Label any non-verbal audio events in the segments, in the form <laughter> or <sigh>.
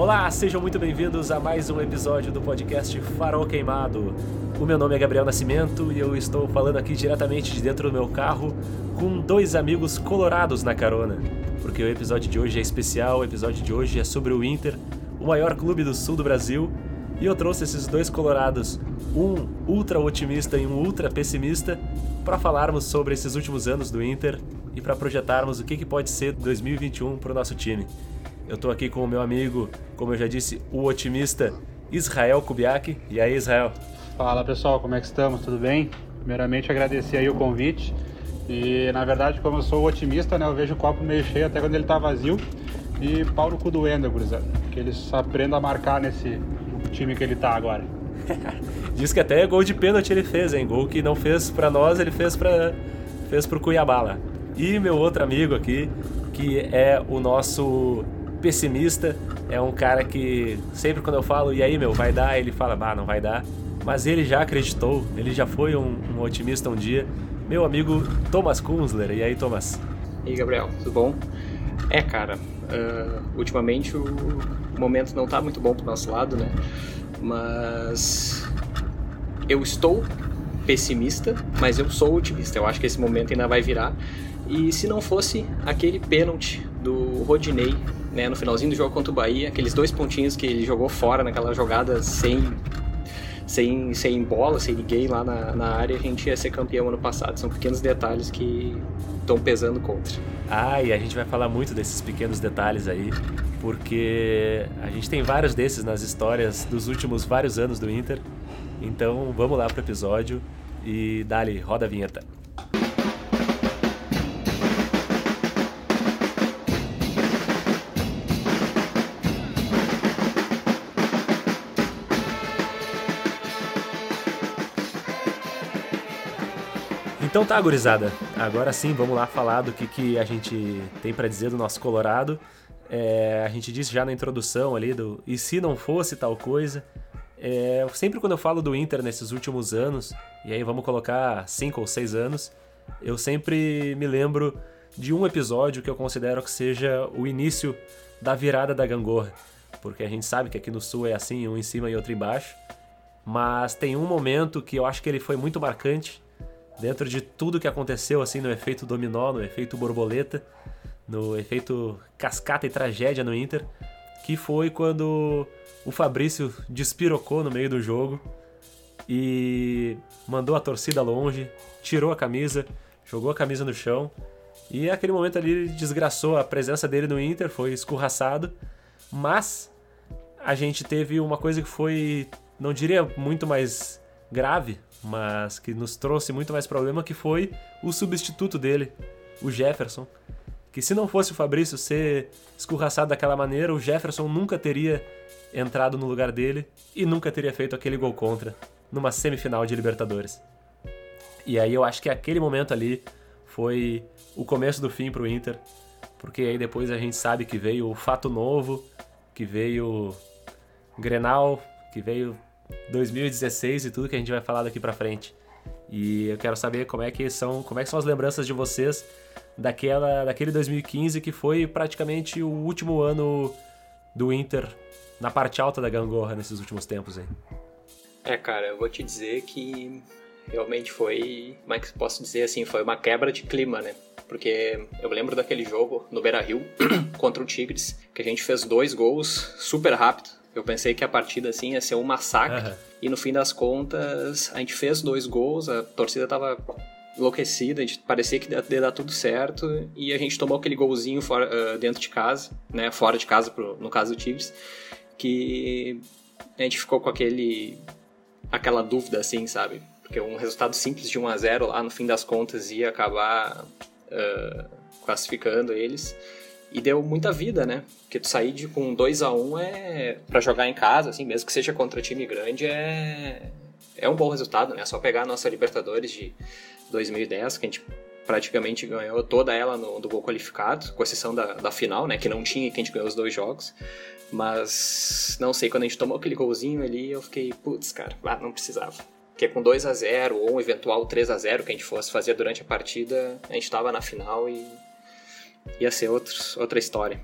Olá, sejam muito bem-vindos a mais um episódio do podcast Farol Queimado. O meu nome é Gabriel Nascimento e eu estou falando aqui diretamente de dentro do meu carro com dois amigos colorados na carona. Porque o episódio de hoje é especial, o episódio de hoje é sobre o Inter, o maior clube do sul do Brasil, e eu trouxe esses dois colorados, um ultra otimista e um ultra pessimista, para falarmos sobre esses últimos anos do Inter e para projetarmos o que, que pode ser 2021 para o nosso time. Eu estou aqui com o meu amigo, como eu já disse, o otimista Israel Kubiak. E aí, Israel? Fala pessoal, como é que estamos? Tudo bem? Primeiramente agradecer aí o convite. E na verdade, como eu sou otimista, né, eu vejo o copo meio cheio até quando ele está vazio. E pau no cu do gurizada. Que ele aprenda a marcar nesse time que ele está agora. <laughs> Diz que até gol de pênalti ele fez, hein? Gol que não fez para nós, ele fez para fez pro Cuiabá lá. E meu outro amigo aqui, que é o nosso pessimista, é um cara que sempre quando eu falo, e aí meu, vai dar? Ele fala, bah, não vai dar. Mas ele já acreditou, ele já foi um, um otimista um dia. Meu amigo Thomas Kunzler. E aí, Thomas? E aí, Gabriel, tudo bom? É, cara, uh, ultimamente o momento não tá muito bom pro nosso lado, né? Mas eu estou pessimista, mas eu sou otimista. Eu acho que esse momento ainda vai virar. E se não fosse aquele pênalti do Rodinei né, no finalzinho do jogo contra o Bahia, aqueles dois pontinhos que ele jogou fora naquela jogada sem sem, sem bola, sem ninguém lá na, na área, a gente ia ser campeão ano passado. São pequenos detalhes que estão pesando contra. Ah, e a gente vai falar muito desses pequenos detalhes aí, porque a gente tem vários desses nas histórias dos últimos vários anos do Inter. Então vamos lá pro episódio e dali, roda a vinheta. Então tá, gurizada. Agora sim, vamos lá falar do que, que a gente tem para dizer do nosso Colorado. É, a gente disse já na introdução ali do e se não fosse tal coisa. É, sempre quando eu falo do Inter nesses últimos anos, e aí vamos colocar cinco ou seis anos, eu sempre me lembro de um episódio que eu considero que seja o início da virada da gangorra. Porque a gente sabe que aqui no sul é assim, um em cima e outro embaixo. Mas tem um momento que eu acho que ele foi muito marcante dentro de tudo que aconteceu assim no efeito dominó, no efeito borboleta, no efeito cascata e tragédia no Inter, que foi quando o Fabrício despirocou no meio do jogo e mandou a torcida longe, tirou a camisa, jogou a camisa no chão. E aquele momento ali ele desgraçou a presença dele no Inter, foi escorraçado, mas a gente teve uma coisa que foi, não diria muito mais grave, mas que nos trouxe muito mais problema, que foi o substituto dele, o Jefferson. Que se não fosse o Fabrício ser escorraçado daquela maneira, o Jefferson nunca teria entrado no lugar dele e nunca teria feito aquele gol contra numa semifinal de Libertadores. E aí eu acho que aquele momento ali foi o começo do fim pro Inter, porque aí depois a gente sabe que veio o fato novo, que veio Grenal, que veio 2016 e tudo que a gente vai falar daqui para frente. E eu quero saber como é que são, como é que são as lembranças de vocês daquela, daquele 2015 que foi praticamente o último ano do Inter na parte alta da gangorra nesses últimos tempos aí. É, cara, eu vou te dizer que realmente foi, como é que posso dizer assim, foi uma quebra de clima, né? Porque eu lembro daquele jogo no Beira-Rio <clears throat> contra o Tigres, que a gente fez dois gols super rápido eu pensei que a partida assim ia ser um massacre. Uhum. E no fim das contas, a gente fez dois gols, a torcida tava enlouquecida, parecia que ia dar tudo certo. E a gente tomou aquele golzinho fora, uh, dentro de casa, né? Fora de casa, pro, no caso do Tigres. Que a gente ficou com aquele. aquela dúvida, assim, sabe? Porque um resultado simples de 1 a 0 lá no fim das contas ia acabar uh, classificando eles. E deu muita vida, né? Porque tu sair de, com 2 a 1 um é para jogar em casa, assim, mesmo que seja contra time grande, é é um bom resultado, né? É só pegar a nossa Libertadores de 2010, que a gente praticamente ganhou toda ela no, do gol qualificado, com exceção da, da final, né? Que não tinha, que a gente ganhou os dois jogos. Mas não sei, quando a gente tomou aquele golzinho ali, eu fiquei, putz, cara, ah, não precisava. Porque com 2 a 0 ou um eventual 3 a 0 que a gente fosse fazer durante a partida, a gente estava na final e ia ser outros, outra história.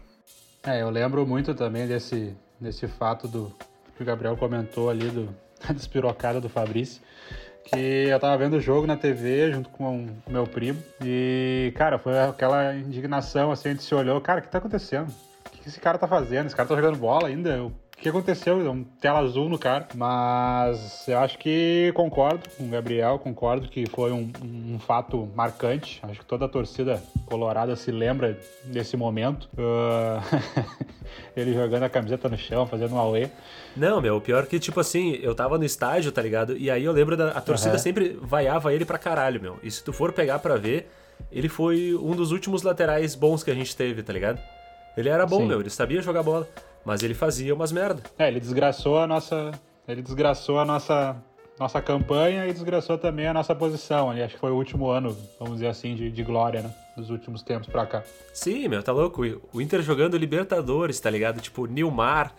É, eu lembro muito também desse, nesse fato do que o Gabriel comentou ali do <laughs> da despirocada do Fabrício. Que eu tava vendo o jogo na TV junto com o meu primo. E, cara, foi aquela indignação assim, a gente se olhou, cara, o que tá acontecendo? O que esse cara tá fazendo? Esse cara tá jogando bola ainda? O que aconteceu? Um tela azul no cara. Mas eu acho que concordo com o Gabriel, concordo que foi um, um, fato marcante. Acho que toda a torcida colorada se lembra desse momento. Uh... <laughs> Ele jogando a camiseta no chão, fazendo um auê. Não, meu, o pior é que, tipo assim, eu tava no estágio, tá ligado? E aí eu lembro da a torcida uhum. sempre vaiava ele pra caralho, meu. E se tu for pegar pra ver, ele foi um dos últimos laterais bons que a gente teve, tá ligado? Ele era bom, Sim. meu, ele sabia jogar bola. Mas ele fazia umas merda. É, ele desgraçou a nossa. Ele desgraçou a nossa, nossa campanha e desgraçou também a nossa posição. Ali, acho que foi o último ano, vamos dizer assim, de, de glória, né? Dos últimos tempos pra cá. Sim, meu, tá louco. O Inter jogando Libertadores, tá ligado? Tipo, Nilmar,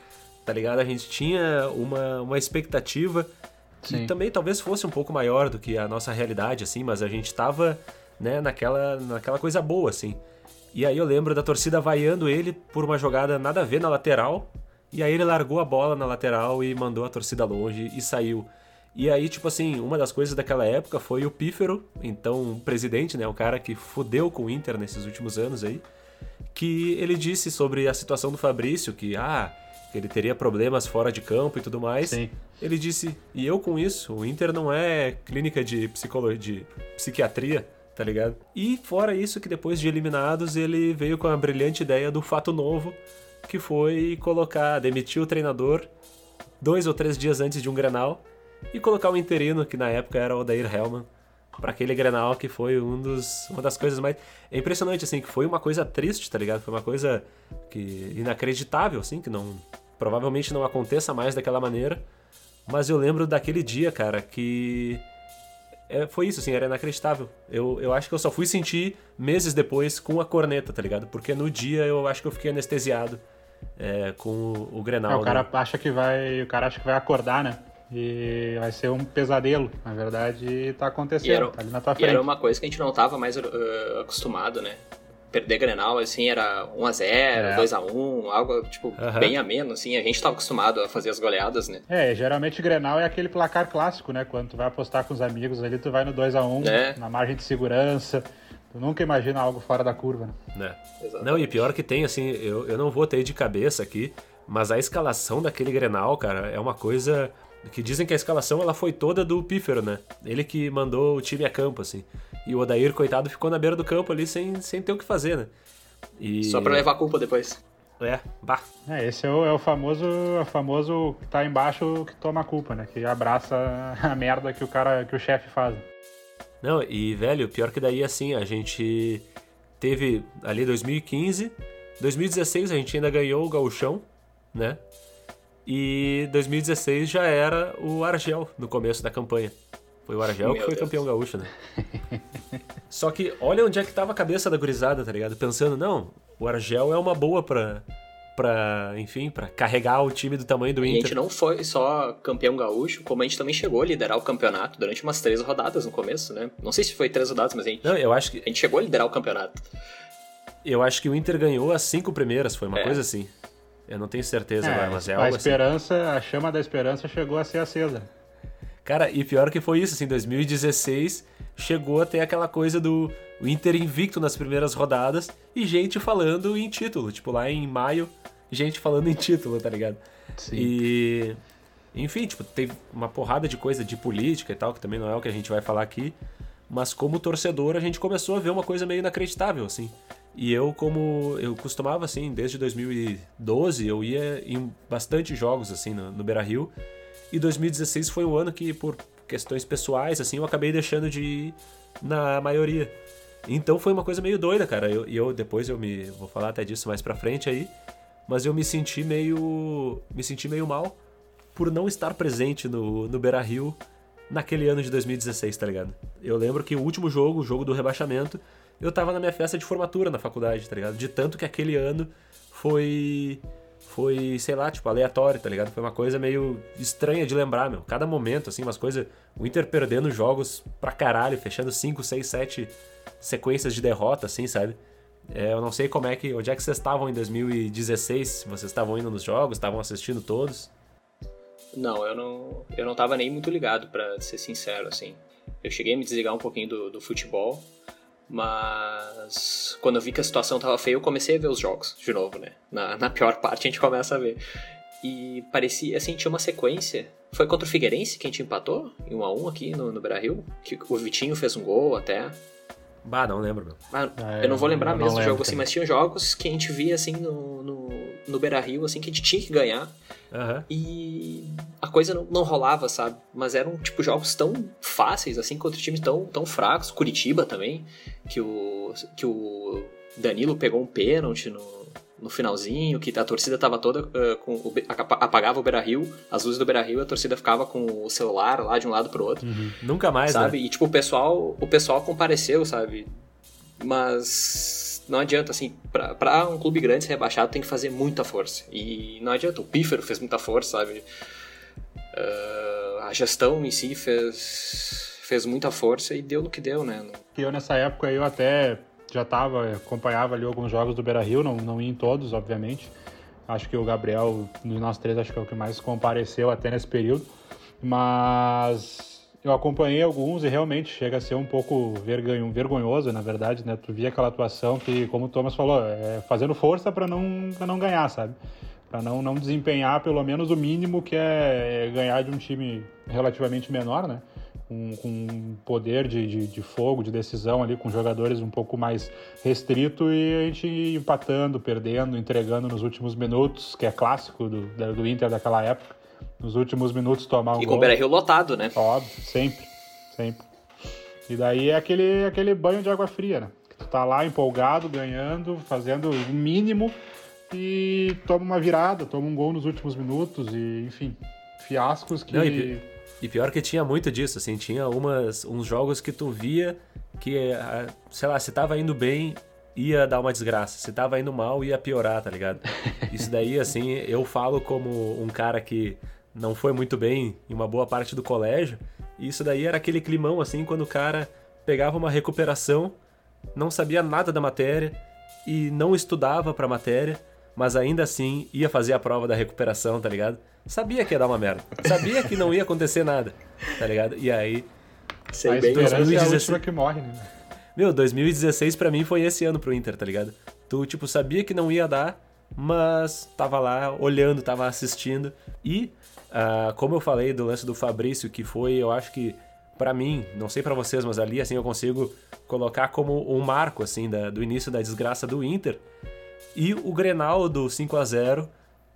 tá ligado? A gente tinha uma, uma expectativa que Sim. também talvez fosse um pouco maior do que a nossa realidade, assim, mas a gente tava, né, naquela, naquela coisa boa, assim. E aí eu lembro da torcida vaiando ele por uma jogada nada a ver na lateral. E aí ele largou a bola na lateral e mandou a torcida longe e saiu. E aí, tipo assim, uma das coisas daquela época foi o Pífero, então o presidente, né, o cara que fudeu com o Inter nesses últimos anos aí, que ele disse sobre a situação do Fabrício, que, ah, que ele teria problemas fora de campo e tudo mais. Sim. Ele disse, e eu com isso, o Inter não é clínica de psicologia, de psiquiatria, tá ligado? E fora isso, que depois de eliminados, ele veio com a brilhante ideia do fato novo, que foi colocar, demitir o treinador dois ou três dias antes de um Grenal e colocar o interino, que na época era o Odair Hellman, para aquele Grenal que foi um dos, uma das coisas mais... É impressionante, assim, que foi uma coisa triste, tá ligado? Foi uma coisa que inacreditável, assim, que não... Provavelmente não aconteça mais daquela maneira, mas eu lembro daquele dia, cara, que é, foi isso, assim, era inacreditável. Eu, eu acho que eu só fui sentir meses depois com a corneta, tá ligado? Porque no dia eu acho que eu fiquei anestesiado é, com o, o Grenal. É, o cara né? acha que vai. O cara acha que vai acordar, né? E vai ser um pesadelo. Na verdade, tá acontecendo, era, tá ali na tua frente. E era uma coisa que a gente não tava mais uh, acostumado, né? Perder Grenal, assim, era 1x0, é. 2x1, algo, tipo, uhum. bem ameno, assim. A gente tava acostumado a fazer as goleadas, né? É, geralmente Grenal é aquele placar clássico, né? Quando tu vai apostar com os amigos ali, tu vai no 2x1, é. na margem de segurança. Tu nunca imagina algo fora da curva, né? É. Não, e pior que tem, assim, eu, eu não vou ter de cabeça aqui, mas a escalação daquele Grenal, cara, é uma coisa que dizem que a escalação ela foi toda do Pífero, né? Ele que mandou o time a campo, assim. E o Odair, coitado, ficou na beira do campo ali sem, sem ter o que fazer, né? E... Só pra levar a culpa depois. É, bah. É, esse é o, é o famoso é o famoso que tá embaixo que toma a culpa, né? Que abraça a merda que o cara, que o chefe faz. Não, e velho, pior que daí assim, a gente teve ali 2015, 2016 a gente ainda ganhou o gauchão, né? E 2016 já era o Argel no começo da campanha. Foi o Argel Meu que foi Deus. campeão gaúcho, né? <laughs> Só que olha onde é que tava a cabeça da gurizada, tá ligado? Pensando, não, o Argel é uma boa pra, pra enfim, pra carregar o time do tamanho do Inter. a gente não foi só campeão gaúcho, como a gente também chegou a liderar o campeonato durante umas três rodadas no começo, né? Não sei se foi três rodadas, mas a gente, não, eu acho que... a gente chegou a liderar o campeonato. Eu acho que o Inter ganhou as cinco primeiras, foi uma é. coisa assim. Eu não tenho certeza é, agora, mas é algo A assim. esperança, assim. a chama da esperança chegou a ser acesa. Cara, e pior que foi isso, assim, 2016 chegou a ter aquela coisa do Inter invicto nas primeiras rodadas e gente falando em título. Tipo, lá em maio, gente falando em título, tá ligado? Sim. E. Enfim, tipo, teve uma porrada de coisa de política e tal, que também não é o que a gente vai falar aqui. Mas como torcedor, a gente começou a ver uma coisa meio inacreditável, assim. E eu, como eu costumava, assim, desde 2012, eu ia em bastante jogos, assim, no, no Beira Rio. E 2016 foi um ano que, por questões pessoais, assim, eu acabei deixando de ir na maioria. Então foi uma coisa meio doida, cara. E eu, eu, depois eu me. Vou falar até disso mais pra frente aí. Mas eu me senti meio. Me senti meio mal por não estar presente no, no Beira Rio naquele ano de 2016, tá ligado? Eu lembro que o último jogo, o jogo do rebaixamento, eu tava na minha festa de formatura na faculdade, tá ligado? De tanto que aquele ano foi. Foi, sei lá, tipo, aleatório, tá ligado? Foi uma coisa meio estranha de lembrar, meu. Cada momento, assim, umas coisas. O Inter perdendo jogos pra caralho, fechando 5, 6, 7 sequências de derrota, assim, sabe? É, eu não sei como é que. Onde é que vocês estavam em 2016? Vocês estavam indo nos jogos, estavam assistindo todos? Não, eu não, eu não tava nem muito ligado, para ser sincero, assim. Eu cheguei a me desligar um pouquinho do, do futebol, mas quando eu vi que a situação tava feia, eu comecei a ver os jogos de novo, né? Na, na pior parte a gente começa a ver. E parecia, assim, tinha uma sequência. Foi contra o Figueirense que a gente empatou em 1 a 1 aqui no, no Beira-Rio, que o Vitinho fez um gol até. Bah, não lembro, meu. Ah, ah, eu não vou lembrar mesmo do jogo, assim, mas tinha jogos que a gente via, assim, no, no, no Beira-Rio, assim, que a gente tinha que ganhar. Uhum. E a coisa não, não, rolava, sabe? Mas eram, tipo, jogos tão fáceis, assim, contra times tão, tão fracos. Curitiba também, que o, que o Danilo pegou um pênalti no, no finalzinho, que a torcida tava toda uh, com o, apagava o Beira-Rio, as luzes do Beira-Rio, a torcida ficava com o celular lá de um lado pro outro. Uhum. Nunca mais, sabe? Né? E tipo, o pessoal, o pessoal compareceu, sabe? Mas não adianta, assim, pra, pra um clube grande ser rebaixado tem que fazer muita força. E não adianta, o Pífero fez muita força, sabe? Uh, a gestão em si fez, fez muita força e deu no que deu, né? Eu nessa época eu até já tava, acompanhava ali alguns jogos do Beira Rio, não, não ia em todos, obviamente. Acho que o Gabriel, dos nós três, acho que é o que mais compareceu até nesse período. Mas eu acompanhei alguns e realmente chega a ser um pouco vergonho, vergonhoso, na verdade, né? Tu via aquela atuação que, como o Thomas falou, é fazendo força para não, não ganhar, sabe? Para não, não desempenhar pelo menos o mínimo que é ganhar de um time relativamente menor, né? Com, com poder de, de, de, fogo, de decisão ali, com jogadores um pouco mais restrito e a gente empatando, perdendo, entregando nos últimos minutos, que é clássico do, do Inter daquela época. Nos últimos minutos tomar um e gol. com o Beira-Rio lotado, né? Óbvio, sempre, sempre. E daí é aquele, aquele banho de água fria, né? Que tu tá lá empolgado, ganhando, fazendo o mínimo e toma uma virada, toma um gol nos últimos minutos e, enfim, fiascos que... Não, e e pior que tinha muito disso, assim, tinha umas, uns jogos que tu via que, ah, sei lá, se tava indo bem, ia dar uma desgraça. Se tava indo mal, ia piorar, tá ligado? <laughs> Isso daí, assim, eu falo como um cara que não foi muito bem em uma boa parte do colégio. E isso daí era aquele climão, assim, quando o cara pegava uma recuperação, não sabia nada da matéria e não estudava pra matéria, mas ainda assim ia fazer a prova da recuperação, tá ligado? Sabia que ia dar uma merda. Sabia que não ia acontecer nada, tá ligado? E aí. Sei a bem, 2016... é a que morre, né? Meu, 2016 para mim foi esse ano pro Inter, tá ligado? Tu, tipo, sabia que não ia dar, mas tava lá olhando, tava assistindo. E, uh, como eu falei do lance do Fabrício, que foi, eu acho que, para mim, não sei para vocês, mas ali, assim, eu consigo colocar como um marco, assim, da, do início da desgraça do Inter. E o Grenal do 5 a 0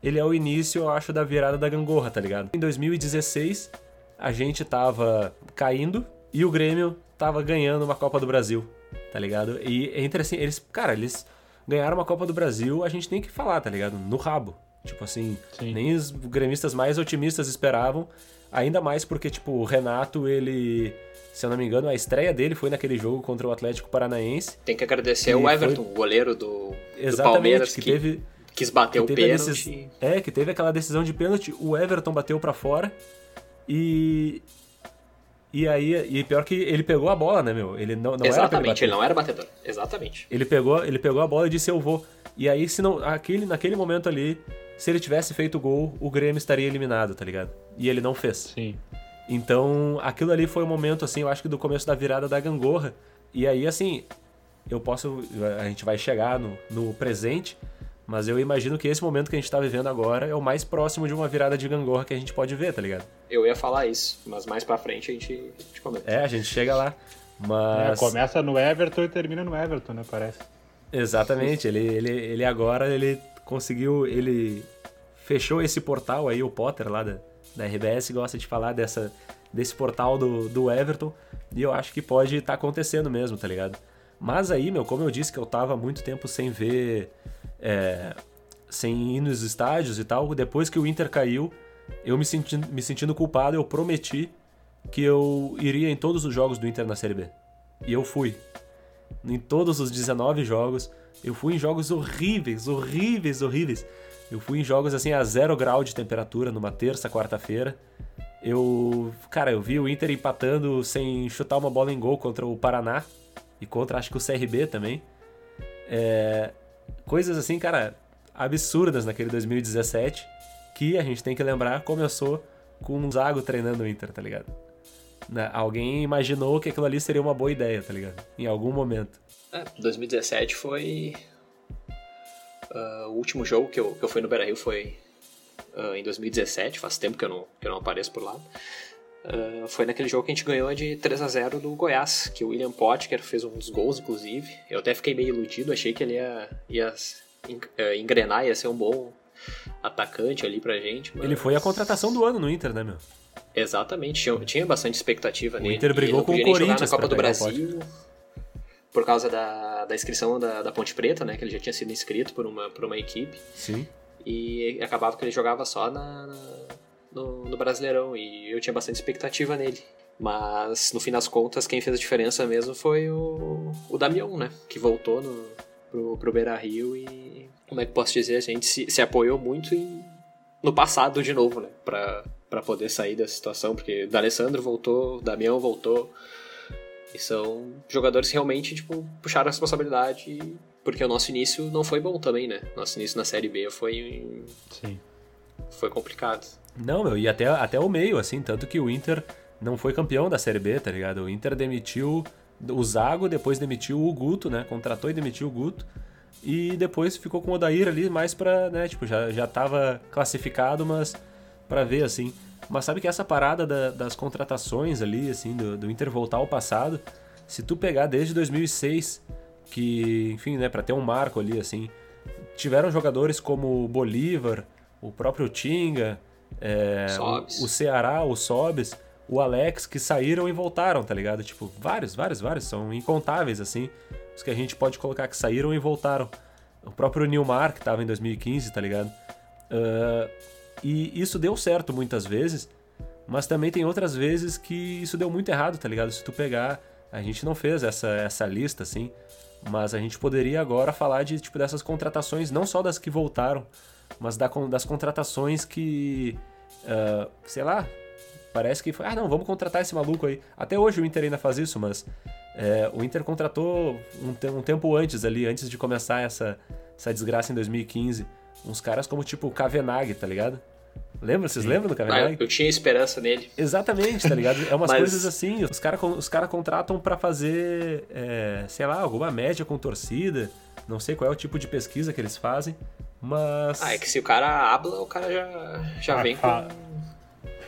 ele é o início, eu acho, da virada da gangorra, tá ligado? Em 2016, a gente tava caindo e o Grêmio tava ganhando uma Copa do Brasil, tá ligado? E entre assim, eles, cara, eles ganharam uma Copa do Brasil, a gente tem que falar, tá ligado? No rabo. Tipo assim, Sim. nem os gremistas mais otimistas esperavam, ainda mais porque, tipo, o Renato, ele se eu não me engano, a estreia dele foi naquele jogo contra o Atlético Paranaense. Tem que agradecer o Everton, foi... o goleiro do, do Palmeiras, que, que teve quis bater que o pênalti. Decis... É, que teve aquela decisão de pênalti, o Everton bateu para fora e e aí, e pior que ele pegou a bola, né, meu? Ele não, não Exatamente, ele, ele, não era batedor. Exatamente. Ele pegou, ele pegou a bola e disse eu vou. E aí, se não, aquele, naquele momento ali, se ele tivesse feito o gol, o Grêmio estaria eliminado, tá ligado? E ele não fez. Sim. Então, aquilo ali foi o um momento, assim, eu acho que do começo da virada da gangorra. E aí, assim, eu posso. A gente vai chegar no, no presente, mas eu imagino que esse momento que a gente tá vivendo agora é o mais próximo de uma virada de gangorra que a gente pode ver, tá ligado? Eu ia falar isso, mas mais pra frente a gente, a gente comenta. É, a gente chega lá. Mas... É, começa no Everton e termina no Everton, né? Parece. Exatamente. ele, ele, ele agora ele conseguiu. Ele fechou esse portal aí, o Potter lá da, da RBS gosta de falar dessa, desse portal do, do Everton. E eu acho que pode estar tá acontecendo mesmo, tá ligado? Mas aí, meu, como eu disse que eu tava muito tempo sem ver. É, sem ir nos estádios e tal, depois que o Inter caiu, eu me sentindo, me sentindo culpado, eu prometi que eu iria em todos os jogos do Inter na Série B. E eu fui. Em todos os 19 jogos. Eu fui em jogos horríveis, horríveis, horríveis. Eu fui em jogos assim a zero grau de temperatura numa terça, quarta-feira. Eu, cara, eu vi o Inter empatando sem chutar uma bola em gol contra o Paraná e contra acho que o CRB também. É, coisas assim, cara, absurdas naquele 2017 que a gente tem que lembrar começou com um Zago treinando o Inter, tá ligado? Alguém imaginou que aquilo ali seria uma boa ideia, tá ligado? Em algum momento. É, 2017 foi. Uh, o último jogo que eu, que eu fui no Beira Rio foi uh, em 2017, faz tempo que eu não, que eu não apareço por lá. Uh, foi naquele jogo que a gente ganhou de 3 a 0 do Goiás, que o William Potker fez um dos gols, inclusive. Eu até fiquei meio iludido, achei que ele ia, ia engrenar, ia ser um bom atacante ali pra gente. Mas... Ele foi a contratação do ano no Inter, né, meu? Exatamente, tinha, tinha bastante expectativa o nele. O Inter brigou com o Corinthians na Copa do Brasil por causa da, da inscrição da, da Ponte Preta, né? Que ele já tinha sido inscrito por uma, por uma equipe. Sim. E acabava que ele jogava só na, na no, no, Brasileirão e eu tinha bastante expectativa nele. Mas no fim das contas, quem fez a diferença mesmo foi o, o Damião, né? Que voltou no, pro, pro Beira Rio e, como é que posso dizer, a gente se, se apoiou muito em, no passado de novo, né? Pra, pra poder sair dessa situação, porque D'Alessandro voltou, Damião voltou. E são jogadores que realmente, tipo, puxaram a responsabilidade porque o nosso início não foi bom também, né? Nosso início na Série B foi. Sim. Foi complicado. Não, meu, e até, até o meio, assim, tanto que o Inter não foi campeão da Série B, tá ligado? O Inter demitiu o Zago, depois demitiu o Guto, né? Contratou e demitiu o Guto. E depois ficou com o Odair ali mais pra, né? Tipo, já, já tava classificado, mas para ver, assim. Mas sabe que essa parada da, das contratações ali, assim, do, do Inter voltar ao passado, se tu pegar desde 2006, que, enfim, né, para ter um marco ali, assim, tiveram jogadores como o Bolívar, o próprio Tinga, é, o, o Ceará, o Sobes, o Alex, que saíram e voltaram, tá ligado? Tipo, vários, vários, vários, são incontáveis, assim, os que a gente pode colocar que saíram e voltaram. O próprio Nilmar, que tava em 2015, tá ligado? Uh, e isso deu certo muitas vezes, mas também tem outras vezes que isso deu muito errado, tá ligado? Se tu pegar, a gente não fez essa, essa lista, assim, mas a gente poderia agora falar de tipo dessas contratações, não só das que voltaram, mas da, das contratações que, uh, sei lá, Parece que foi, ah não, vamos contratar esse maluco aí. Até hoje o Inter ainda faz isso, mas é, o Inter contratou um, um, tempo antes ali, antes de começar essa, essa desgraça em 2015, uns caras como tipo o Kavenag, tá ligado? Lembra? Vocês lembram do Kavenag? Ah, eu tinha esperança nele. Exatamente, tá ligado? É umas <laughs> mas... coisas assim, os caras os cara contratam para fazer, é, sei lá, alguma média com torcida, não sei qual é o tipo de pesquisa que eles fazem, mas... Ah, é que se o cara habla, o cara já, já ah, vem com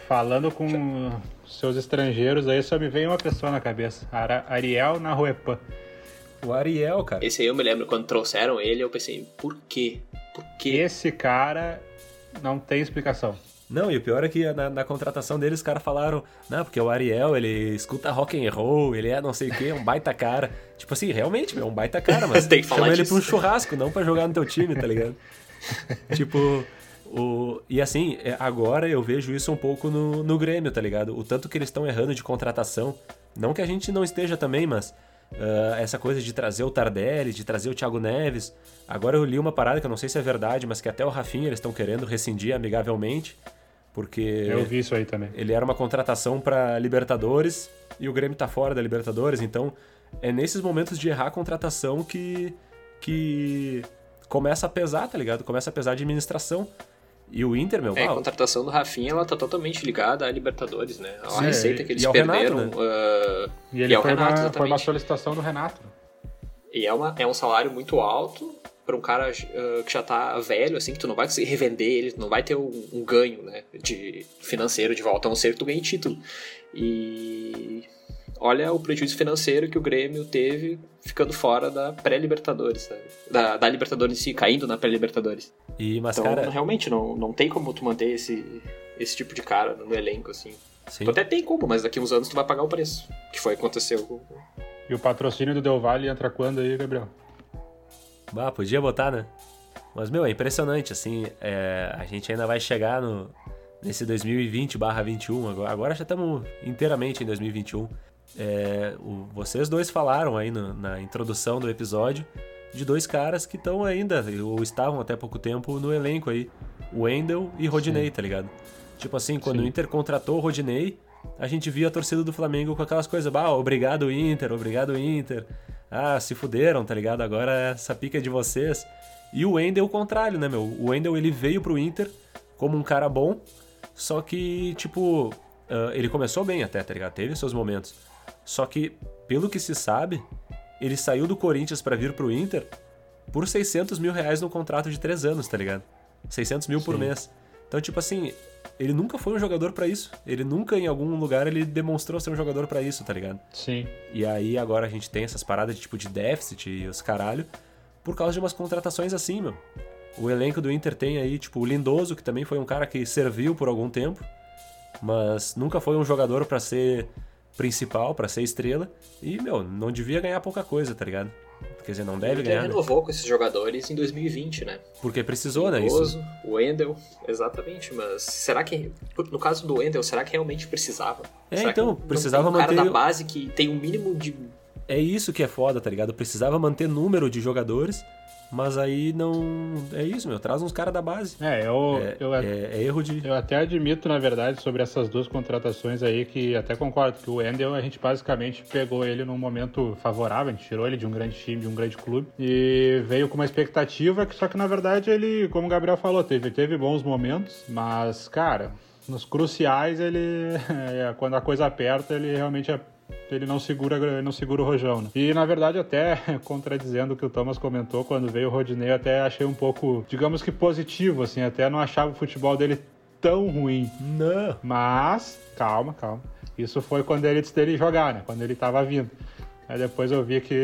Falando com seus estrangeiros aí, só me veio uma pessoa na cabeça. Ariel Nahuepan. O Ariel, cara. Esse aí eu me lembro, quando trouxeram ele, eu pensei, por quê? Por quê? Esse cara não tem explicação. Não, e o pior é que na, na contratação deles os caras falaram, não, porque o Ariel, ele escuta rock and roll, ele é não sei o que, um baita cara. Tipo assim, realmente, é um baita cara, mas <laughs> tem que falar chama disso. ele pra um churrasco, não para jogar no teu time, tá ligado? <laughs> tipo, o, e assim, é, agora eu vejo isso um pouco no, no Grêmio, tá ligado? O tanto que eles estão errando de contratação. Não que a gente não esteja também, mas uh, essa coisa de trazer o Tardelli, de trazer o Thiago Neves. Agora eu li uma parada que eu não sei se é verdade, mas que até o Rafinha eles estão querendo rescindir amigavelmente. Porque. Eu vi isso aí também. Ele era uma contratação para Libertadores e o Grêmio tá fora da Libertadores, então é nesses momentos de errar a contratação que. que começa a pesar, tá ligado? Começa a pesar a administração. E o Inter, meu, É, a contratação do Rafinha, ela tá totalmente ligada à Libertadores, né? A Sim, receita que eles perderam. Renato, né? uh, e ele e é foi, Renato, uma, foi uma solicitação do Renato. E é, uma, é um salário muito alto para um cara uh, que já tá velho, assim, que tu não vai conseguir revender ele, tu não vai ter um, um ganho, né, de financeiro de volta, a não ser que tu ganhe título. E olha o prejuízo financeiro que o Grêmio teve ficando fora da pré-Libertadores, da, da, Libertadores em si, caindo na pré-Libertadores. E, mas, então, cara... realmente, não, não tem como tu manter esse, esse tipo de cara no elenco, assim. Sim. Tu até tem como, mas daqui uns anos tu vai pagar o preço, que foi aconteceu E o patrocínio do Del Valle entra quando aí, Gabriel? Bah, podia botar, né? Mas, meu, é impressionante, assim, é, a gente ainda vai chegar no, nesse 2020 21, agora, agora já estamos inteiramente em 2021. É, o, vocês dois falaram aí no, na introdução do episódio de dois caras que estão ainda, ou estavam até pouco tempo no elenco aí, Wendel e Rodinei, Sim. tá ligado? Tipo assim, quando Sim. o Inter contratou o Rodinei, a gente via a torcida do Flamengo com aquelas coisas, bah, obrigado Inter, obrigado Inter. ah, se fuderam, tá ligado? Agora essa pica é de vocês. E o Wendel, o contrário, né, meu? O Wendel, ele veio pro Inter como um cara bom, só que, tipo, uh, ele começou bem até, tá ligado? Teve seus momentos. Só que, pelo que se sabe, ele saiu do Corinthians para vir pro Inter por 600 mil reais no contrato de 3 anos, tá ligado? 600 mil Sim. por mês. Então, tipo assim, ele nunca foi um jogador para isso. Ele nunca, em algum lugar, ele demonstrou ser um jogador para isso, tá ligado? Sim. E aí agora a gente tem essas paradas de tipo de déficit e os caralho por causa de umas contratações assim, meu. O elenco do Inter tem aí, tipo, o Lindoso, que também foi um cara que serviu por algum tempo, mas nunca foi um jogador para ser principal, para ser estrela. E, meu, não devia ganhar pouca coisa, tá ligado? Quer dizer, não deve ganhar. Ele né? renovou né? com esses jogadores em 2020, né? Porque precisou, né? Isso. O Wendel, exatamente. Mas será que, no caso do Wendel, será que realmente precisava? É, será então, precisava um manter. cara da base que tem um mínimo de. É isso que é foda, tá ligado? Precisava manter número de jogadores mas aí não. É isso, meu. Traz uns caras da base. É, eu, é, eu, é, é, erro de. Eu até admito, na verdade, sobre essas duas contratações aí, que até concordo que o Endel, a gente basicamente pegou ele num momento favorável, a gente tirou ele de um grande time, de um grande clube, e veio com uma expectativa que, só que na verdade, ele, como o Gabriel falou, teve, teve bons momentos, mas, cara, nos cruciais ele. <laughs> É, quando a coisa aperta, ele realmente é ele não segura, não segura o rojão. Né? E na verdade, até <laughs> contradizendo o que o Thomas comentou, quando veio o Rodinei, até achei um pouco, digamos que positivo, assim, até não achava o futebol dele tão ruim. Não. Mas, calma, calma. Isso foi quando ele dele jogar, né? Quando ele tava vindo. Aí depois eu vi que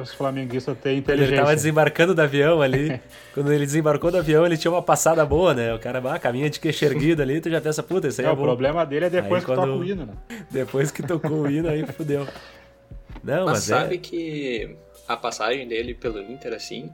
os flamenguistas têm inteligência. Ele tava desembarcando do avião ali. <laughs> Quando ele desembarcou do avião, ele tinha uma passada boa, né? O cara ah, caminha de queixo erguido ali, tu já pensa, puta, isso aí é, é O problema dele é depois aí, que quando... toca o hino, né? <laughs> Depois que tocou o hino, aí fudeu. Não, mas, mas sabe é... que a passagem dele pelo Inter, assim,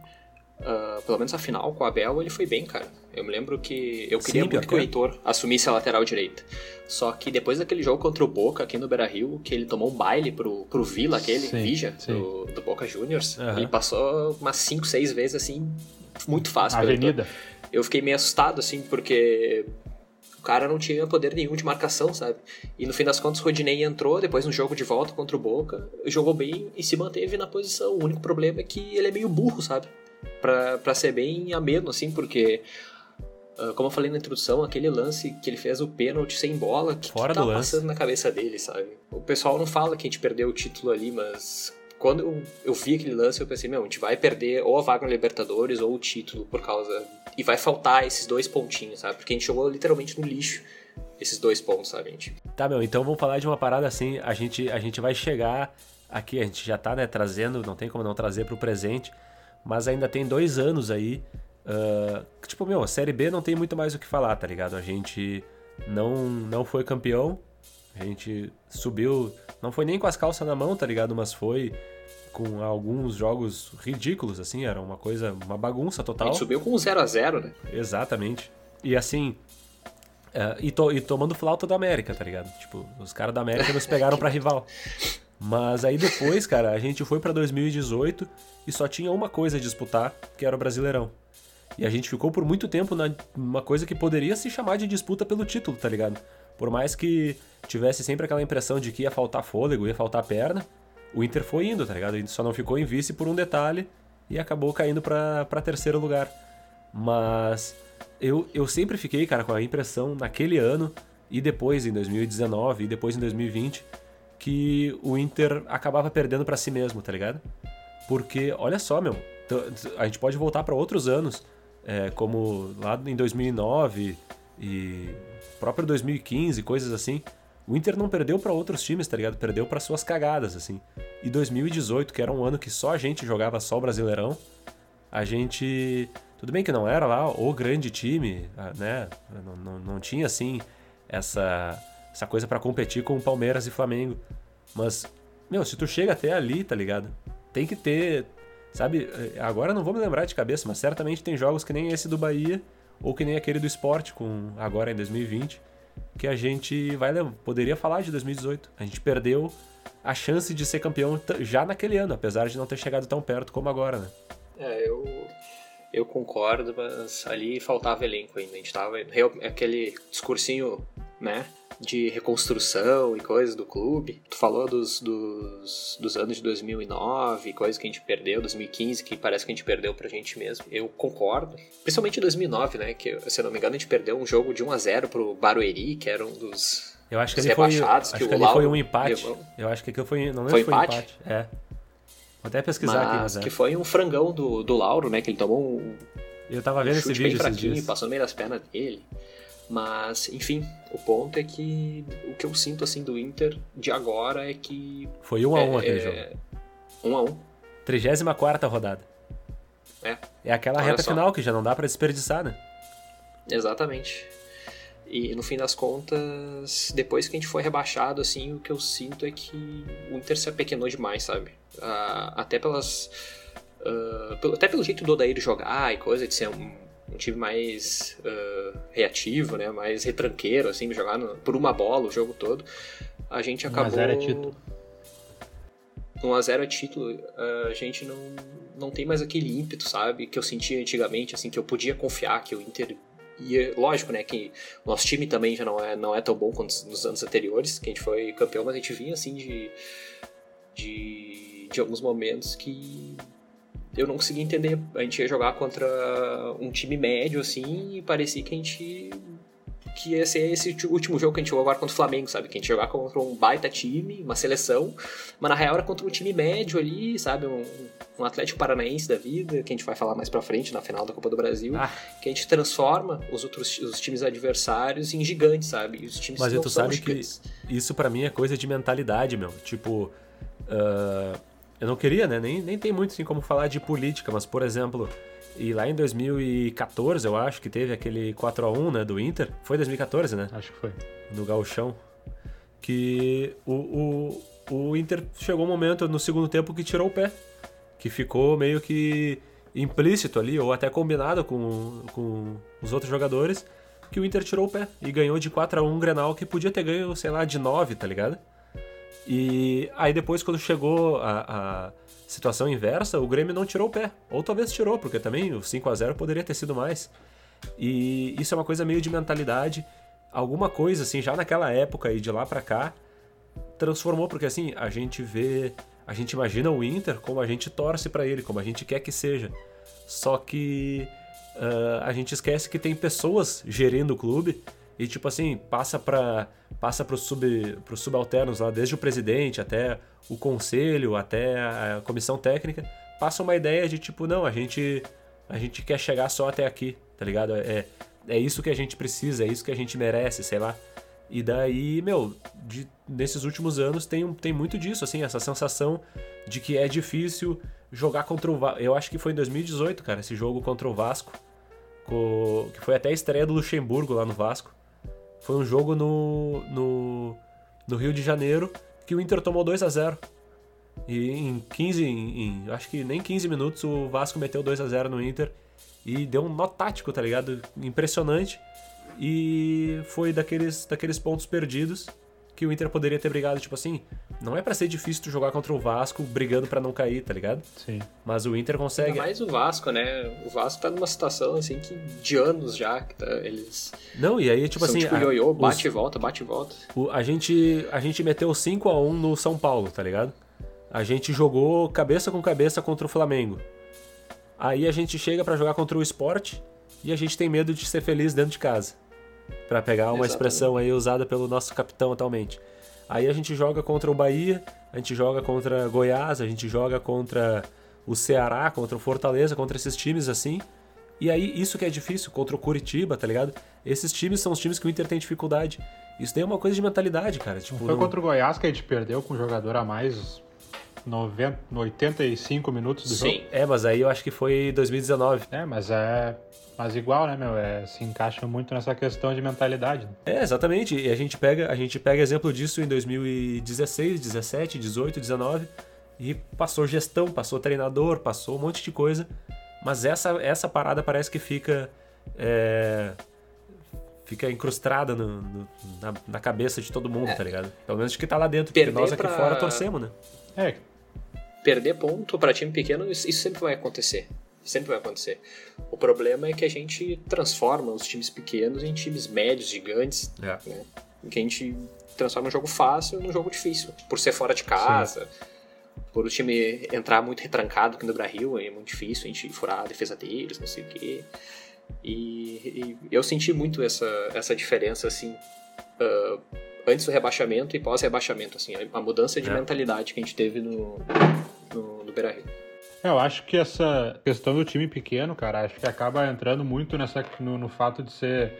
Uh, pelo menos a final com o Abel, ele foi bem, cara. Eu me lembro que eu queria Sim, muito que o Heitor assumisse a lateral direita. Só que depois daquele jogo contra o Boca aqui no Beira Rio, que ele tomou um baile pro, pro Vila, aquele, sim, Vija, sim. Do, do, Boca Juniors, uhum. ele passou umas 5, 6 vezes assim, muito fácil. Avenida. Eu fiquei meio assustado, assim, porque o cara não tinha poder nenhum de marcação, sabe? E no fim das contas, o Rodinei entrou depois no jogo de volta contra o Boca, jogou bem e se manteve na posição. O único problema é que ele é meio burro, sabe? Para ser bem ameno, assim, porque ah, como eu falei na introdução, aquele lance que ele fez o pênalti sem bola, que, Fora que tá passando na cabeça dele, sabe? O pessoal não fala que a gente perdeu o título ali, mas quando eu, eu vi aquele lance, eu pensei, meu, a gente vai perder ou a vaga na Libertadores ou o título por causa. E vai faltar esses dois pontinhos, sabe? Porque a gente jogou literalmente no lixo esses dois pontos, sabe, gente? Tá, meu, então vamos falar de uma parada assim, a gente, a gente vai chegar aqui, a gente já tá, né, trazendo, não tem como não trazer pro presente mas ainda tem dois anos aí. Uh, tipo, meu, a Série B não tem muito mais o que falar, tá ligado? A gente não, não foi campeão, a gente subiu, não foi nem com as calças na mão, tá ligado? Mas foi com alguns jogos ridículos, assim, era uma coisa, uma bagunça total. A gente subiu com 0 a 0 né? Exatamente. E assim, uh, e, to, e tomando flauta da América, tá ligado? Tipo, os caras da América nos pegaram pra rival. <laughs> Mas aí depois, cara, a gente foi para 2018 e só tinha uma coisa a disputar, que era o Brasileirão. E a gente ficou por muito tempo numa coisa que poderia se chamar de disputa pelo título, tá ligado? Por mais que tivesse sempre aquela impressão de que ia faltar fôlego, ia faltar perna, o Inter foi indo, tá ligado? Ele só não ficou em vice por um detalhe e acabou caindo para terceiro lugar. Mas eu, eu sempre fiquei, cara, com a impressão naquele ano e depois em 2019 e depois em 2020 que o Inter acabava perdendo para si mesmo, tá ligado? Porque, olha só, meu, a gente pode voltar para outros anos, é, como lá em 2009 e próprio 2015, coisas assim. O Inter não perdeu para outros times, tá ligado? Perdeu para suas cagadas, assim. E 2018, que era um ano que só a gente jogava só o Brasileirão, a gente. Tudo bem que não era lá o grande time, né? Não, não, não tinha, assim, essa essa coisa para competir com o Palmeiras e Flamengo. Mas, meu, se tu chega até ali, tá ligado? Tem que ter, sabe? Agora não vou me lembrar de cabeça, mas certamente tem jogos que nem esse do Bahia ou que nem aquele do esporte, com agora em 2020, que a gente vai poderia falar de 2018. A gente perdeu a chance de ser campeão já naquele ano, apesar de não ter chegado tão perto como agora, né? É, eu, eu concordo, mas ali faltava elenco ainda. A gente tava. Aquele discursinho, né? De reconstrução e coisas do clube. Tu falou dos, dos, dos anos de 2009, coisas que a gente perdeu, 2015, que parece que a gente perdeu pra gente mesmo. Eu concordo. Principalmente em 2009, né? Que, se eu não me engano, a gente perdeu um jogo de 1 a 0 pro Barueri, que era um dos. Eu acho que ele foi, acho que, que ali foi um empate. Levou. Eu acho que aquilo foi. Não lembro foi, foi empate? empate. É. Vou até pesquisar mas aqui, mas é. que foi um frangão do, do Lauro, né? Que ele tomou um. Eu tava vendo um esse vídeo esses dias. Passou no meio das pernas dele. Mas, enfim, o ponto é que o que eu sinto assim do Inter de agora é que. Foi 1 um a 1 um é, aquele é... jogo. 1 um a 1 um. 34 rodada. É. É aquela Olha reta só. final que já não dá para desperdiçar, né? Exatamente. E no fim das contas, depois que a gente foi rebaixado, assim, o que eu sinto é que o Inter se apequenou demais, sabe? Uh, até pelas. Uh, até pelo jeito do Odair jogar e coisa, de ser um um time mais uh, reativo, né? Mais retranqueiro, assim, jogar no, por uma bola o jogo todo. A gente acabou... 1x0 é título. 1x0 é título. a gente não, não tem mais aquele ímpeto, sabe? Que eu sentia antigamente, assim, que eu podia confiar que o Inter ia... Lógico, né? Que o nosso time também já não é, não é tão bom quanto nos anos anteriores, que a gente foi campeão, mas a gente vinha, assim, de... de, de alguns momentos que eu não conseguia entender. A gente ia jogar contra um time médio, assim, e parecia que a gente. que ia ser esse último jogo que a gente jogou agora contra o Flamengo, sabe? Que a gente ia jogar contra um baita time, uma seleção, mas na real era contra um time médio ali, sabe? Um, um Atlético Paranaense da vida, que a gente vai falar mais pra frente na final da Copa do Brasil, ah. que a gente transforma os outros os times adversários em gigantes, sabe? E os times mas tu sabe gigantes. que isso para mim é coisa de mentalidade, meu. Tipo. Uh eu não queria, né? Nem, nem tem muito assim como falar de política, mas por exemplo, e lá em 2014, eu acho que teve aquele 4 a 1 né, do Inter. Foi 2014, né? Acho que foi. No Gauchão. Que o, o, o Inter chegou um momento no segundo tempo que tirou o pé. Que ficou meio que implícito ali, ou até combinado com, com os outros jogadores, que o Inter tirou o pé e ganhou de 4 a 1 um Grenal que podia ter ganho, sei lá, de 9, tá ligado? E aí depois, quando chegou a, a, situação inversa, o Grêmio não tirou o pé. Ou talvez tirou, porque também o 5 a 0 poderia ter sido mais. E isso é uma coisa meio de mentalidade. Alguma coisa, assim, já naquela época e de lá para cá, transformou, porque assim, a gente vê. A gente imagina o Inter como a gente torce para ele, como a gente quer que seja. Só que uh, a gente esquece que tem pessoas gerindo o clube e tipo assim, passa para passa pro sub pro subalternos lá, desde o presidente até o conselho, até a comissão técnica, passa uma ideia de tipo, não, a gente a gente quer chegar só até aqui, tá ligado? É é isso que a gente precisa, é isso que a gente merece, sei lá. E daí, meu, de, nesses últimos anos tem, tem muito disso, assim, essa sensação de que é difícil jogar contra o Vasco. Eu acho que foi em 2018, cara, esse jogo contra o Vasco, que foi até a estreia do Luxemburgo lá no Vasco. Foi um jogo no, no, no Rio de Janeiro que o Inter tomou 2 a 0 E em 15, em, em, acho que nem 15 minutos, o Vasco meteu 2 a 0 no Inter e deu um nó tático, tá ligado? Impressionante. E foi daqueles, daqueles pontos perdidos que o Inter poderia ter brigado, tipo assim, não é para ser difícil tu jogar contra o Vasco brigando para não cair, tá ligado? Sim. Mas o Inter consegue. Ainda mais o Vasco, né? O Vasco tá numa situação assim que de anos já que tá, eles Não, e aí tipo São assim, tipo ioiô, bate os... e volta, bate e volta. O, a gente a gente meteu 5 a 1 no São Paulo, tá ligado? A gente jogou cabeça com cabeça contra o Flamengo. Aí a gente chega para jogar contra o Sport e a gente tem medo de ser feliz dentro de casa para pegar uma Exatamente. expressão aí usada pelo nosso capitão atualmente. Aí a gente joga contra o Bahia, a gente joga contra Goiás, a gente joga contra o Ceará, contra o Fortaleza, contra esses times assim. E aí, isso que é difícil, contra o Curitiba, tá ligado? Esses times são os times que o Inter tem dificuldade. Isso daí é uma coisa de mentalidade, cara. Tipo, foi contra o Goiás que a gente perdeu com um jogador a mais 90, 85 minutos do Sim. jogo? É, mas aí eu acho que foi 2019. É, mas é mas igual, né, meu? É, se encaixa muito nessa questão de mentalidade. É, exatamente. E a gente pega, a gente pega exemplo disso em 2016, 17, 18, 19 e passou gestão, passou treinador, passou um monte de coisa. Mas essa, essa parada parece que fica é, fica incrustada no, no, na, na, cabeça de todo mundo, é. tá ligado? Pelo menos de que tá lá dentro, porque nós aqui pra... fora torcemos, né? É. Perder ponto para time pequeno, isso sempre vai acontecer. Sempre vai acontecer. O problema é que a gente transforma os times pequenos em times médios, gigantes. É. Né? que a gente transforma um jogo fácil num jogo difícil, por ser fora de casa. Sim. Por o time entrar muito retrancado aqui no Brasil, é muito difícil a gente furar a defesa deles, não sei o quê. E, e eu senti muito essa, essa diferença, assim, uh, antes do rebaixamento e pós-rebaixamento, assim, a, mudança de é. mentalidade que a gente teve no, no, no Beira-Rio. É, eu acho que essa questão do time pequeno, cara, acho que acaba entrando muito nessa, no, no fato de ser.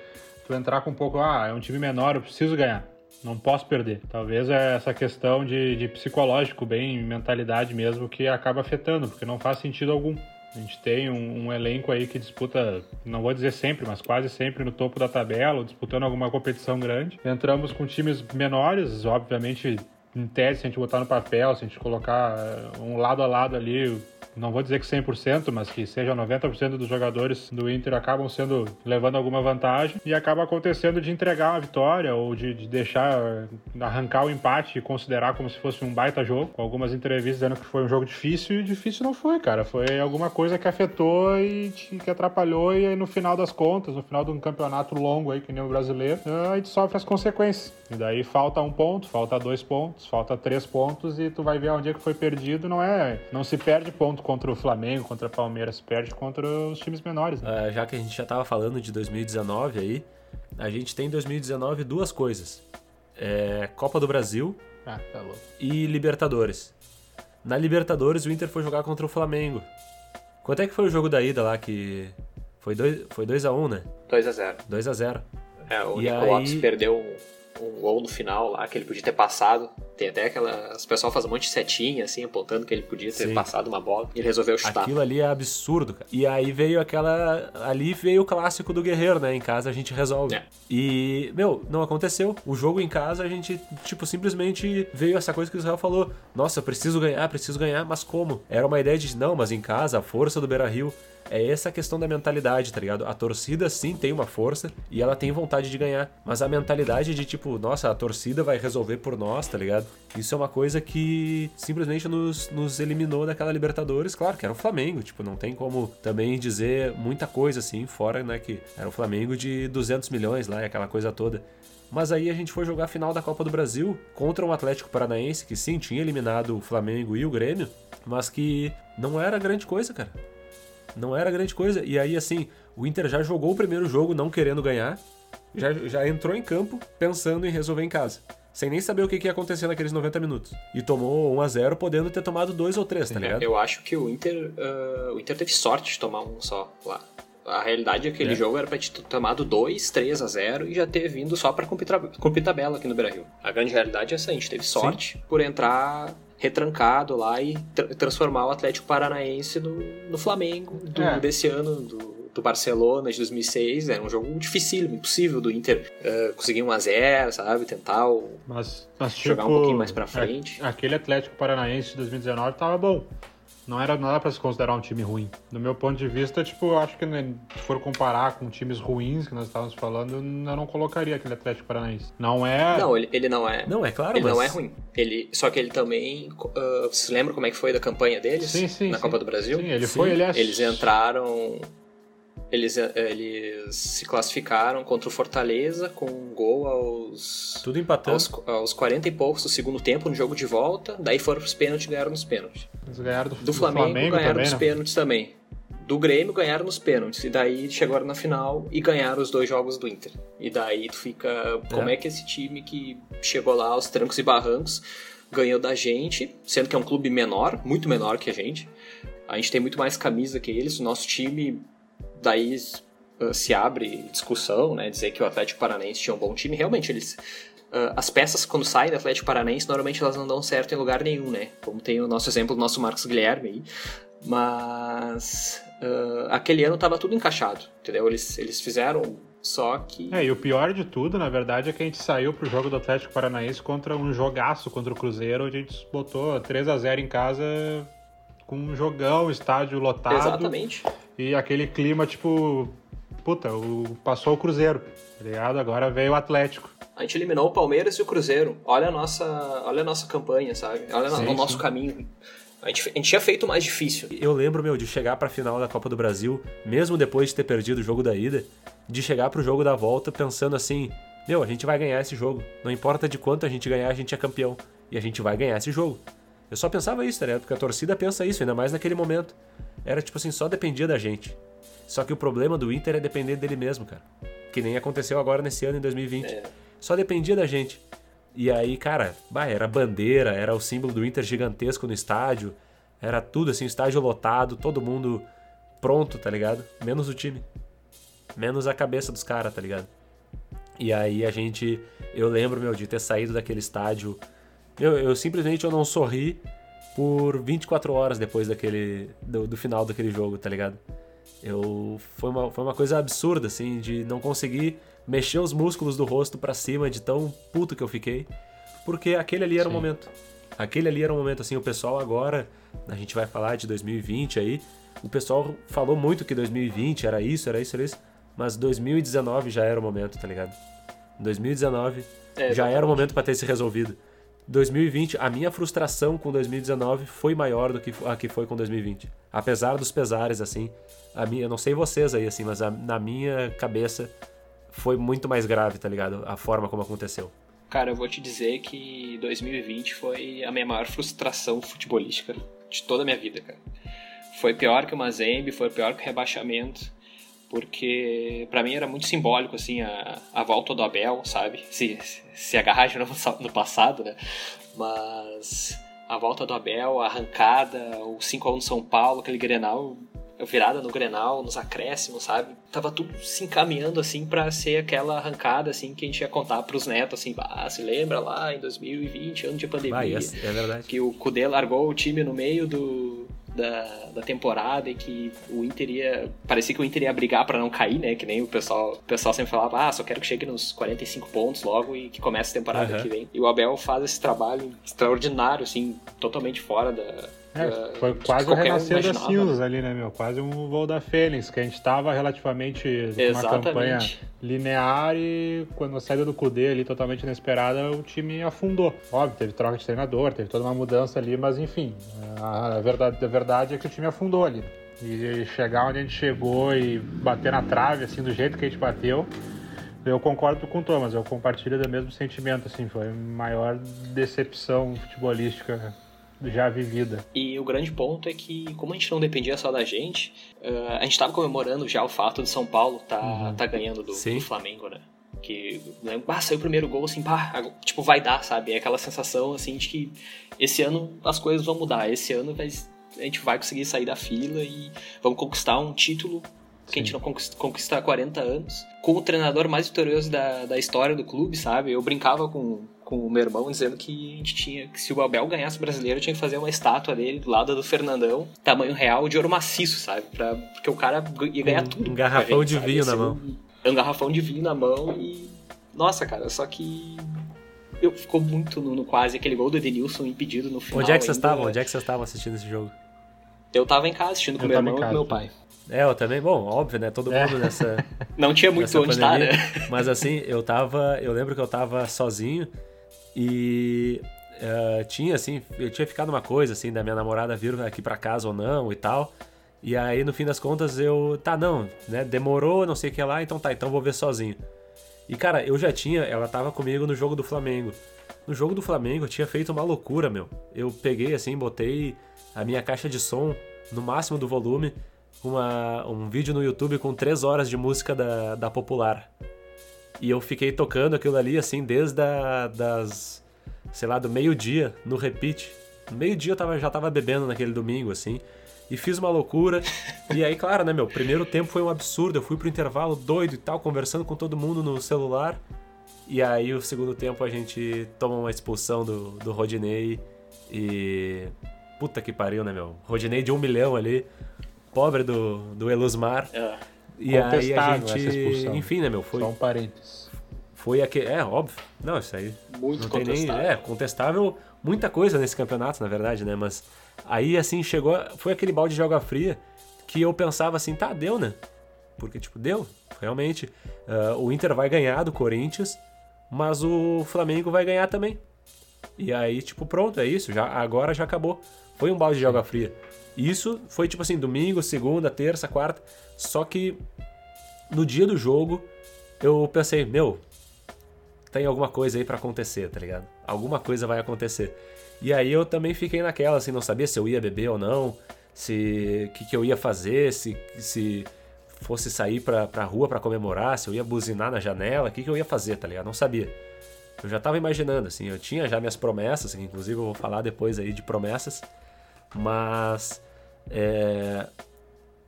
Tu entrar com um pouco, ah, é um time menor, eu preciso ganhar. Não posso perder. Talvez é essa questão de, de psicológico, bem, mentalidade mesmo, que acaba afetando, porque não faz sentido algum. A gente tem um, um, elenco aí que disputa, não vou dizer sempre, mas quase sempre no topo da tabela, disputando alguma competição grande. Entramos com times menores, obviamente, em tese, se a gente botar no papel, se a gente colocar eh, um lado a lado ali, não vou dizer que 100%, mas que seja 90% dos jogadores do Inter acabam sendo levando alguma vantagem e acaba acontecendo de entregar uma vitória ou de, de deixar arrancar o empate e considerar como se fosse um baita jogo. Com algumas entrevistas dizendo que foi um jogo difícil e difícil não foi, cara. Foi alguma coisa que afetou e que atrapalhou e aí no final das contas, no final de um campeonato longo aí que nem o brasileiro, a gente sofre as consequências. E daí falta um ponto, falta dois pontos, falta três pontos e tu vai ver onde é que foi perdido. Não é, não se perde ponto contra o Flamengo, contra o Palmeiras, perde contra os times menores. Né? Uh, já que a gente já estava falando de 2019 aí, a gente tem em 2019 duas coisas: é, Copa do Brasil ah, tá e Libertadores. Na Libertadores, o Inter foi jogar contra o Flamengo. Quanto é que foi o jogo da ida lá que. Foi 2x1, foi dois a um, né? 2x0. 2x0. É, o Nico aí... Lopes perdeu um gol no final lá que ele podia ter passado. Tem até aquela. Os pessoal faz um monte de setinha, assim, apontando que ele podia ter Sim. passado uma bola. E ele resolveu chutar. Aquilo ali é absurdo, cara. E aí veio aquela. Ali veio o clássico do Guerreiro, né? Em casa a gente resolve. É. E, meu, não aconteceu. O jogo em casa a gente, tipo, simplesmente veio essa coisa que o Israel falou. Nossa, preciso ganhar, preciso ganhar, mas como? Era uma ideia de, não, mas em casa, a força do Beira Rio é essa questão da mentalidade, tá ligado? A torcida sim tem uma força e ela tem vontade de ganhar, mas a mentalidade de tipo, nossa, a torcida vai resolver por nós, tá ligado? Isso é uma coisa que simplesmente nos, nos eliminou daquela Libertadores, claro que era o Flamengo, tipo, não tem como também dizer muita coisa assim, fora, né, que era o Flamengo de 200 milhões lá e aquela coisa toda. Mas aí a gente foi jogar a final da Copa do Brasil contra um Atlético Paranaense que sim tinha eliminado o Flamengo e o Grêmio, mas que não era grande coisa, cara. Não era grande coisa. E aí, assim, o Inter já jogou o primeiro jogo não querendo ganhar, já, já entrou em campo pensando em resolver em casa. Sem nem saber o que, que ia acontecer naqueles 90 minutos. E tomou 1 a 0 podendo ter tomado dois ou três, tá ligado? Eu acho que o Inter, uh, o Inter teve sorte de tomar um só lá. A realidade é que aquele é. jogo era pra ter tomado 2, 3 a 0 e já ter vindo só pra cumprir tabela aqui no Brasil. A grande realidade é essa, a gente teve sorte Sim. por entrar retrancado lá e tra transformar o Atlético Paranaense no, no Flamengo do, é. desse ano, do, do Barcelona de 2006. Era um jogo dificílimo, impossível do Inter uh, conseguir um a 0 sabe? Tentar o, mas, mas, jogar tipo, um pouquinho mais pra frente. Aquele Atlético Paranaense de 2019 tava bom não era nada para se considerar um time ruim. Do meu ponto de vista, tipo, eu acho que né, se for comparar com times ruins que nós estávamos falando, eu não colocaria aquele Atlético Paranaense. Não é. Não, ele, ele não é. Não, é claro, Ele mas... não é ruim. Ele, só que ele também. Uh, você lembra como é que foi da campanha deles? Sim, sim. Na sim. Copa do Brasil? Sim, ele foi, ele é... Eles entraram eles, eh, eles se classificaram contra o Fortaleza com um gol aos. Tudo empatando. Aos, aos 40 e poucos do segundo tempo no jogo de volta. Daí foram pros pênaltis e ganharam nos pênaltis. Eles ganharam do, do, do Flamengo, Flamengo, ganharam também, nos né? pênaltis também. Do Grêmio ganharam nos pênaltis. E daí chegaram na final e ganharam os dois jogos do Inter. E daí tu fica. Como é, é que esse time que chegou lá aos trancos e barrancos ganhou da gente, sendo que é um clube menor, muito menor que a gente. A gente tem muito mais camisa que eles. O nosso time daí uh, se abre discussão, né? Dizer que o Atlético Paranaense tinha um bom time. Realmente, eles. Uh, as peças, quando saem do Atlético Paranaense, normalmente elas não dão certo em lugar nenhum, né? Como tem o nosso exemplo do nosso Marcos Guilherme aí. Mas. Uh, aquele ano tava tudo encaixado, entendeu? Eles, eles fizeram só que. É, e o pior de tudo, na verdade, é que a gente saiu pro jogo do Atlético Paranaense contra um jogaço contra o Cruzeiro, onde a gente botou 3 a 0 em casa com um jogão, estádio lotado. Exatamente. E aquele clima, tipo, puta, o, passou o Cruzeiro, tá ligado? Agora veio o Atlético. A gente eliminou o Palmeiras e o Cruzeiro. Olha a nossa, olha a nossa campanha, sabe? Olha sim, o nosso sim. caminho. A gente, a gente tinha feito mais difícil. Eu lembro, meu, de chegar pra final da Copa do Brasil, mesmo depois de ter perdido o jogo da ida, de chegar pro jogo da volta pensando assim: meu, a gente vai ganhar esse jogo. Não importa de quanto a gente ganhar, a gente é campeão. E a gente vai ganhar esse jogo. Eu só pensava isso, né? Porque a torcida pensa isso, ainda mais naquele momento. Era tipo assim, só dependia da gente. Só que o problema do Inter é depender dele mesmo, cara. Que nem aconteceu agora nesse ano, em 2020. É. Só dependia da gente. E aí, cara, bah, era bandeira, era o símbolo do Inter gigantesco no estádio. Era tudo assim, estádio lotado, todo mundo pronto, tá ligado? Menos o time. Menos a cabeça dos caras, tá ligado? E aí a gente. Eu lembro, meu, de ter saído daquele estádio. Eu, eu simplesmente eu não sorri por 24 horas depois daquele. Do, do, final daquele jogo, tá ligado? Eu. Foi uma, foi uma coisa absurda, assim, de não conseguir mexer os músculos do rosto para cima de tão puto que eu fiquei. Porque aquele ali era Sim. o momento. Aquele ali era o momento, assim, o pessoal agora. A gente vai falar de 2020 aí. O pessoal falou muito que 2020 era isso, era isso, era isso. Mas 2019 já era o momento, tá ligado? 2019 é, já era o momento para ter se resolvido. 2020, a minha frustração com 2019 foi maior do que a que foi com 2020. Apesar dos pesares, assim, a minha, eu não sei vocês aí, assim, mas a, na minha cabeça foi muito mais grave, tá ligado? A forma como aconteceu. Cara, eu vou te dizer que 2020 foi a minha maior frustração futebolística de toda a minha vida, cara. Foi pior que o Mazembe, foi pior que o rebaixamento porque para mim era muito simbólico assim a, a volta do Abel, sabe? Se, se agarrar de novo <laughs> no passado, né? Mas a volta do Abel, a arrancada, o 5x1 no São Paulo, aquele Grenal, virada no Grenal, nos acréscimos, sabe? Tava tudo se encaminhando assim para ser aquela arrancada assim que a gente ia contar pros netos assim, ah, se lembra lá em 2020, ano de pandemia, ah, yes, é verdade. que o Cudê largou o time no meio do da, da temporada e que o Inter ia. Parecia que o Inter ia brigar para não cair, né? Que nem o pessoal, o pessoal sempre falava, ah, só quero que chegue nos 45 pontos logo e que comece a temporada uhum. que vem. E o Abel faz esse trabalho extraordinário, assim, totalmente fora da, é, foi quase o renascer das cinzas ali, né, meu? Quase um voo da Fênix, que a gente tava relativamente numa campanha linear e quando a saída do Kudê ali totalmente inesperada, o time afundou. Óbvio, teve troca de treinador, teve toda uma mudança ali, mas enfim, a verdade, a verdade é que o time afundou ali. E chegar onde a gente chegou e bater na trave, assim, do jeito que a gente bateu, eu concordo com o Thomas, eu compartilho do mesmo sentimento, assim, foi a maior decepção futebolística já vivida. E o grande ponto é que, como a gente não dependia só da gente, uh, a gente estava comemorando já o fato de São Paulo tá, uhum. tá ganhando do, do, Flamengo, né? Que, né, ah, saiu o primeiro gol, assim, pá, tipo, vai dar, sabe? É aquela sensação, assim, de que esse ano as coisas vão mudar, esse ano vai, a gente vai conseguir sair da fila e vamos conquistar um título que Sim. a gente não conquista há 40 anos, com o treinador mais vitorioso da, da história do clube, sabe? Eu brincava com, com o meu irmão dizendo que a gente tinha que se o Abel ganhasse o brasileiro, tinha que fazer uma estátua dele do lado do Fernandão, tamanho real de ouro maciço, sabe? Pra, porque o cara ia ganhar um, tudo. Um garrafão gente, de vinho na mão. Um, um garrafão de vinho na mão e. Nossa, cara, só que eu ficou muito no, no, quase aquele gol do Edenilson impedido no final. Onde é que vocês estavam? Onde é que vocês estavam assistindo esse jogo? Eu tava em casa assistindo com eu meu irmão e com meu pai. É, eu também, bom, óbvio, né? Todo mundo é. nessa. <laughs> Não tinha muito onde estar, né? Mas assim, eu tava. Eu lembro que eu tava sozinho e uh, tinha, assim, eu tinha ficado uma coisa, assim, da minha namorada vir aqui para casa ou não e tal. E aí, no fim das contas, eu, tá, não, né, demorou, não sei o que lá, então tá, então vou ver sozinho. E, cara, eu já tinha, ela tava comigo no jogo do Flamengo. No jogo do Flamengo, eu tinha feito uma loucura, meu. Eu peguei, assim, botei a minha caixa de som no máximo do volume, uma, um vídeo no YouTube com três horas de música da, da Popular. E eu fiquei tocando aquilo ali, assim, desde a, das, sei lá, do meio-dia, no repeat. Meio-dia eu tava, já tava bebendo naquele domingo, assim. E fiz uma loucura. <laughs> e aí, claro, né, meu? Primeiro tempo foi um absurdo. Eu fui pro intervalo doido e tal, conversando com todo mundo no celular. E aí, o segundo tempo, a gente toma uma expulsão do, do Rodinei. E. Puta que pariu, né, meu? Rodinei de um milhão ali. Pobre do, do Elusmar. É. E aí a gente. Enfim, né, meu? Foi, Só um parênteses. Foi aquele. É, óbvio. Não, isso aí. Muito não contestável. Nem, é, contestável muita coisa nesse campeonato, na verdade, né? Mas aí, assim, chegou. Foi aquele balde de água fria que eu pensava assim, tá, deu, né? Porque, tipo, deu. Realmente. Uh, o Inter vai ganhar do Corinthians, mas o Flamengo vai ganhar também. E aí, tipo, pronto, é isso. Já, agora já acabou. Foi um balde de água fria. Isso foi tipo assim, domingo, segunda, terça, quarta. Só que no dia do jogo eu pensei, meu, tem alguma coisa aí para acontecer, tá ligado? Alguma coisa vai acontecer. E aí eu também fiquei naquela, assim, não sabia se eu ia beber ou não, se que, que eu ia fazer, se, se fosse sair pra, pra rua para comemorar, se eu ia buzinar na janela, o que, que eu ia fazer, tá ligado? Não sabia. Eu já tava imaginando, assim, eu tinha já minhas promessas, que inclusive eu vou falar depois aí de promessas, mas. É...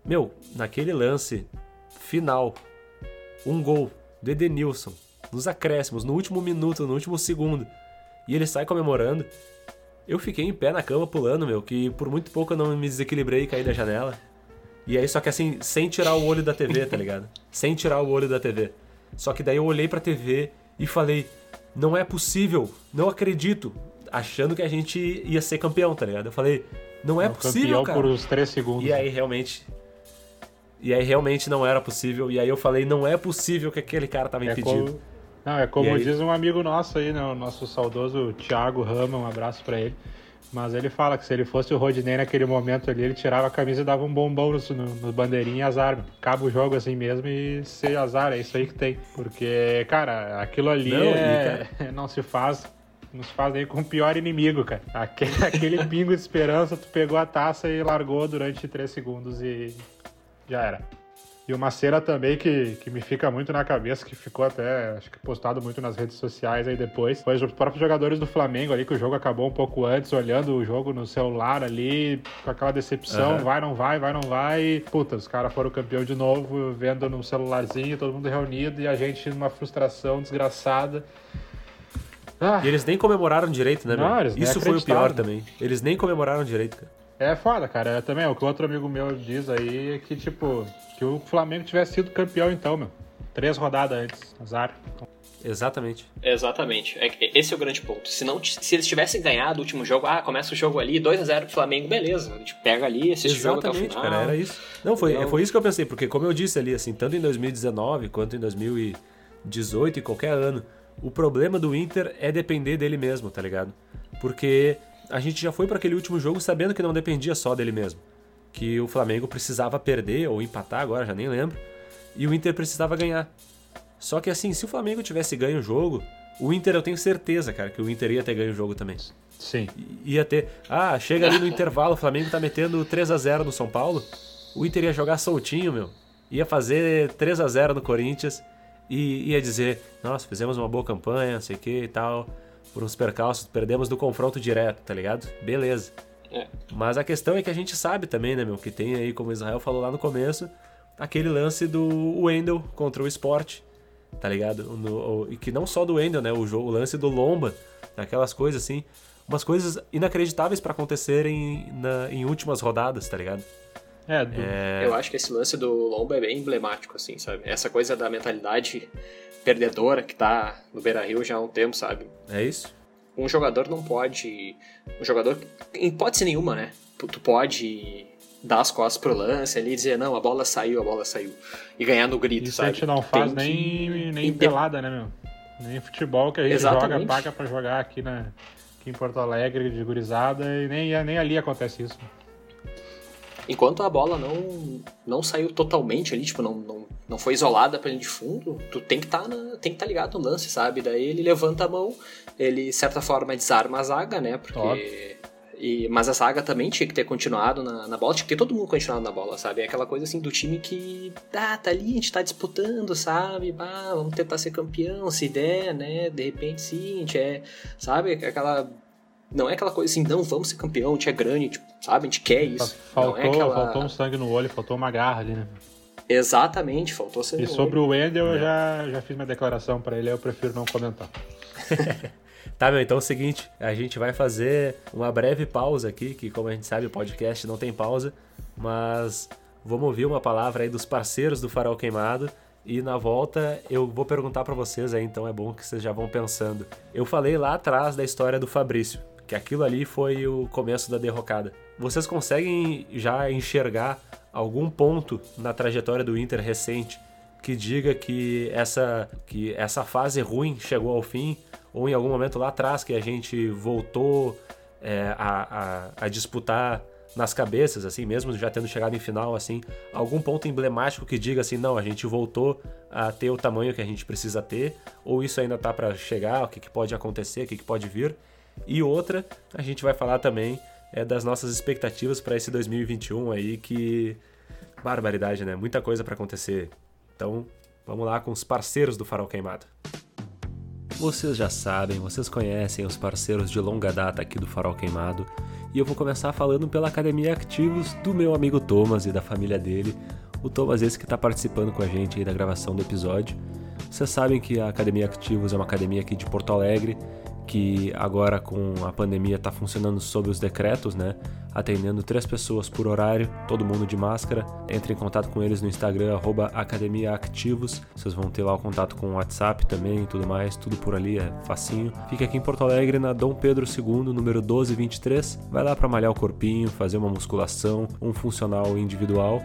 Meu, naquele lance final, um gol do Edenilson, nos acréscimos, no último minuto, no último segundo, e ele sai comemorando. Eu fiquei em pé na cama pulando, meu, que por muito pouco eu não me desequilibrei e caí da janela. E aí, só que assim, sem tirar o olho da TV, tá ligado? <laughs> sem tirar o olho da TV. Só que daí eu olhei pra TV e falei: não é possível, não acredito, achando que a gente ia ser campeão, tá ligado? Eu falei: não é não, possível, campeão cara. por uns três segundos. E aí realmente e aí realmente não era possível. E aí eu falei, não é possível que aquele cara tava é impedido. Como... Não, é como aí... diz um amigo nosso aí, né? O nosso saudoso Thiago Rama, um abraço para ele. Mas ele fala que se ele fosse o Rodinei naquele momento ali, ele tirava a camisa e dava um bombão no, no, no bandeirinha e azar. Acaba o jogo assim mesmo e se azar, é isso aí que tem. Porque, cara, aquilo ali não, é... cara... <laughs> não se faz nos com o pior inimigo, cara. Aquele, <laughs> aquele pingo de esperança, tu pegou a taça e largou durante três segundos e já era. E uma cena também que, que me fica muito na cabeça, que ficou até, acho que postado muito nas redes sociais aí depois, foi os próprios jogadores do Flamengo ali, que o jogo acabou um pouco antes, olhando o jogo no celular ali, com aquela decepção, uhum. vai, não vai, vai, não vai. E, puta, os caras foram campeão de novo, vendo no celularzinho, todo mundo reunido, e a gente numa frustração desgraçada. Ah. E eles nem comemoraram direito, né, não, meu? Isso foi o pior também. Eles nem comemoraram direito, cara. É foda, cara. É, também, o que outro amigo meu diz aí é que, tipo, que o Flamengo tivesse sido campeão então, meu. Três rodadas antes. Azar. Exatamente. Exatamente. É, esse é o grande ponto. Se, não, se eles tivessem ganhado o último jogo, ah, começa o jogo ali, 2 a 0 pro Flamengo, beleza. A gente pega ali, assiste Exatamente, o jogo até o final. cara, era isso. Não, foi, então... foi isso que eu pensei, porque como eu disse ali, assim, tanto em 2019 quanto em 2018 e qualquer ano, o problema do Inter é depender dele mesmo, tá ligado? Porque a gente já foi para aquele último jogo sabendo que não dependia só dele mesmo. Que o Flamengo precisava perder ou empatar, agora já nem lembro, e o Inter precisava ganhar. Só que assim, se o Flamengo tivesse ganho o jogo, o Inter eu tenho certeza, cara, que o Inter ia ter ganho o jogo também. Sim. Ia ter. Ah, chega ali no intervalo, o Flamengo tá metendo 3 a 0 no São Paulo. O Inter ia jogar soltinho, meu. Ia fazer 3 a 0 no Corinthians e ia dizer: "Nossa, fizemos uma boa campanha, não sei o que e tal" por uns percalços, perdemos do confronto direto, tá ligado? Beleza. É. Mas a questão é que a gente sabe também, né, meu, que tem aí, como o Israel falou lá no começo, aquele lance do Wendel contra o Sport, tá ligado? No, o, e que não só do Wendel, né, o, jogo, o lance do Lomba, aquelas coisas assim, umas coisas inacreditáveis para acontecerem na, em últimas rodadas, tá ligado? É, do... é, Eu acho que esse lance do Lomba é bem emblemático, assim, sabe? Essa coisa da mentalidade perdedora que tá no Beira Rio já há um tempo, sabe? É isso. Um jogador não pode. Um jogador, em hipótese nenhuma, né? Tu pode dar as costas pro lance ali e dizer, não, a bola saiu, a bola saiu. E ganhar no grito, Isso sabe? a gente não faz Tem nem, que... nem pelada, né, meu? Nem futebol que a gente Exatamente. joga, paga pra jogar aqui, na, aqui em Porto Alegre, de gurizada, e nem, nem ali acontece isso enquanto a bola não não saiu totalmente ali, tipo, não, não, não foi isolada pra linha de fundo, tu tem que tá estar tá ligado no lance, sabe? Daí ele levanta a mão, ele, de certa forma, desarma a zaga, né? Porque. E, mas a zaga também tinha que ter continuado na, na bola, tinha que ter todo mundo continuado na bola, sabe? É aquela coisa assim do time que. Ah, tá ali, a gente tá disputando, sabe? Vamos tentar ser campeão, se der, né? De repente sim, a gente é. Sabe? Aquela não é aquela coisa assim, não, vamos ser campeão, a gente é grande, tipo, sabe? A gente quer isso. Faltou, é aquela... faltou um sangue no olho, faltou uma garra ali, né? Exatamente, faltou sangue E sobre olho. o Wendel, é. eu já, já fiz minha declaração para ele, eu prefiro não comentar. <laughs> tá, meu, então é o seguinte, a gente vai fazer uma breve pausa aqui, que como a gente sabe, o podcast não tem pausa, mas vamos ouvir uma palavra aí dos parceiros do Farol Queimado e na volta eu vou perguntar para vocês aí, então é bom que vocês já vão pensando. Eu falei lá atrás da história do Fabrício que aquilo ali foi o começo da derrocada. Vocês conseguem já enxergar algum ponto na trajetória do Inter recente que diga que essa, que essa fase ruim chegou ao fim, ou em algum momento lá atrás que a gente voltou é, a, a, a, disputar nas cabeças, assim, mesmo já tendo chegado em final, assim, algum ponto emblemático que diga assim, não, a gente voltou a ter o tamanho que a gente precisa ter, ou isso ainda tá para chegar, o que, que pode acontecer, o que, que pode vir. E outra, a gente vai falar também é das nossas expectativas para esse 2021 aí, que barbaridade, né? Muita coisa para acontecer. Então, vamos lá com os parceiros do Farol Queimado. Vocês já sabem, vocês conhecem os parceiros de longa data aqui do Farol Queimado, e eu vou começar falando pela Academia Ativos do meu amigo Thomas e da família dele. O Thomas esse que está participando com a gente aí da gravação do episódio. Vocês sabem que a Academia Ativos é uma academia aqui de Porto Alegre que agora com a pandemia está funcionando sob os decretos, né? Atendendo três pessoas por horário, todo mundo de máscara. Entre em contato com eles no Instagram, academiaactivos. Vocês vão ter lá o contato com o WhatsApp também e tudo mais, tudo por ali, é facinho. Fica aqui em Porto Alegre, na Dom Pedro II, número 1223. Vai lá para malhar o corpinho, fazer uma musculação, um funcional individual.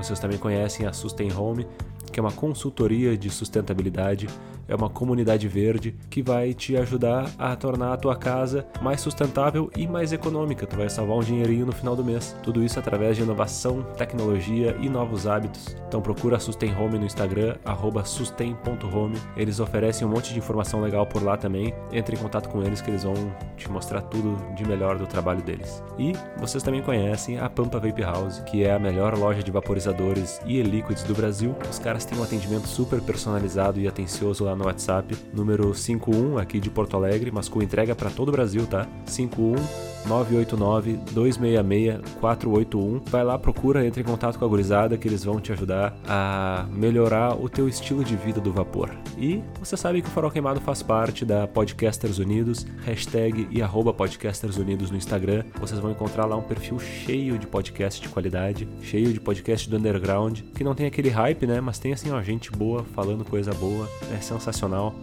Vocês também conhecem a Sustain Home, que é uma consultoria de sustentabilidade é uma comunidade verde que vai te ajudar a tornar a tua casa mais sustentável e mais econômica. Tu vai salvar um dinheirinho no final do mês. Tudo isso através de inovação, tecnologia e novos hábitos. Então procura a Sustain Home no Instagram, sustain.home. Eles oferecem um monte de informação legal por lá também. Entre em contato com eles que eles vão te mostrar tudo de melhor do trabalho deles. E vocês também conhecem a Pampa Vape House, que é a melhor loja de vaporizadores e e-liquids do Brasil. Os caras têm um atendimento super personalizado e atencioso lá no WhatsApp, número 51 aqui de Porto Alegre, mas com entrega para todo o Brasil, tá? 51 989 266 481. Vai lá, procura, entre em contato com a gurizada que eles vão te ajudar a melhorar o teu estilo de vida do vapor. E você sabe que o Farol Queimado faz parte da Podcasters Unidos, hashtag e arroba Podcasters Unidos no Instagram. Vocês vão encontrar lá um perfil cheio de podcast de qualidade, cheio de podcast do underground, que não tem aquele hype, né? Mas tem assim, ó, gente boa falando coisa boa, é sensacional.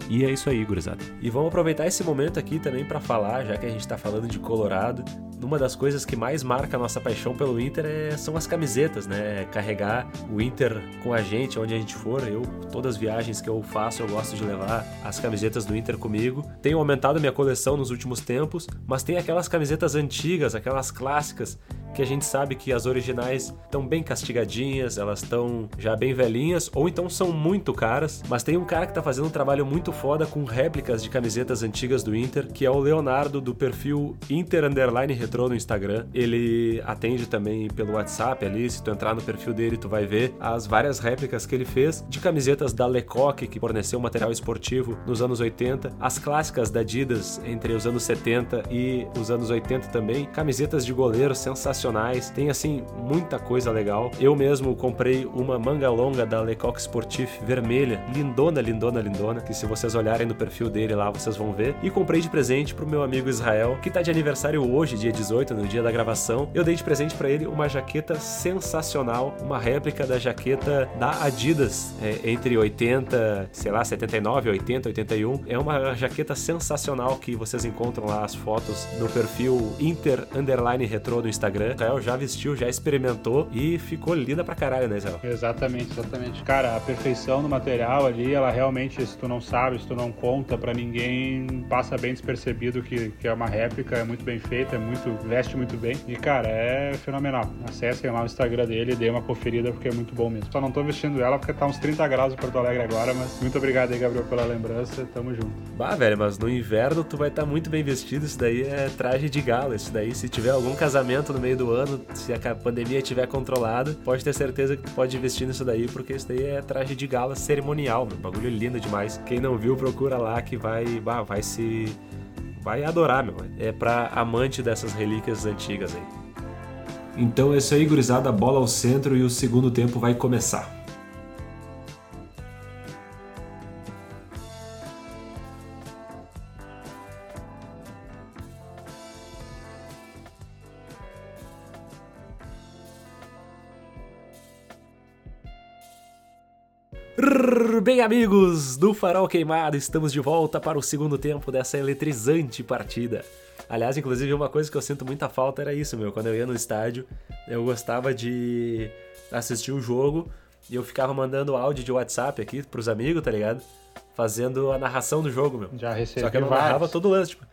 E é isso aí, gurizada. E vamos aproveitar esse momento aqui também para falar, já que a gente tá falando de Colorado uma das coisas que mais marca a nossa paixão pelo Inter é, são as camisetas, né? Carregar o Inter com a gente, onde a gente for. Eu, todas as viagens que eu faço, eu gosto de levar as camisetas do Inter comigo. Tenho aumentado minha coleção nos últimos tempos, mas tem aquelas camisetas antigas, aquelas clássicas, que a gente sabe que as originais estão bem castigadinhas, elas estão já bem velhinhas, ou então são muito caras. Mas tem um cara que está fazendo um trabalho muito foda com réplicas de camisetas antigas do Inter, que é o Leonardo, do perfil Inter Underline Retro no Instagram. Ele atende também pelo WhatsApp ali, se tu entrar no perfil dele, tu vai ver as várias réplicas que ele fez de camisetas da Lecoq, que forneceu material esportivo nos anos 80, as clássicas da Adidas entre os anos 70 e os anos 80 também, camisetas de goleiro sensacionais tem assim muita coisa legal. Eu mesmo comprei uma manga longa da Lecoq Sportif vermelha, lindona, lindona, lindona, que se vocês olharem no perfil dele lá vocês vão ver. E comprei de presente pro meu amigo Israel, que tá de aniversário hoje, dia 18, no dia da gravação. Eu dei de presente para ele uma jaqueta sensacional, uma réplica da jaqueta da Adidas, é, entre 80, sei lá, 79, 80, 81. É uma jaqueta sensacional que vocês encontram lá as fotos no perfil Inter Underline Retro do Instagram. Israel já vestiu, já experimentou e ficou linda pra caralho, né, Israel? Exatamente, exatamente. Cara, a perfeição do material ali, ela realmente, se tu não sabe, se tu não conta pra ninguém, passa bem despercebido que, que é uma réplica, é muito bem feita, é muito, veste muito bem. E, cara, é fenomenal. Acessem lá o Instagram dele e dê uma conferida porque é muito bom mesmo. Só não tô vestindo ela porque tá uns 30 graus em Porto Alegre agora, mas muito obrigado aí, Gabriel, pela lembrança. Tamo junto. Bah, velho, mas no inverno tu vai estar tá muito bem vestido. Isso daí é traje de gala. Isso daí, se tiver algum casamento no meio do ano, se a pandemia estiver controlada, pode ter certeza que pode vestir nisso daí, porque isso daí é traje de gala cerimonial, meu. Bagulho lindo demais. Quem não viu, procura lá que vai, bah, vai se. Vai adorar, meu. É pra amante dessas relíquias antigas aí. Então é isso aí, gurizada. Bola ao centro e o segundo tempo vai começar. Bem, amigos do Farol Queimado, estamos de volta para o segundo tempo dessa eletrizante partida. Aliás, inclusive, uma coisa que eu sinto muita falta era isso, meu. Quando eu ia no estádio, eu gostava de assistir o jogo e eu ficava mandando áudio de WhatsApp aqui pros amigos, tá ligado? Fazendo a narração do jogo, meu. Já recebi Só que eu não vários. narrava todo o lance, tipo.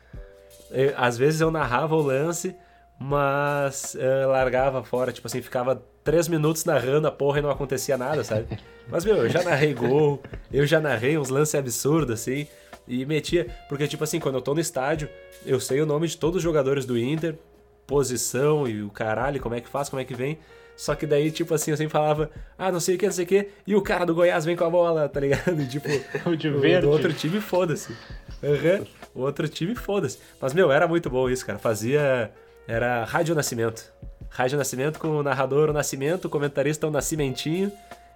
eu- às vezes eu narrava o lance, mas uh, largava fora, tipo assim, ficava três minutos narrando a porra e não acontecia nada, sabe? Mas, meu, eu já narrei gol, eu já narrei uns lances absurdos, assim, e metia. Porque, tipo assim, quando eu tô no estádio, eu sei o nome de todos os jogadores do Inter, posição e o caralho, como é que faz, como é que vem. Só que daí, tipo assim, eu sempre falava, ah, não sei o que, não sei o que, e o cara do Goiás vem com a bola, tá ligado? E, <laughs> tipo, <laughs> o de verde. O outro time, foda-se. Uhum. O outro time, foda-se. Mas, meu, era muito bom isso, cara. Fazia. Era Rádio Nascimento. Rádio Nascimento com o narrador o Nascimento, o comentarista o Nascimentinho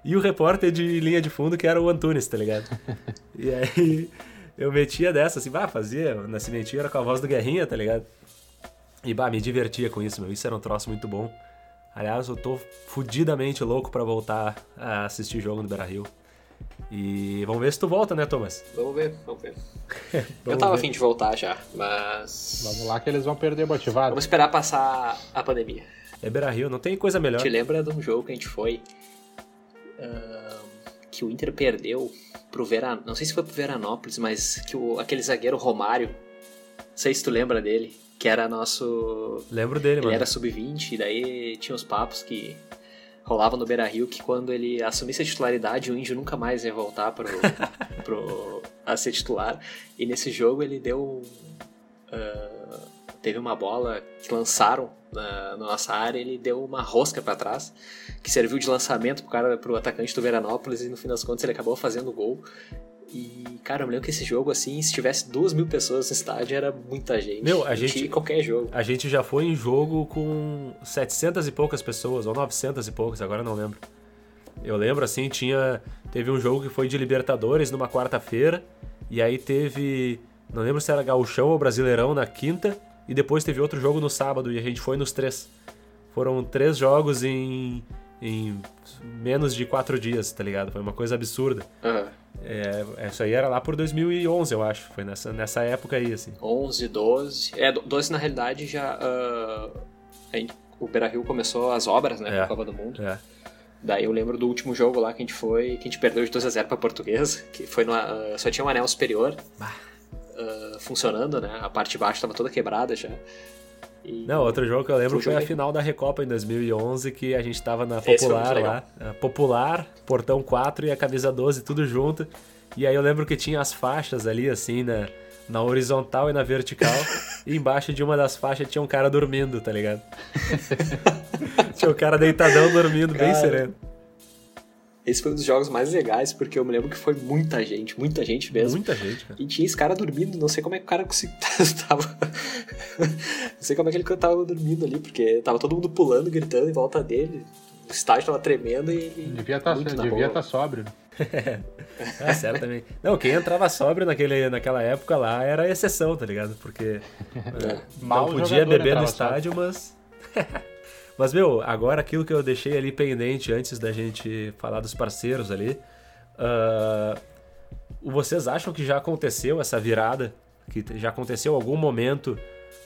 e o repórter de linha de fundo que era o Antunes, tá ligado? <laughs> e aí eu metia dessa, assim, bah, fazia. O Nascimentinho era com a voz do Guerrinha, tá ligado? E bah, me divertia com isso, meu. Isso era um troço muito bom. Aliás, eu tô fudidamente louco para voltar a assistir jogo no Beira Rio. E vamos ver se tu volta, né, Thomas? Vamos ver, vamos ver. <laughs> vamos eu tava ver. afim de voltar já, mas. Vamos lá que eles vão perder motivado. Vamos esperar passar a pandemia. É Beira Rio, não tem coisa melhor. Te lembra de um jogo que a gente foi uh, que o Inter perdeu pro Veran... Não sei se foi pro Veranópolis, mas que o... aquele zagueiro Romário, não sei se tu lembra dele, que era nosso. Lembro dele, ele mano. Ele era sub-20, e daí tinha os papos que rolavam no Beira Rio que quando ele assumisse a titularidade, o Índio nunca mais ia voltar pro, <laughs> pro, a ser titular. E nesse jogo ele deu. Uh, teve uma bola que lançaram na, na nossa área, ele deu uma rosca para trás, que serviu de lançamento pro cara, pro atacante do Veranópolis, e no fim das contas ele acabou fazendo o gol. E, cara, eu me lembro que esse jogo, assim, se tivesse duas mil pessoas no estádio, era muita gente. Meu, a gente. qualquer jogo. A gente já foi em jogo com 700 e poucas pessoas, ou 900 e poucas, agora não lembro. Eu lembro, assim, tinha. Teve um jogo que foi de Libertadores numa quarta-feira, e aí teve. Não lembro se era Gauchão ou Brasileirão na quinta, e depois teve outro jogo no sábado, e a gente foi nos três. Foram três jogos em, em menos de quatro dias, tá ligado? Foi uma coisa absurda. Uhum. É, isso aí era lá por 2011, eu acho. Foi nessa, nessa época aí, assim. 11, 12. É, 12 na realidade já. Uh, gente, o Beira Rio começou as obras, né? É, Copa do Mundo. É. Daí eu lembro do último jogo lá que a gente foi, que a gente perdeu de 2x0 pra Portuguesa, que foi uh, só tinha um anel superior uh, funcionando, né? A parte de baixo tava toda quebrada já. E... Não, outro jogo que eu lembro foi a final da Recopa em 2011, que a gente tava na Popular lá. Popular, Portão 4 e a camisa 12, tudo junto. E aí eu lembro que tinha as faixas ali, assim, na, na horizontal e na vertical. <laughs> e embaixo de uma das faixas tinha um cara dormindo, tá ligado? <laughs> tinha um cara deitadão dormindo, cara, bem sereno. Esse foi um dos jogos mais legais, porque eu me lembro que foi muita gente, muita gente mesmo. Muita gente, cara. E tinha esse cara dormindo, não sei como é que o cara conseguiu. <laughs> tava... não sei como é que ele tava dormindo ali, porque tava todo mundo pulando, gritando em volta dele. O estádio tava tremendo e. Devia tá, estar tá sóbrio. <laughs> ah, sério também. Não, quem entrava sóbrio naquele, naquela época lá era exceção, tá ligado? Porque é. não podia beber no estádio, sóbrio. mas. <laughs> Mas, meu, agora aquilo que eu deixei ali pendente antes da gente falar dos parceiros ali. Uh, vocês acham que já aconteceu essa virada? Que já aconteceu algum momento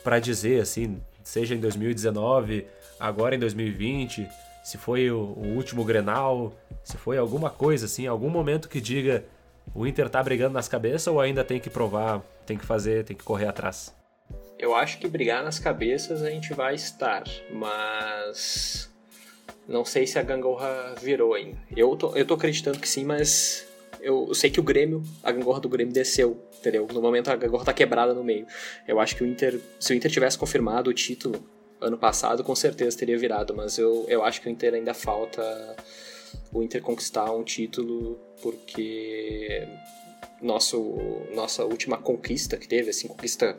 para dizer, assim, seja em 2019, agora em 2020, se foi o, o, último Grenal, se foi alguma coisa assim, algum momento que diga o Inter tá brigando nas cabeças ou ainda tem que provar, tem que fazer, tem que correr atrás? Eu acho que brigar nas cabeças a gente vai estar, mas não sei se a gangorra virou ainda. Eu tô, eu tô acreditando que sim, mas eu, eu sei que o Grêmio, a gangorra do Grêmio desceu, entendeu? No momento a gangorra tá quebrada no meio. Eu acho que o Inter, se o Inter tivesse confirmado o título ano passado, com certeza teria virado, mas eu, eu acho que o Inter ainda falta o Inter conquistar um título porque nosso nossa última conquista que teve, assim, conquista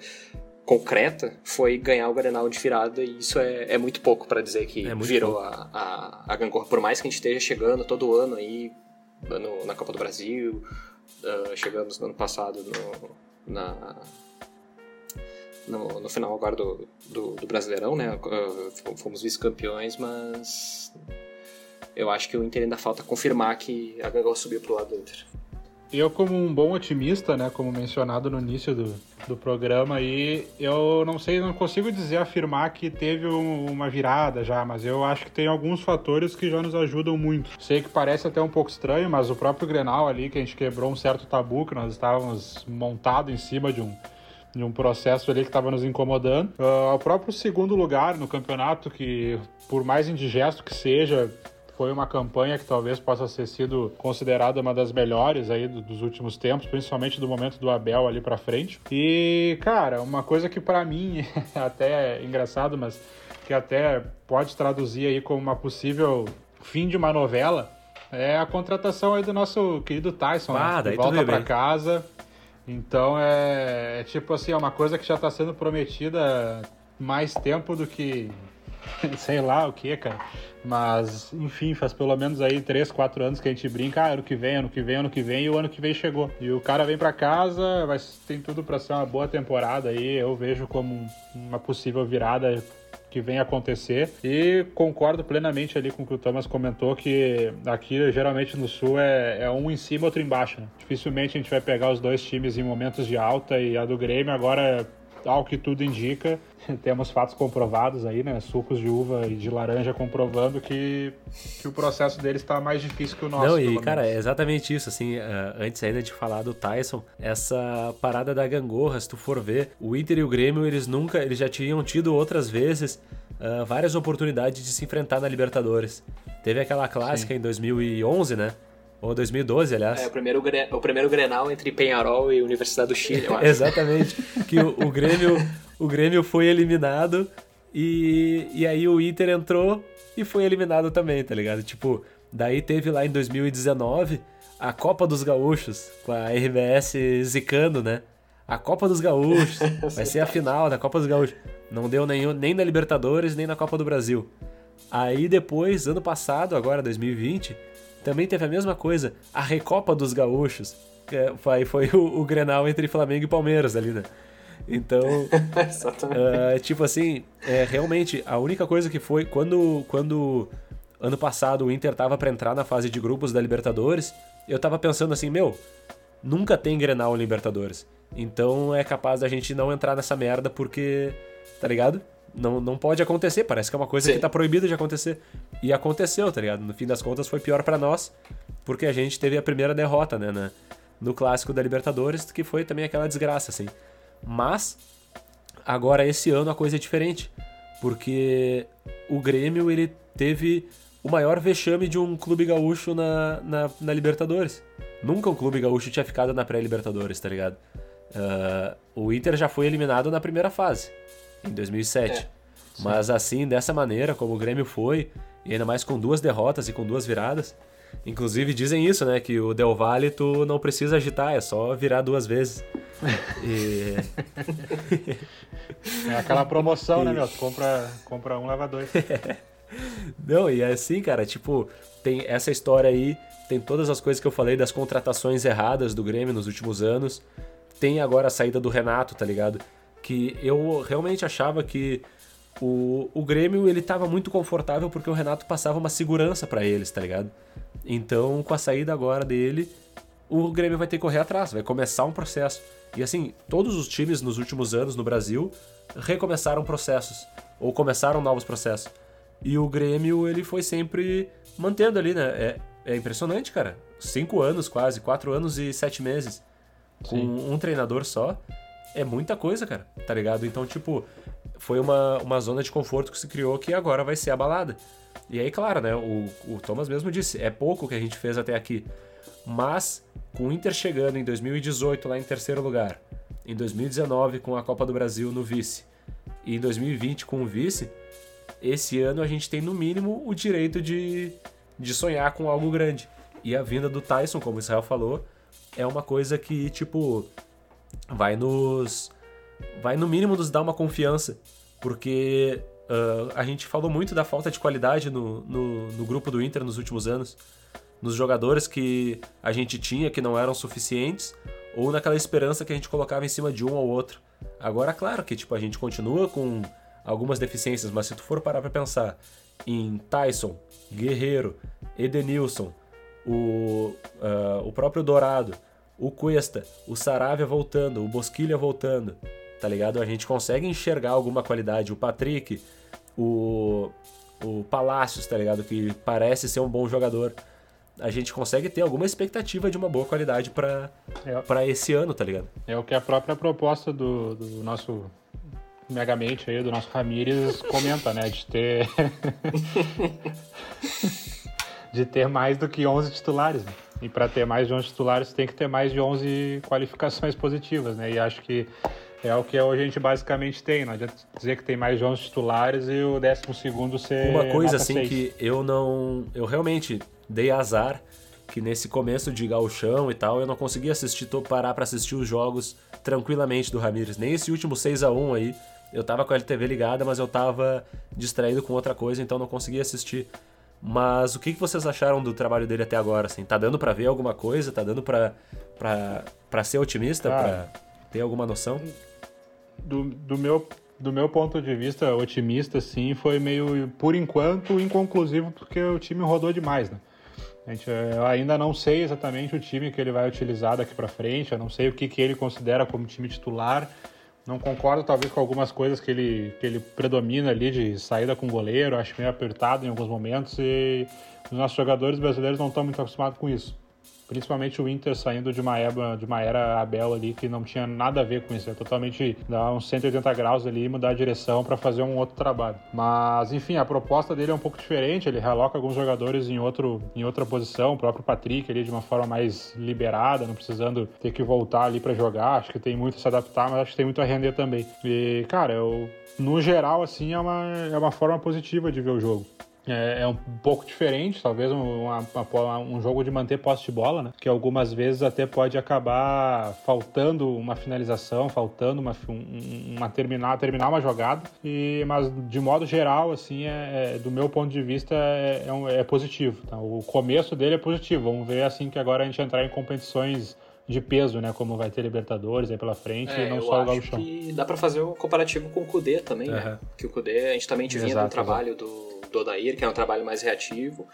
concreta foi ganhar o Grenal de virada e isso é, é muito pouco para dizer que é virou a, a, a Gangorra. Por mais que a gente esteja chegando todo ano aí no, na Copa do Brasil, uh, chegamos no ano passado no, na, no, no final agora do, do, do Brasileirão, né? Uh, fomos vice-campeões, mas eu acho que o Inter ainda falta confirmar que a Gangorra subiu pro lado do Inter. Eu, como um bom otimista, né, como mencionado no início do, do programa, aí, eu não sei, não consigo dizer, afirmar que teve um, uma virada já, mas eu acho que tem alguns fatores que já nos ajudam muito. Sei que parece até um pouco estranho, mas o próprio Grenal ali, que a gente quebrou um certo tabu, que nós estávamos montado em cima de um, de um processo ali que estava nos incomodando. Uh, o próprio segundo lugar no campeonato, que por mais indigesto que seja, foi uma campanha que talvez possa ter sido considerada uma das melhores aí dos últimos tempos, principalmente do momento do Abel ali para frente. E, cara, uma coisa que para mim <laughs> é até engraçado, mas que até pode traduzir aí como uma possível fim de uma novela, é a contratação aí do nosso querido Tyson, ah, né? volta para casa. Então é, é, tipo assim, é uma coisa que já está sendo prometida mais tempo do que <laughs> sei lá o que, cara. Mas, enfim, faz pelo menos aí 3, 4 anos que a gente brinca, ah, ano que vem, ano que vem, ano que vem, e o ano que vem chegou. E o cara vem para casa, mas tem tudo para ser uma boa temporada aí, eu vejo como uma possível virada que vem acontecer. E concordo plenamente ali com o que o Thomas comentou, que aqui geralmente no Sul é, é um em cima, outro embaixo. Né? Dificilmente a gente vai pegar os dois times em momentos de alta e a do Grêmio agora ao que tudo indica, <laughs> temos fatos comprovados aí, né? Sucos de uva e de laranja comprovando que, que o processo deles está mais difícil que o nosso. Não, e cara, é exatamente isso. Assim, uh, antes ainda de falar do Tyson, essa parada da gangorra, se tu for ver, o Inter e o Grêmio, eles nunca, eles já tinham tido outras vezes uh, várias oportunidades de se enfrentar na Libertadores. Teve aquela clássica Sim. em 2011, né? Ou 2012, aliás. É, o primeiro, o primeiro Grenal entre Penharol e Universidade do Chile, eu <laughs> acho. Exatamente. Que o, o, Grêmio, o Grêmio foi eliminado e, e aí o Inter entrou e foi eliminado também, tá ligado? Tipo, daí teve lá em 2019 a Copa dos Gaúchos, com a RBS zicando, né? A Copa dos Gaúchos. <laughs> Vai ser a final da Copa dos Gaúchos. Não deu nenhum, nem na Libertadores, nem na Copa do Brasil. Aí depois, ano passado, agora 2020 também teve a mesma coisa, a Recopa dos Gaúchos, que é, foi, foi o, o Grenal entre Flamengo e Palmeiras ali, né? Então, <laughs> uh, tipo assim, é, realmente, a única coisa que foi, quando, quando ano passado o Inter tava para entrar na fase de grupos da Libertadores, eu tava pensando assim, meu, nunca tem Grenal em Libertadores. Então é capaz da gente não entrar nessa merda porque, tá ligado? Não, não pode acontecer, parece que é uma coisa Sim. que tá proibida de acontecer. E aconteceu, tá ligado? No fim das contas foi pior para nós, porque a gente teve a primeira derrota, né, no clássico da Libertadores, que foi também aquela desgraça, assim. Mas, agora esse ano a coisa é diferente, porque o Grêmio, ele teve o maior vexame de um clube gaúcho na, na, na Libertadores. Nunca um clube gaúcho tinha ficado na pré-Libertadores, tá ligado? Uh, o Inter já foi eliminado na primeira fase em 2007. É, Mas assim, dessa maneira, como o Grêmio foi, e ainda mais com duas derrotas e com duas viradas. Inclusive dizem isso, né? Que o Del Valle tu não precisa agitar, é só virar duas vezes. <laughs> E... é aquela promoção, e... né, meu? Tu <laughs> compra, compra um, leva dois. <laughs> não, e é assim, cara, tipo, tem essa história aí, tem todas as coisas que eu falei das contratações erradas do Grêmio nos últimos anos. Tem agora a saída do Renato, tá ligado? Que eu realmente achava que o, o Grêmio ele tava muito confortável porque o Renato passava uma segurança para eles, tá ligado? Então, com a saída agora dele, o Grêmio vai ter que correr atrás, vai começar um processo. E assim, todos os times nos últimos anos no Brasil recomeçaram processos ou começaram novos processos. E o Grêmio, ele foi sempre mantendo ali, né? É, é impressionante, cara. Cinco anos quase, quatro anos e sete meses. Com Sim. um treinador só é muita coisa, cara, tá ligado? Então, tipo, foi uma, uma zona de conforto que se criou que agora vai ser abalada. E aí, claro, né, o, o Thomas mesmo disse, é pouco que a gente fez até aqui. Mas, com o Inter chegando em 2018 lá em terceiro lugar, em 2019 com a Copa do Brasil no vice, e em 2020 com o vice, esse ano a gente tem no mínimo o direito de, de sonhar com algo grande. E a vinda do Tyson, como o Israel falou, é uma coisa que, tipo, vai nos. vai no mínimo nos dar uma confiança, porque uh, a gente falou muito da falta de qualidade no, no, no grupo do Inter nos últimos anos, nos jogadores que a gente tinha que não eram suficientes, ou naquela esperança que a gente colocava em cima de um ou outro. Agora, claro que tipo, a gente continua com algumas deficiências, mas se tu for parar pra pensar em Tyson, Guerreiro, Edenilson, o, uh, o próprio Dourado, o Cuesta, o Saravia voltando, o Bosquilha voltando, tá ligado? A gente consegue enxergar alguma qualidade. O Patrick, o, o Palácios, tá ligado? Que parece ser um bom jogador. a gente consegue ter alguma expectativa de uma boa qualidade para é. esse ano, tá ligado? É o que a própria proposta do, do nosso Megamente aí, do nosso Ramires, comenta, né? De ter. <laughs> de ter mais do que 11 titulares. Né? E para ter mais de 11 titulares, tem que ter mais de 11 qualificações positivas, né? E acho que é o que a gente basicamente tem. Não adianta dizer que tem mais de 11 titulares e o 12 ser. Uma coisa assim 6. que eu não. Eu realmente dei azar que nesse começo de gauchão e tal, eu não consegui assistir, tô parar para assistir os jogos tranquilamente do Ramires. Nem esse último 6 a 1 aí, eu tava com a LTV ligada, mas eu tava distraído com outra coisa, então não consegui assistir. Mas o que, vocês acharam do trabalho dele até agora? Assim? Tá dando para ver alguma coisa? Tá dando pra, pra ser otimista? Pra ter alguma noção? Do, do, meu, do meu ponto de vista, otimista, sim, foi meio, por enquanto, inconclusivo, porque o time rodou demais, né? A gente, eu ainda não sei exatamente o time que ele vai utilizar daqui para frente, eu não sei o que, que ele considera como time titular. Não concordo, talvez, com algumas coisas que ele, que ele predomina ali de saída com goleiro, acho meio apertado em alguns momentos e os nossos jogadores brasileiros não estão muito acostumados com isso. Principalmente o Inter saindo de uma, era, de uma era Abel ali que não tinha nada a ver com isso. É totalmente dar uns 180 graus ali e mudar a direção para fazer um outro trabalho. Mas, enfim, a proposta dele é um pouco diferente. Ele realoca alguns jogadores em, outro, em outra posição. O próprio Patrick ali de uma forma mais liberada, não precisando ter que voltar ali para jogar. Acho que tem muito a se adaptar, mas acho que tem muito a render também. E, cara, eu, no geral, assim, é uma, é uma forma positiva de ver o jogo. É, é, um pouco diferente, talvez um, uma, uma, um jogo de manter posse de bola, né? Que algumas vezes até pode acabar faltando uma finalização, faltando uma, uma terminar, terminar uma jogada. E, mas de modo geral, assim, é, é do meu ponto de vista, é, é, um, é positivo. Tá? O começo dele é positivo. Vamos ver assim que agora a gente entrar em competições de peso, né? Como vai ter Libertadores aí pela frente é, e não só o Gauchão. Que dá para fazer um comparativo com o Cudê também, uhum. né? Que o Cudê, a gente também vinha exato, do trabalho exato. do do Odair, que era um trabalho mais reativo,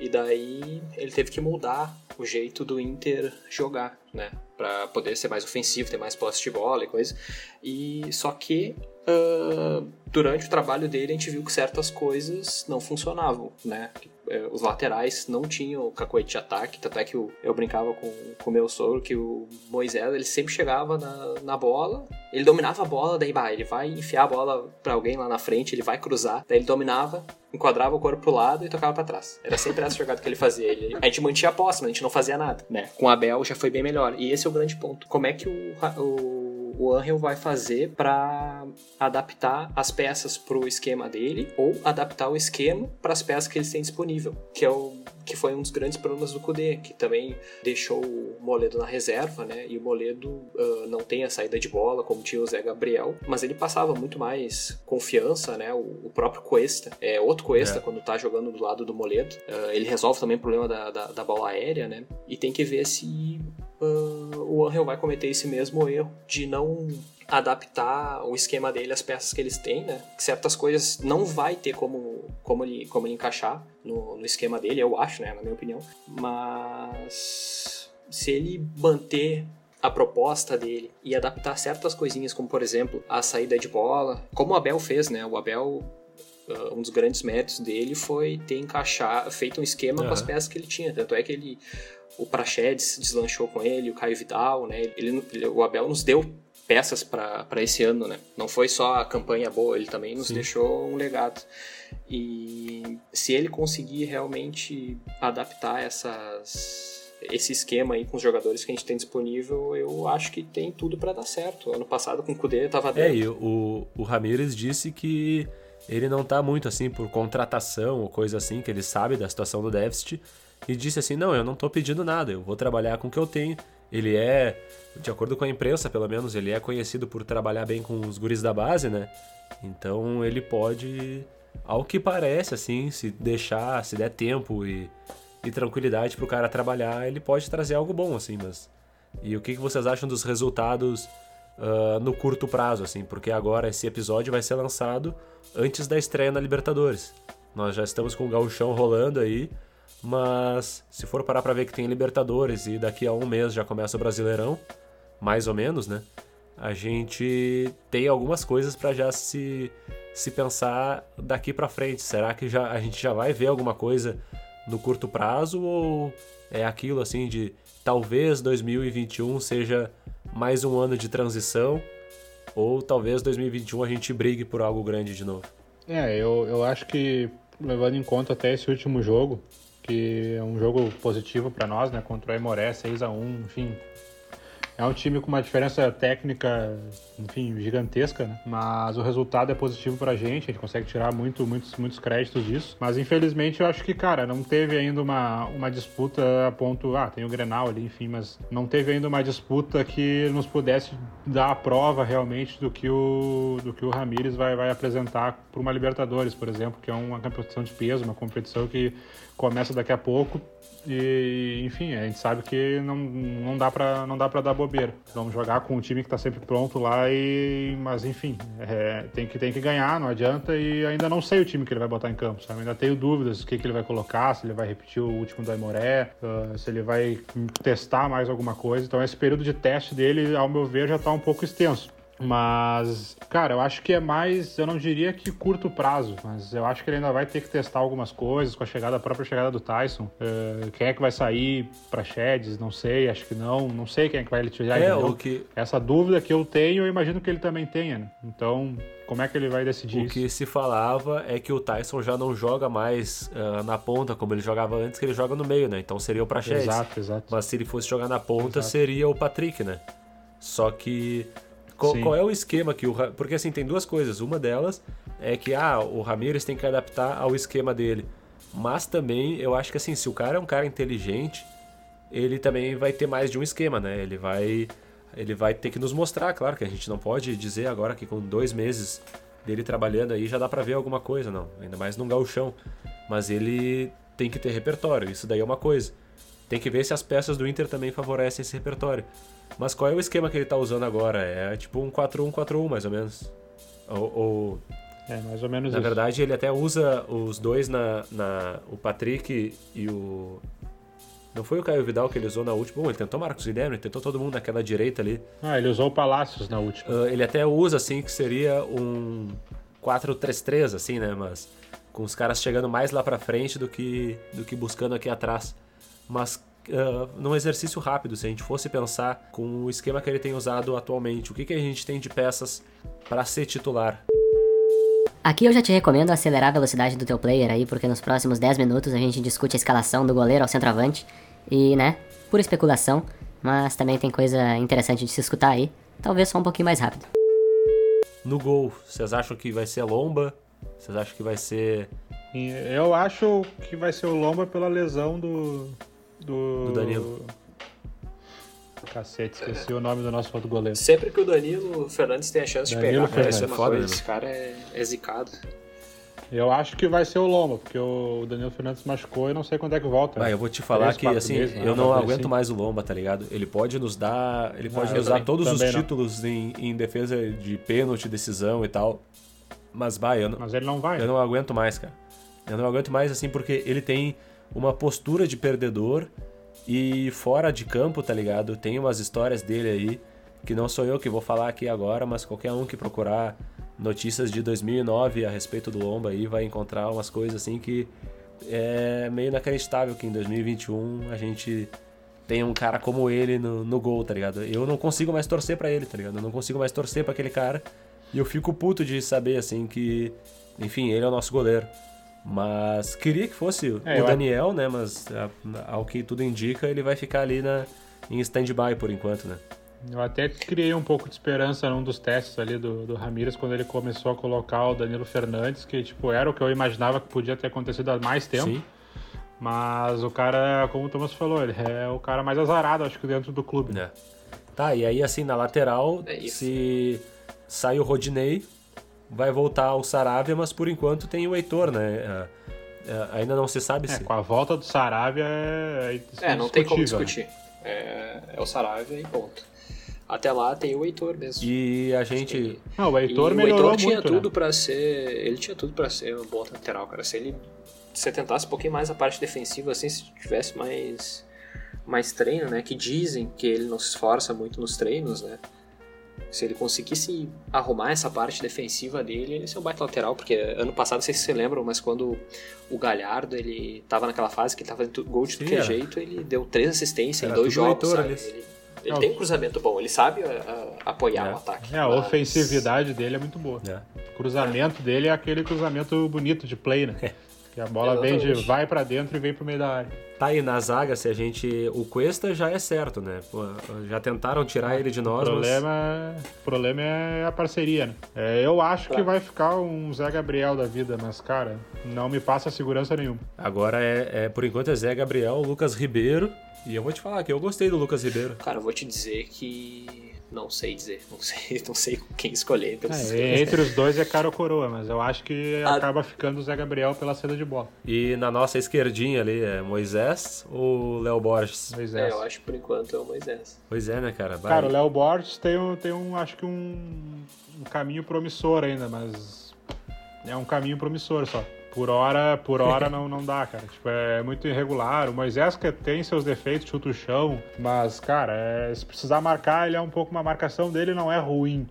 e daí ele teve que mudar o jeito do Inter jogar, né? Para poder ser mais ofensivo, ter mais posse de bola e coisa. E só que uh, durante o trabalho dele a gente viu que certas coisas não funcionavam, né? É, os laterais não tinham cacoete de ataque, tanto é que eu, eu brincava com o meu sogro que o Moisés ele sempre chegava na, na bola, ele dominava a bola, daí bah, ele vai enfiar a bola para alguém lá na frente, ele vai cruzar, daí ele dominava, enquadrava o corpo pro lado e tocava para trás. Era sempre essa jogada que ele fazia. Ele, a gente mantinha a posse, mas a gente não fazia nada, né? Com o Abel já foi bem melhor. E esse é o grande ponto. Como é que o, o o Angel vai fazer para adaptar as peças para o esquema dele ou adaptar o esquema para as peças que ele tem disponível, que é o que foi um dos grandes problemas do Kudê, que também deixou o Moledo na reserva, né? E o Moledo uh, não tem a saída de bola como tinha o Zé Gabriel, mas ele passava muito mais confiança, né? O, o próprio Cuesta, é outro Cuesta é. quando tá jogando do lado do Moledo, uh, ele resolve também o problema da, da, da bola aérea, né? E tem que ver se uh, o Angel vai cometer esse mesmo erro de não adaptar o esquema dele às peças que eles têm, né? Certas coisas não vai ter como, como, ele, como ele encaixar no, no esquema dele, eu acho, né? Na minha opinião. Mas se ele manter a proposta dele e adaptar certas coisinhas, como por exemplo a saída de bola, como o Abel fez, né? O Abel Uh, um dos grandes méritos dele foi ter encaixar, feito um esquema uhum. com as peças que ele tinha. Tanto é que ele o Prachedes deslanchou com ele, o Caio Vidal, né? Ele, ele o Abel nos deu peças para esse ano, né? Não foi só a campanha boa, ele também nos Sim. deixou um legado. E se ele conseguir realmente adaptar essas esse esquema aí com os jogadores que a gente tem disponível, eu acho que tem tudo para dar certo. Ano passado com o Kudê tava dentro. É, e o, o Ramires disse que ele não tá muito assim por contratação ou coisa assim, que ele sabe da situação do déficit e disse assim: Não, eu não estou pedindo nada, eu vou trabalhar com o que eu tenho. Ele é, de acordo com a imprensa, pelo menos, ele é conhecido por trabalhar bem com os guris da base, né? Então ele pode, ao que parece, assim, se deixar, se der tempo e, e tranquilidade pro cara trabalhar, ele pode trazer algo bom, assim, mas. E o que, que vocês acham dos resultados uh, no curto prazo, assim? Porque agora esse episódio vai ser lançado antes da estreia na Libertadores. Nós já estamos com o gauchão rolando aí. Mas se for parar para ver que tem Libertadores e daqui a um mês já começa o Brasileirão, mais ou menos, né? A gente tem algumas coisas para já se, se pensar daqui para frente. Será que já, a gente já vai ver alguma coisa no curto prazo ou é aquilo assim de talvez 2021 seja mais um ano de transição ou talvez 2021 a gente brigue por algo grande de novo? É, eu, eu acho que levando em conta até esse último jogo, que é um jogo positivo para nós, né, contra o Aimoré 6 a 1, enfim, é um time com uma diferença técnica, enfim, gigantesca, né? Mas o resultado é positivo pra gente, a gente consegue tirar muito, muitos, muitos créditos disso. Mas infelizmente eu acho que, cara, não teve ainda uma, uma disputa a ponto. Ah, tem o Grenal ali, enfim, mas não teve ainda uma disputa que nos pudesse dar a prova realmente do que o, do que o Ramires vai, vai apresentar para uma Libertadores, por exemplo, que é uma competição de peso, uma competição que começa daqui a pouco e, enfim, a gente sabe que não, não dá para não dá para dar bobeira. Vamos jogar com um time que está sempre pronto lá e, mas enfim, é, tem que tem que ganhar, não adianta e ainda não sei o time que ele vai botar em campo, sabe? Ainda tenho dúvidas do que, que ele vai colocar, se ele vai repetir o último do Aimoré, uh, se ele vai testar mais alguma coisa. Então esse período de teste dele, ao meu ver, já está um pouco extenso. Mas, cara, eu acho que é mais, eu não diria que curto prazo, mas eu acho que ele ainda vai ter que testar algumas coisas com a chegada, a própria chegada do Tyson. Uh, quem é que vai sair para Sheds? Não sei, acho que não. Não sei quem é que vai ele tirar. É, o que... Essa dúvida que eu tenho, eu imagino que ele também tenha, né? Então, como é que ele vai decidir o isso? Que se falava é que o Tyson já não joga mais uh, na ponta como ele jogava antes, que ele joga no meio, né? Então seria o Praxedes. Exato, exato. Mas se ele fosse jogar na ponta, exato. seria o Patrick, né? Só que qual, qual, é o esquema que o. Porque assim, tem duas coisas. Uma delas é que ah, o Ramirez tem que adaptar ao esquema dele. Mas também eu acho que assim, se o cara é um cara inteligente, ele também vai ter mais de um esquema, né? Ele vai. Ele vai ter que nos mostrar, claro que a gente não pode dizer agora que com dois meses dele trabalhando aí já dá pra ver alguma coisa, não. Ainda mais num galchão. Mas ele tem que ter repertório, isso daí é uma coisa. Tem que ver se as peças do Inter também favorecem esse repertório. Mas qual é o esquema que ele tá usando agora? É tipo um 4-1-4-1, mais ou menos. Ou, ou, É, mais ou menos Na isso. verdade, ele até usa os dois na, na. O Patrick e o. Não foi o Caio Vidal que ele usou na última? Bom, ele tentou Marcos Guilherme, tentou todo mundo naquela direita ali. Ah, ele usou o Palácios na última. Uh, ele até usa, assim, que seria um 4-3-3, assim, né? Mas com os caras chegando mais lá pra frente do que, do que buscando aqui atrás. Mas uh, num exercício rápido, se a gente fosse pensar com o esquema que ele tem usado atualmente, o que, que a gente tem de peças para ser titular? Aqui eu já te recomendo acelerar a velocidade do teu player aí, porque nos próximos 10 minutos a gente discute a escalação do goleiro ao centroavante. E, né, pura especulação, mas também tem coisa interessante de se escutar aí. Talvez só um pouquinho mais rápido. No gol, vocês acham que vai ser Lomba? Vocês acham que vai ser. Eu acho que vai ser o Lomba pela lesão do. Do, do Danilo. Cacete, esqueci é. o nome do nosso outro goleiro. Sempre que o Danilo Fernandes tem a chance Danilo de pegar, Fernandes. é uma Foda, coisa, né? esse cara é, é zicado. Eu acho que vai ser o Lomba, porque o Danilo Fernandes machucou e não sei quando é que volta. Ah, eu vou te falar Três, que assim, meses, né? eu não coisa aguento assim. mais o Lomba, tá ligado? Ele pode nos dar, ele pode eu nos dar também. todos os Também não. títulos em, em defesa de pênalti, decisão e tal. Mas vai, eu não, Mas ele não vai. eu não aguento mais, cara. Eu não aguento mais assim porque ele tem uma postura de perdedor e fora de campo, tá ligado? Tem umas histórias dele aí que não sou eu que vou falar aqui agora, mas qualquer um que procurar notícias de 2009 a respeito do Lomba aí vai encontrar umas coisas assim que é meio inacreditável que em 2021 a gente tem um cara como ele no, no gol, tá ligado? Eu não consigo mais torcer pra ele, tá ligado? Eu não consigo mais torcer pra aquele cara e eu fico puto de saber assim que, enfim, ele é o nosso goleiro. Mas queria que fosse É, o Daniel, né? Mas a- ao que tudo indica, ele vai ficar ali na, em stand-by por enquanto, né? Eu até criei um pouco de esperança num dos testes ali do, do Ramírez quando ele começou a colocar o Danilo Fernandes, que tipo, era o que eu imaginava que podia ter acontecido há mais tempo. Sim. Mas o cara, como o Thomas falou, ele é o cara mais azarado, acho que dentro do clube. né? Tá, e aí assim, na lateral, É se sai o Rodinei, vai voltar o Saravia, mas por enquanto tem o Heitor, né? É, é, ainda não se sabe É, se. com a volta do Saravia é, É, não tem como né? discutir. É, é o Saravia e ponto. Até lá tem o Heitor mesmo. E a gente. Não, o Heitor e melhorou o Heitor tinha muito, tudo né? pra ser. Ele tinha tudo pra ser um bom lateral, cara. Se ele se tentasse um pouquinho mais a parte defensiva, assim, se tivesse mais, mais treino, né? Que dizem que ele não se esforça muito nos treinos, né? Se ele conseguisse arrumar essa parte defensiva dele, ele ia ser um baita lateral, porque ano passado, não sei se vocês lembram, mas quando o Galhardo, ele tava naquela fase que ele tava fazendo gol de qualquer jeito, ele deu três assistências Era em dois jogos, leitor sabe? Ele, ele tem um cruzamento bom, ele sabe uh, uh, apoiar É. o ataque. É, a mas- ofensividade dele é muito boa. É. O cruzamento dele é aquele cruzamento bonito de play, né? Que a bola vem de vai pra dentro e vem pro meio da área. Tá aí na zaga, se a gente. O Cuesta já é certo, né? Pô, já tentaram tirar ele de O nós, mas. problema, o problema é a parceria, né? É, eu acho que Claro. vai ficar um Zé Gabriel da vida, mas, cara, não me passa segurança nenhuma. Agora é, é, por enquanto é Zé Gabriel, Lucas Ribeiro. E eu vou te falar que eu gostei do Lucas Ribeiro. Cara, eu vou te dizer que. Não sei dizer, não sei, <laughs> não sei quem escolher. Então, É, entre os dois é cara ou coroa, mas eu acho que Ah. acaba ficando o Zé Gabriel pela saída de bola. E na nossa esquerdinha ali é Moisés ou Léo Borges? Pois É, é. eu acho que por enquanto é o Moisés. Pois é, né, cara? Vai. Cara, o Léo Borges tem, um, tem um, acho que um, um caminho promissor ainda, mas é um caminho promissor só. Por hora, por hora não, não dá, cara. Tipo, é muito irregular. O Moisés que tem seus defeitos, chuta o chão, mas, cara, é, se precisar marcar, ele é um pouco uma marcação dele não é ruim.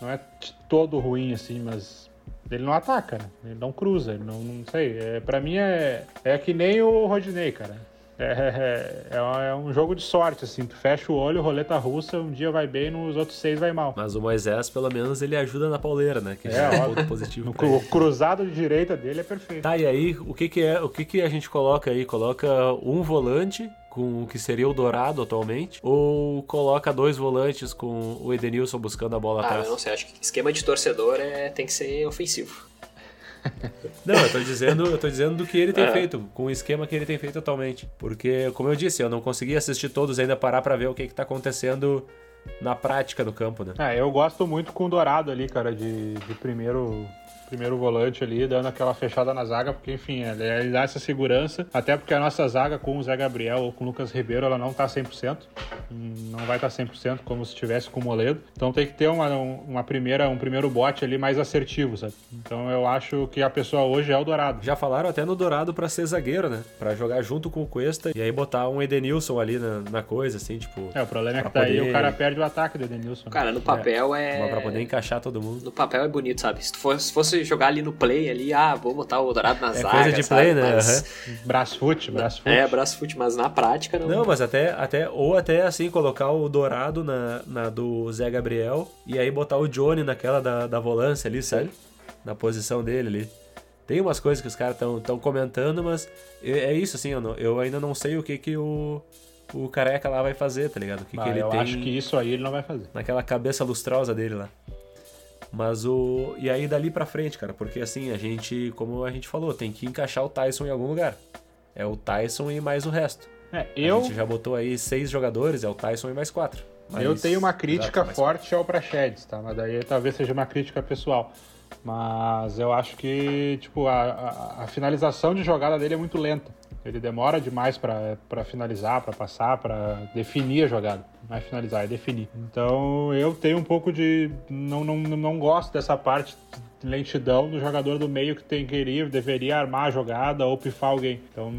Não é todo ruim, assim, mas ele não ataca, né? Ele não cruza, ele não, não sei. É, pra mim é, é que nem o Rodinei, cara. É, é, é um jogo de sorte, assim. Tu fecha o olho, roleta russa, um dia vai bem, nos outros seis vai mal. Mas o Moisés, pelo menos, ele ajuda na pauleira, né? Que É, é um ponto positivo o cruzado de direita dele é perfeito. Tá, e aí, o que que é, o que que a gente coloca aí? Coloca um volante com o que seria o Dourado atualmente? Ou coloca dois volantes com o Edenilson buscando a bola Ah, atrás? eu não sei, acho que esquema de torcedor é, tem que ser ofensivo. Não, eu tô dizendo, eu tô dizendo do que ele tem É. feito, com o esquema que ele tem feito atualmente. Porque, como eu disse, eu não consegui assistir todos ainda parar pra ver o que que tá acontecendo na prática no campo, né? É, eu gosto muito com o Dourado ali, cara, de, de primeiro, primeiro volante ali, dando aquela fechada na zaga, porque, enfim, ele, ele dá essa segurança, até porque a nossa zaga com o Zé Gabriel ou com o Lucas Ribeiro, ela não tá 100%, hum, não vai estar 100% como se tivesse com o Moledo, então tem que ter uma, uma primeira, um primeiro bote ali mais assertivo, sabe? Então eu acho que a pessoa hoje é o Dourado. Já falaram até no Dourado pra ser zagueiro, né? Pra jogar junto com o Cuesta e aí botar um Edenilson ali na, na coisa, assim, tipo. É, o problema é que daí poder- o cara perde o ataque do Edenilson. né? Cara, no papel é. Mas pra poder encaixar todo mundo. No papel é bonito, sabe? Se fosse, se fosse jogar ali no play, ali, ah, vou botar o Dourado na É zaga, coisa de sabe? play, né? Mas- Brasfoot, Brasfoot. É, braço fute, mas na prática não. Não, mas até, até, ou até assim, colocar o Dourado na, na do Zé Gabriel e aí botar o Johnny naquela da, da volância ali, sabe? Na posição dele ali. Tem umas coisas que os caras estão comentando, mas é isso, assim, eu, não- eu ainda não sei o que que o, o careca lá vai fazer, tá ligado? O que, Ah, que ele eu tem acho que isso aí ele não vai fazer. naquela cabeça lustrosa dele lá. Mas o. E aí dali pra frente, cara, porque assim, a gente, como a gente falou, tem que encaixar o Tyson em algum lugar. É o Tyson e mais o resto. É, A eu, gente já botou aí seis jogadores, é o Tyson e mais quatro. Mais- eu tenho uma crítica Exato, forte ao Praxedes, tá? Mas daí talvez seja uma crítica pessoal. Mas eu acho que, tipo, a, a- a finalização de jogada dele é muito lenta. Ele demora demais pra finalizar, pra passar, pra definir a jogada. Não é finalizar, é definir. Então eu tenho um pouco de. Não, não, não gosto dessa parte de lentidão do jogador do meio que tem que ir, deveria armar a jogada ou pifar alguém. Então,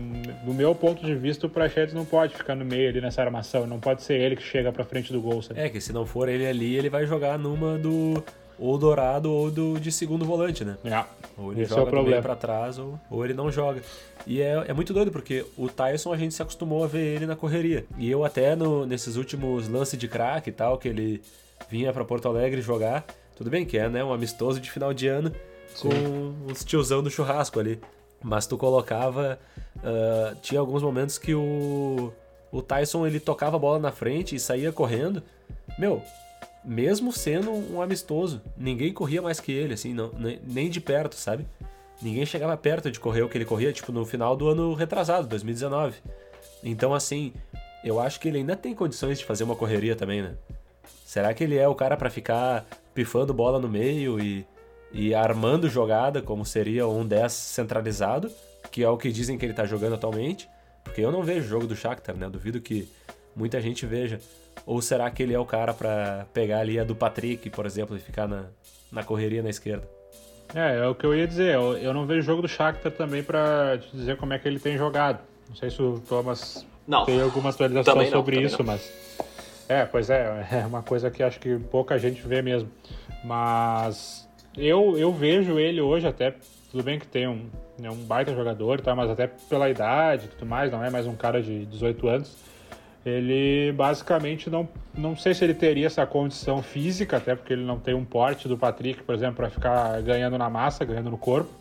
do meu ponto de vista, o Praxedes não pode ficar no meio ali nessa armação. Não pode ser ele que chega pra frente do gol, sabe? É, que se não for ele ali, ele vai jogar numa do. Ou dourado ou do de segundo volante, né? É. Ou ele Esse é joga o do meio pra trás, ou, ou ele não joga. E é, é muito doido, porque o Tyson a gente se acostumou a ver ele na correria. E eu até no- nesses últimos lances de craque e tal, que ele vinha pra Porto Alegre jogar, tudo bem que é, né, um amistoso de final de ano com os tiozão do churrasco ali. Mas tu colocava... ah, tinha alguns momentos que o, o Tyson ele tocava a bola na frente e saía correndo. Meu, mesmo sendo um amistoso, ninguém corria mais que ele, assim, não, nem, de perto, sabe? Ninguém chegava perto de correr o que ele corria, tipo, no final do ano retrasado, 2019. Então, assim, eu acho que ele ainda tem condições de fazer uma correria também, né? Será que ele é o cara pra ficar pifando bola no meio e, e armando jogada, como seria um 10 centralizado, que é o que dizem que ele tá jogando atualmente? Porque eu não vejo o jogo do Shakhtar, né? Duvido que muita gente veja. Ou será que ele é o cara pra pegar ali a do Patrick, por exemplo, e ficar na, na correria na esquerda? É, é o que eu ia dizer. Eu, eu não vejo o jogo do Shakhtar também pra te dizer como é que ele tem jogado. Não sei se o Thomas Não. tem alguma atualização não, sobre isso, não. mas É, pois é, é uma coisa que acho que pouca gente vê mesmo. Mas eu, eu vejo ele hoje até, tudo bem que tem um, é um baita jogador, tá? mas até pela idade e tudo mais, não é mais um cara de 18 anos. Ele basicamente não, não sei se ele teria essa condição física, até porque ele não tem um porte do Patrick, por exemplo, para ficar ganhando na massa, ganhando no corpo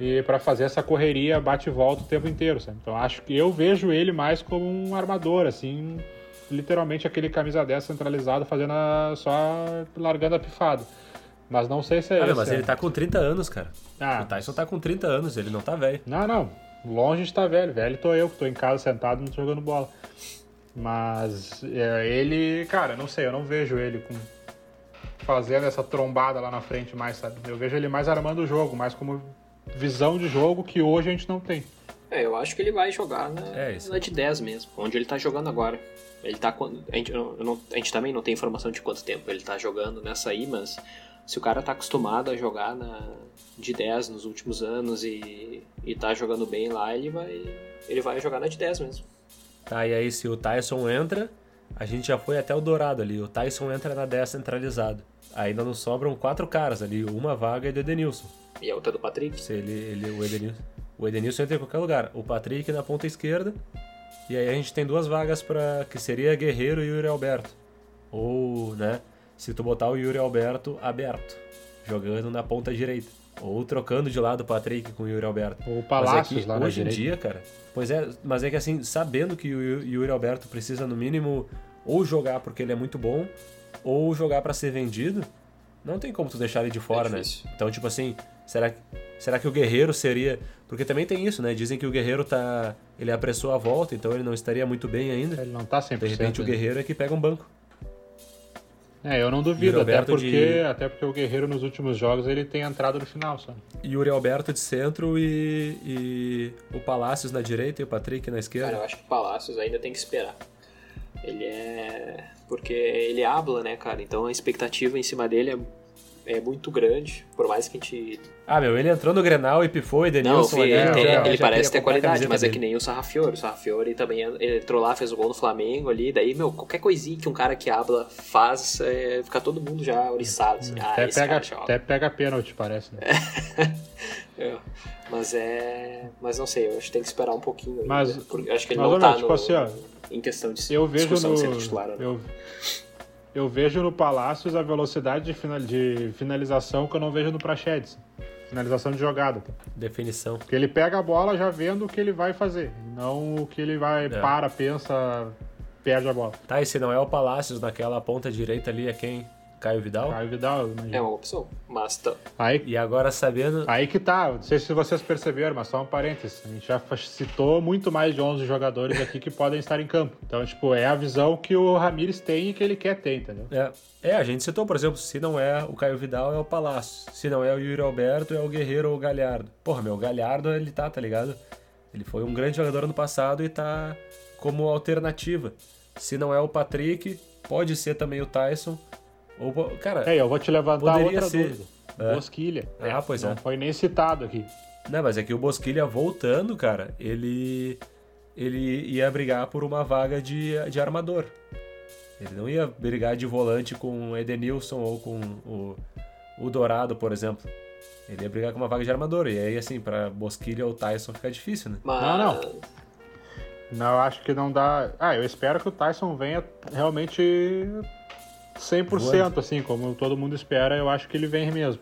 e para fazer essa correria bate e volta o tempo inteiro. Sabe? Então acho que eu vejo ele mais como um armador, assim, literalmente aquele camisa 10 centralizado fazendo a, só largando a pifada. Mas não sei se é. Ah, mas ele tá com 30 anos, cara. Ah. O Tyson tá com 30 anos, ele não tá velho. Não, não. Longe de estar tá velho. Velho tô eu, que tô em casa sentado não tô jogando bola. Mas é, ele, cara, não sei, eu não vejo ele com fazendo essa trombada lá na frente mais, sabe? Eu vejo ele mais armando o jogo, mais como visão de jogo que hoje a gente não tem. É, eu acho que ele vai jogar na, é na de 10 mesmo, onde ele tá jogando agora. Ele tá. A gente, não, a gente também não tem informação de quanto tempo ele tá jogando nessa aí, mas se o cara tá acostumado a jogar na, de 10 nos últimos anos e, e tá jogando bem lá, ele vai, ele vai jogar na de 10 mesmo. Tá, e aí se o Tyson entra, a gente já foi até o Dourado ali. O Tyson entra na 10 centralizado. Ainda não sobram quatro caras ali, uma vaga é do Edenilson. E a outra é do Patrick? Se ele, ele, o, Edenilson, o Edenilson entra em qualquer lugar. O Patrick na ponta esquerda. E aí a gente tem duas vagas para que seria Guerreiro e Yuri Alberto. Ou, né, se tu botar o Yuri Alberto aberto, jogando na ponta direita. Ou trocando de lado o Patrick com o Yuri Alberto. Ou o Palácios é lá Hoje em dia, cara. Pois é, mas é que assim, sabendo que o Yuri Alberto precisa no mínimo ou jogar porque ele é muito bom, ou jogar para ser vendido, não tem como tu deixar ele de fora, é né? Então, tipo assim, será, será que o Guerreiro seria. Porque também tem isso, né? Dizem que o Guerreiro tá. Ele apressou a volta, então ele não estaria muito bem ainda. Ele não tá 100%. De repente o né? Guerreiro é que pega um banco. É, eu não duvido, até porque, de... até porque o Guerreiro nos últimos jogos ele tem entrado no final só. Yuri Alberto de centro e, e o Palácios na direita e o Patrick na esquerda. Cara, eu acho que o Palácios ainda tem que esperar. Ele é. Porque ele habla, né, cara? Então a expectativa em cima dele é, é muito grande. Por mais que a gente. Ah, meu, ele entrou no Grenal e pifou e Denilson. Não, ele, tem, ele parece ter qualidade, mas dele. é que nem o Sarrafiore. O Sarrafiore também ele entrou lá, fez o gol no Flamengo ali. Daí, meu, qualquer coisinha que um cara que habla faz, é, fica todo mundo já oriçado. Assim, ah, até, pega, até pega pênalti, parece. Né? <laughs> é. Mas é. Mas não sei, eu acho que tem que esperar um pouquinho. Mas, ainda, acho que ele não, não tá tipo no, assim, ó, em questão de eu vejo no, ser titular. Né? Eu, eu vejo no Palácios a velocidade de, final, de finalização que eu não vejo no Prachedes. Finalização de jogada. Definição. Porque ele pega a bola já vendo o que ele vai fazer. Não o que ele vai, é. para, pensa, perde a bola. Tá, e se não é o Palácios naquela ponta direita ali, é quem? Caio Vidal? Caio Vidal, imagino. É uma opção, mas tá. Aí, e agora sabendo... Aí que tá, não sei se vocês perceberam, mas só um parênteses. A gente já citou muito mais de 11 jogadores aqui que podem estar em campo. Então, tipo, é a visão que o Ramires tem e que ele quer ter, entendeu? É. É, a gente citou, por exemplo, se não é o Caio Vidal, é o Palácio. Se não é o Yuri Alberto, é o Guerreiro ou o Galhardo. Porra, meu, o Galhardo, ele tá, tá ligado? Ele foi um grande jogador ano passado e tá como alternativa. Se não é o Patrick, pode ser também o Tyson. Ou, cara, é, eu vou te levantar outra ser. dúvida. É. Bosquilha. Ah, pois Não é. foi nem citado aqui. Não, mas é que o Bosquilha voltando, cara, ele ele ia brigar por uma vaga de, de armador. Ele não ia brigar de volante com o Edenilson ou com o, o Dourado, por exemplo. Ele ia brigar com uma vaga de armador. E aí, assim, pra Bosquilha ou Tyson fica difícil, né? Mas... Não, não. Não, eu acho que não dá. Ah, eu espero que o Tyson venha realmente 100%, Voando. assim, como todo mundo espera, eu acho que ele vem mesmo.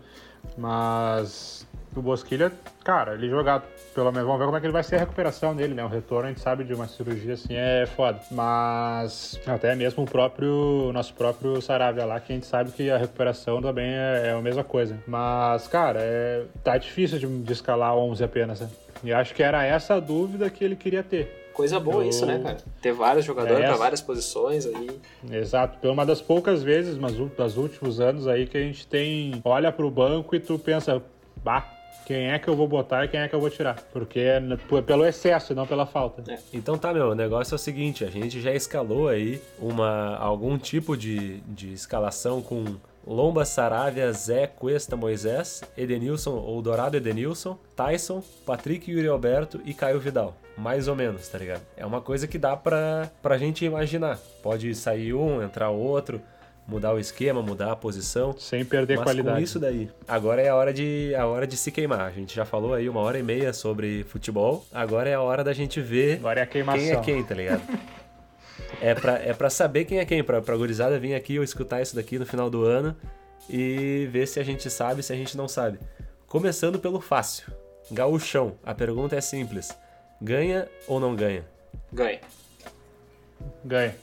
Mas o Bosquilha, cara, ele jogar pelo menos, vamos ver como é que ele vai ser a recuperação dele, né? O retorno, a gente sabe de uma cirurgia assim é foda. Mas até mesmo o próprio, nosso próprio Saravia lá, que a gente sabe que a recuperação também é, é a mesma coisa. Mas, cara, é, tá difícil de, de escalar 11 apenas, né? E acho que era essa a dúvida que ele queria ter. Coisa boa eu... isso, né, cara? Ter vários jogadores é para várias posições aí. Exato. Foi uma das poucas vezes, mas dos últimos anos aí, que a gente tem. Olha pro banco e tu pensa, bah, quem é que eu vou botar e quem é que eu vou tirar. Porque é pelo excesso e não pela falta. É. Então tá, meu, o negócio é o seguinte, a gente já escalou aí uma, algum tipo de, de escalação com Lomba, Saravia, Zé, Cuesta, Moisés, Edenilson ou Dourado Edenilson, Tyson, Patrick Yuri Alberto e Caio Vidal. Mais ou menos, tá ligado? É uma coisa que dá pra, pra gente imaginar. Pode sair um, entrar outro, mudar o esquema, mudar a posição. Sem perder Mas qualidade. com isso daí, agora é a hora de a hora de se queimar. A gente já falou aí uma hora e meia sobre futebol. Agora é a hora da gente ver Agora é a queimação. quem é quem, tá ligado? <laughs> É pra, é pra saber quem é quem, pra, pra gurizada vir aqui ou escutar isso daqui no final do ano e ver se a gente sabe, se a gente não sabe. Começando pelo fácil. Gaúchão. A pergunta é simples. Ganha ou não ganha? Ganha. Ganha.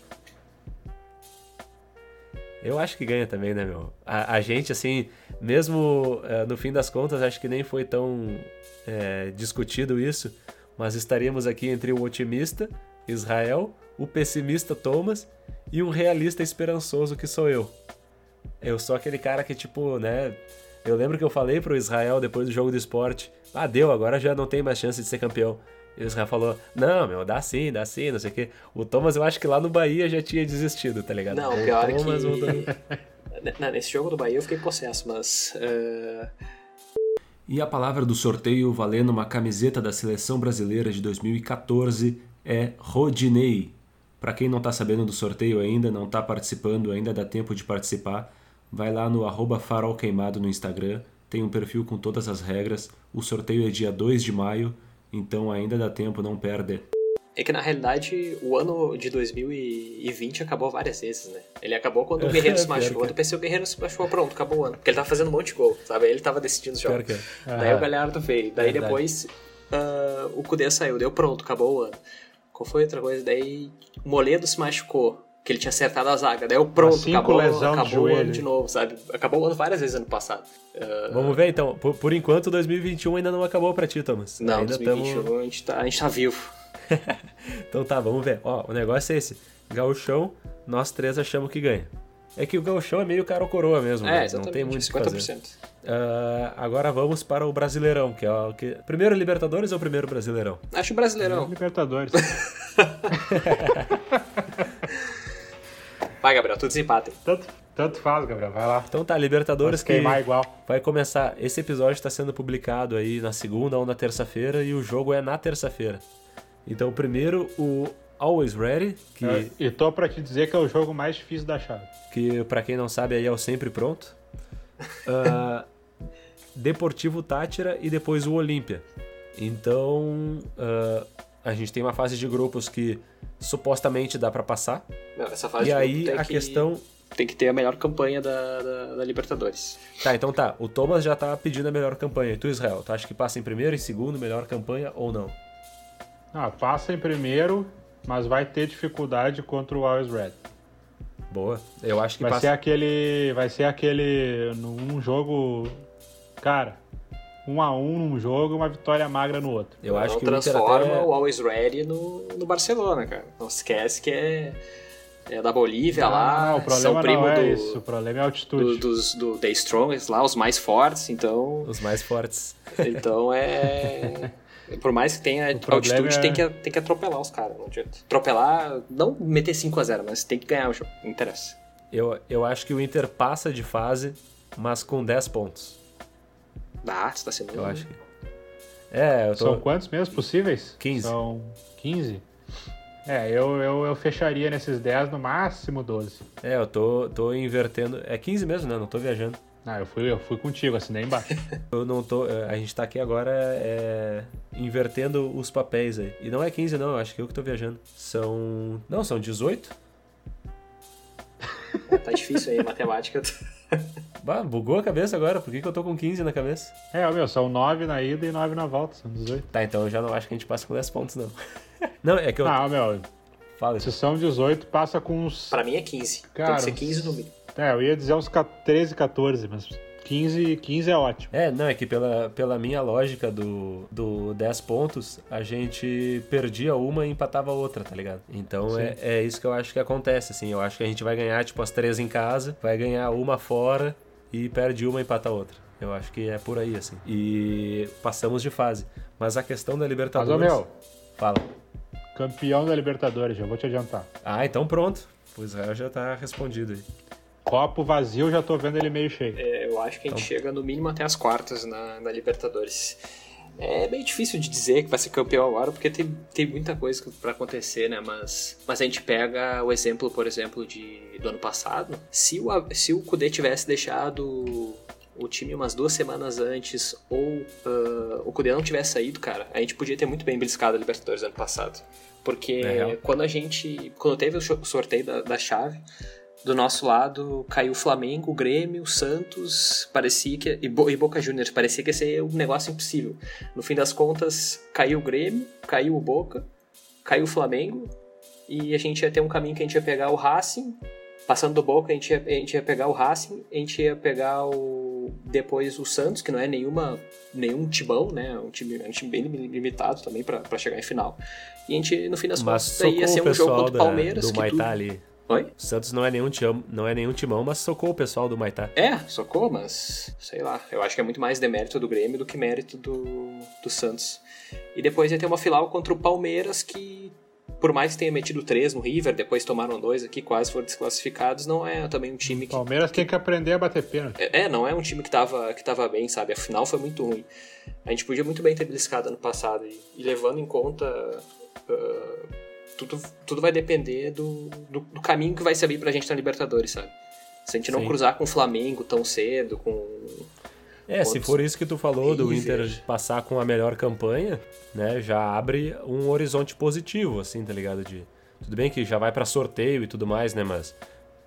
Eu acho que ganha também, né, meu? A, a gente, assim, mesmo eh, no fim das contas, acho que nem foi tão eh, discutido isso, mas estaríamos aqui entre o otimista, Israel, o pessimista, Thomas, e um realista esperançoso que sou eu. Eu sou aquele cara que, tipo, né? Eu lembro que eu falei pro Israel depois do jogo do esporte: ah, deu, agora já não tem mais chance de ser campeão. E o Israel falou: não, meu, dá sim, dá sim, não sei o quê. O Thomas, eu acho que lá no Bahia já tinha desistido, tá ligado? Não, o pior é Thomas, que- do- <laughs> Não, Nesse jogo do Bahia eu fiquei possesso, mas. eh, E a palavra do sorteio valendo uma camiseta da seleção brasileira de 2014 é Rodinei. Para quem não tá sabendo do sorteio ainda, não tá participando, ainda dá tempo de participar, vai lá no arroba farol queimado no Instagram, tem um perfil com todas as regras. O sorteio é dia 2 de maio, então ainda dá tempo, não perde. É que na realidade o ano de 2020 acabou várias vezes, né? Ele acabou quando o Guerreiro <laughs> se machucou. é. Eu pensei, o Guerreiro se machucou, pronto, acabou o ano. Porque ele tava fazendo um monte de gol, sabe? Ele tava decidindo os jogos. que é. Daí o Galhardo veio. Daí Verdade. depois ah, o Kudê saiu. Deu pronto, acabou o ano. Qual foi outra coisa? Daí o Moledo se machucou. Que ele tinha acertado a zaga. Daí o pronto, cinco acabou, lesão de acabou o ano joelho. de novo, sabe? Acabou o ano várias vezes ano passado. Ah, Vamos ver então, por, por enquanto 2021 ainda não acabou pra ti, Thomas. não, ainda 2021 tamo- a, gente tá, a gente tá vivo. <laughs> Então tá, vamos ver. Ó, o negócio é esse. Gauchão, nós três achamos que ganha. É que o gauchão é meio caro coroa mesmo, É, né? exatamente. não tem muito o que fazer. 50%. Ah, agora vamos para o Brasileirão, que é o que... Primeiro Libertadores ou primeiro Brasileirão? Acho o Brasileirão. Libertadores. <laughs> Vai, Gabriel, tu desempata. tanto, tanto faz, Gabriel. Vai lá. Então tá, Libertadores que igual. vai começar... Esse episódio está sendo publicado aí na segunda ou na terça-feira e o jogo é na terça-feira. Então primeiro o Always Ready, que... Eu- E tô pra te dizer que é o jogo mais difícil da chave. que pra quem não sabe aí é o sempre pronto. <laughs> Ah, Deportivo Tátira e depois o Olímpia. Então ah, a gente tem uma fase de grupos que supostamente dá pra passar. Não, essa fase E de aí tem a que- questão. Tem que ter a melhor campanha da, da, da Libertadores. Tá, então tá. O Thomas já tá pedindo a melhor campanha. E tu, Israel, tu acha que passa em primeiro e segundo, melhor campanha ou não? Ah, passa em primeiro, mas vai ter dificuldade contra o Always Red. Boa. Eu acho que Vai passa. ser aquele. Vai ser aquele. Num jogo. Cara, um a um num jogo e uma vitória magra no outro. Eu acho não que o Inter transforma até... o Always Ready no, no Barcelona, cara. Não esquece que é, é da Bolívia lá. não, o problema são primo não é do, isso. O problema é a do, altitude. dos do The Strongest lá, os mais fortes. Então, Os mais fortes. <laughs> então é. Por mais que tenha altitude, é- tem, que, tem que atropelar os caras. Não adianta. Atropelar, não meter 5x0, mas tem que ganhar o jogo. Não interessa. Eu, eu acho que o Inter passa de fase, mas com 10 pontos. Ah, você tá sendo. Eu acho que. É, eu tô. São quantos mesmo possíveis? 15. São 15? É, eu, eu, eu fecharia nesses 10, no máximo 12. É, eu tô, tô invertendo. É 15 mesmo, né? Não tô viajando. Ah, eu fui, eu fui contigo, assinei embaixo. <laughs> Eu não tô. é, A gente tá aqui agora é, invertendo os papéis aí. E não é 15, não, eu acho que eu que tô viajando. São. Não, são 18? Tá difícil aí, matemática. <laughs> Bah, bugou a cabeça agora. Por que, que eu tô com 15 na cabeça? é, meu, são 9 na ida e 9 na volta, são 18. Tá, então eu já não acho que a gente passa com 10 pontos, não. <laughs> não, é que eu. Ah, meu, Fala se isso. são 18, passa com uns. Pra mim é 15. tem Cara, que ser 15 no mínimo. É, eu ia dizer uns 13, 14, mas 15, 15 é ótimo. É, não, é que pela, pela minha lógica do, do 10 pontos, a gente perdia uma e empatava outra, tá ligado? Então é, é isso que eu acho que acontece, assim. Eu acho que a gente vai ganhar, tipo, as três em casa, vai ganhar uma fora e perde uma e empata outra. Eu acho que é por aí, assim. E passamos de fase. Mas a questão da Mas, Libertadores... ô meu, Fala. campeão da Libertadores, já vou te adiantar. Ah, então pronto. O Israel já tá respondido aí. Copo vazio, já tô vendo ele meio cheio. É, eu acho que a gente então... chega no mínimo até as quartas na, na Libertadores. É meio difícil de dizer que vai ser campeão agora, porque tem, tem muita coisa para acontecer, né? Mas, mas a gente pega o exemplo, por exemplo, de, do ano passado. Se o, se o Kudê tivesse deixado o time umas duas semanas antes, ou uh, o Kudê não tivesse saído, cara, a gente podia ter muito bem beliscado a Libertadores ano passado. Porque é quando a gente. Quando teve o sorteio da, da chave, do nosso lado caiu o Flamengo, o Grêmio, o Santos, parecia que e, Bo, e Boca Juniors, parecia que ia ser um negócio impossível. No fim das contas, caiu o Grêmio, caiu o Boca, caiu o Flamengo e a gente ia ter um caminho que a gente ia pegar o Racing, passando do Boca, a gente ia, a gente ia pegar o Racing, a gente ia pegar o depois o Santos, que não é nenhuma nenhum tibão, né? Um time, um time bem limitado também para chegar em final. E a gente no fim das Mas contas ia ser um jogo contra o Palmeiras do Maitá ali. Oi? O Santos não é nenhum timão, não é nenhum timão, mas socou o pessoal do Maitá. É, socou, mas sei lá. Eu acho que é muito mais demérito do Grêmio do que mérito do, do Santos. E depois ia ter uma final contra o Palmeiras que, por mais que tenha metido três no River, depois tomaram dois aqui, quase foram desclassificados, não é também um time que. Palmeiras tem que aprender a bater pênalti. É, é, não é um time que tava, que tava bem, sabe? A final foi muito ruim. A gente podia muito bem ter beliscado ano passado. E, e levando em conta. Uh, tudo, tudo vai depender do, do, do, caminho que vai se abrir pra gente na Libertadores, sabe? Se a gente não Sim. cruzar com o Flamengo tão cedo, com. É, se for isso que tu falou do Inter passar com a melhor campanha, né, já abre um horizonte positivo, assim, tá ligado? De, tudo bem que já vai para sorteio e tudo mais, né, mas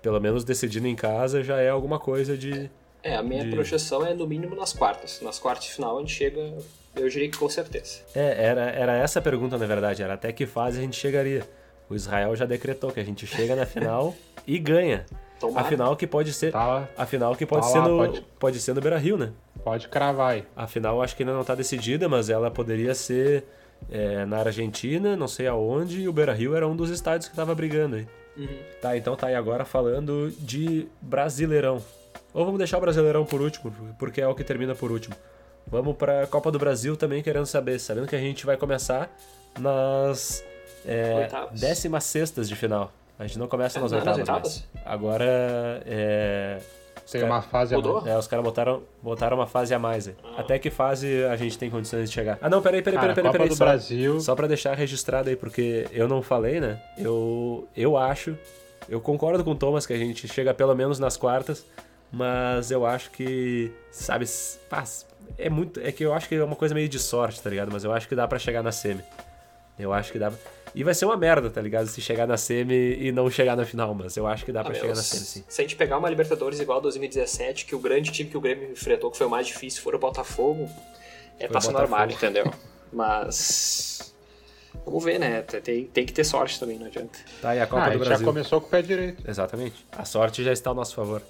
pelo menos decidindo em casa já é alguma coisa de. É, a minha de... projeção é no mínimo nas quartas. Nas quartas de final a gente chega eu diria que com certeza. É, era, era essa a pergunta, na verdade. Era até que fase a gente chegaria. O Israel já decretou que a gente chega na final e ganha. Tomara. A final que pode ser. Tá a final que pode tá ser lá, no. Pode... pode ser no Beira Rio, né? Pode cravar aí. A final acho que ainda não está decidida, mas ela poderia ser é, na Argentina, não sei aonde, e o Beira Rio era um dos estádios que estava brigando aí. Uhum. Tá, então tá aí agora falando de Brasileirão. Ou vamos deixar o Brasileirão por último, porque é o que termina por último. Vamos para a Copa do Brasil também querendo saber, sabendo que a gente vai começar nas é, 16 de final. A gente não começa é, nas, oitavas, nas oitavas. Agora é. Tem uma fase a mais. É, os caras botaram, botaram uma fase a mais. Ah. Até que fase a gente tem condições de chegar? Ah, não, peraí, peraí, peraí, peraí. peraí, do só, Brasil. Só pra deixar registrado aí, porque eu não falei, né? Eu, eu acho, eu concordo com o Thomas que a gente chega pelo menos nas quartas, mas eu acho que, sabe, passa é muito. É que eu acho que é uma coisa meio de sorte, tá ligado? Mas eu acho que dá para chegar na semi. Eu acho que dá. E vai ser uma merda, tá ligado? Se chegar na semi e não chegar na final, mas eu acho que dá ah, pra chegar na semi, sim. Se a gente pegar uma Libertadores igual a 2017, que o grande time que o Grêmio enfrentou, que foi o mais difícil, for o Botafogo, é foi passa normal, entendeu? <laughs> Mas. Vamos ver, né? Tem, tem que ter sorte também, não adianta. Tá, e a Copa ah, do Brasil? já começou com o pé direito. Exatamente. A sorte já está ao nosso favor.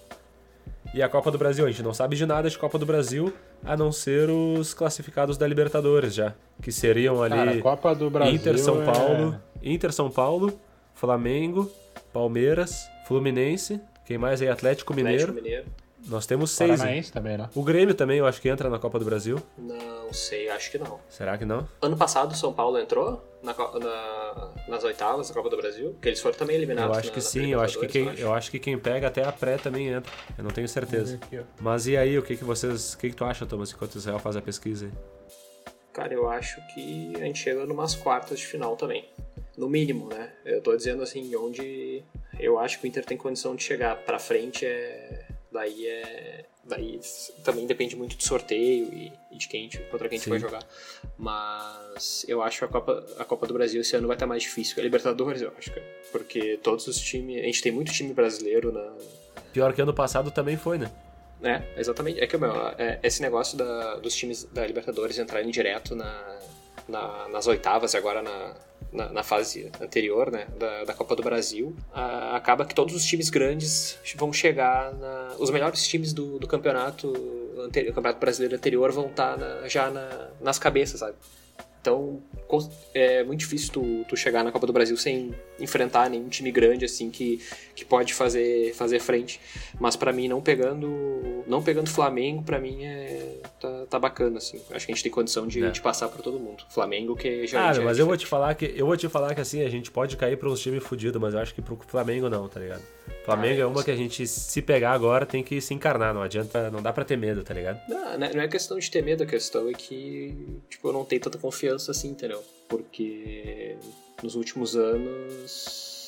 E a Copa do Brasil, a gente não sabe de nada de Copa do Brasil, a não ser os classificados da Libertadores já, que seriam ali Cara, Copa do Brasil Inter São Paulo, é... Inter São Paulo, Flamengo, Palmeiras, Fluminense, quem mais aí? Atlético Mineiro. Atlético Mineiro. Nós temos seis. Paranaense também, né? O Grêmio também, eu acho que entra na Copa do Brasil. Não sei, acho que não. Será que não? Ano passado o São Paulo entrou na, na, nas oitavas da Copa do Brasil, porque eles foram também eliminados. Eu acho na, que sim, eu acho que, quem, eu acho. que quem pega até a pré também entra. Eu não tenho certeza. Aqui, Mas e aí, o que, que vocês. O que, que tu acha, Thomas, enquanto o Israel faz a pesquisa aí? Cara, eu acho que a gente chega numas quartas de final também. No mínimo, né? Eu tô dizendo assim, onde eu acho que o Inter tem condição de chegar pra frente é. Daí é Daí também depende muito do sorteio e, e de quem contra quem a gente vai jogar. Mas eu acho que a Copa, a Copa do Brasil esse ano vai estar mais difícil que a Libertadores, eu acho. Porque todos os times. A gente tem muito time brasileiro na. Pior que ano passado também foi, né? É, exatamente. É que meu, é, esse negócio da, dos times da Libertadores entrarem direto na, na, nas oitavas, agora na, na, na, fase anterior, né, da, da Copa do Brasil, acaba que todos os times grandes vão chegar na, os melhores times do, do campeonato, anterior, campeonato brasileiro anterior vão estar tá já na, nas cabeças, sabe? Então, é muito difícil tu, tu chegar na Copa do Brasil sem enfrentar nenhum time grande, assim, que, que pode fazer, fazer frente. Mas para mim, não pegando não pegando Flamengo, para mim, é, tá, tá bacana, assim. Acho que a gente tem condição de, é. de passar por todo mundo. Flamengo, que já... Ah, mas é eu vou te falar que, eu vou te falar que, assim, a gente pode cair pra uns times fudidos, mas eu acho que pro Flamengo não, tá ligado? Flamengo é uma que a gente, se pegar agora, tem que se encarnar. Não adianta, não dá pra ter medo, tá ligado? Não, né, não é questão de ter medo, a questão é que, tipo, eu não tenho tanta confiança assim, entendeu? Porque nos últimos anos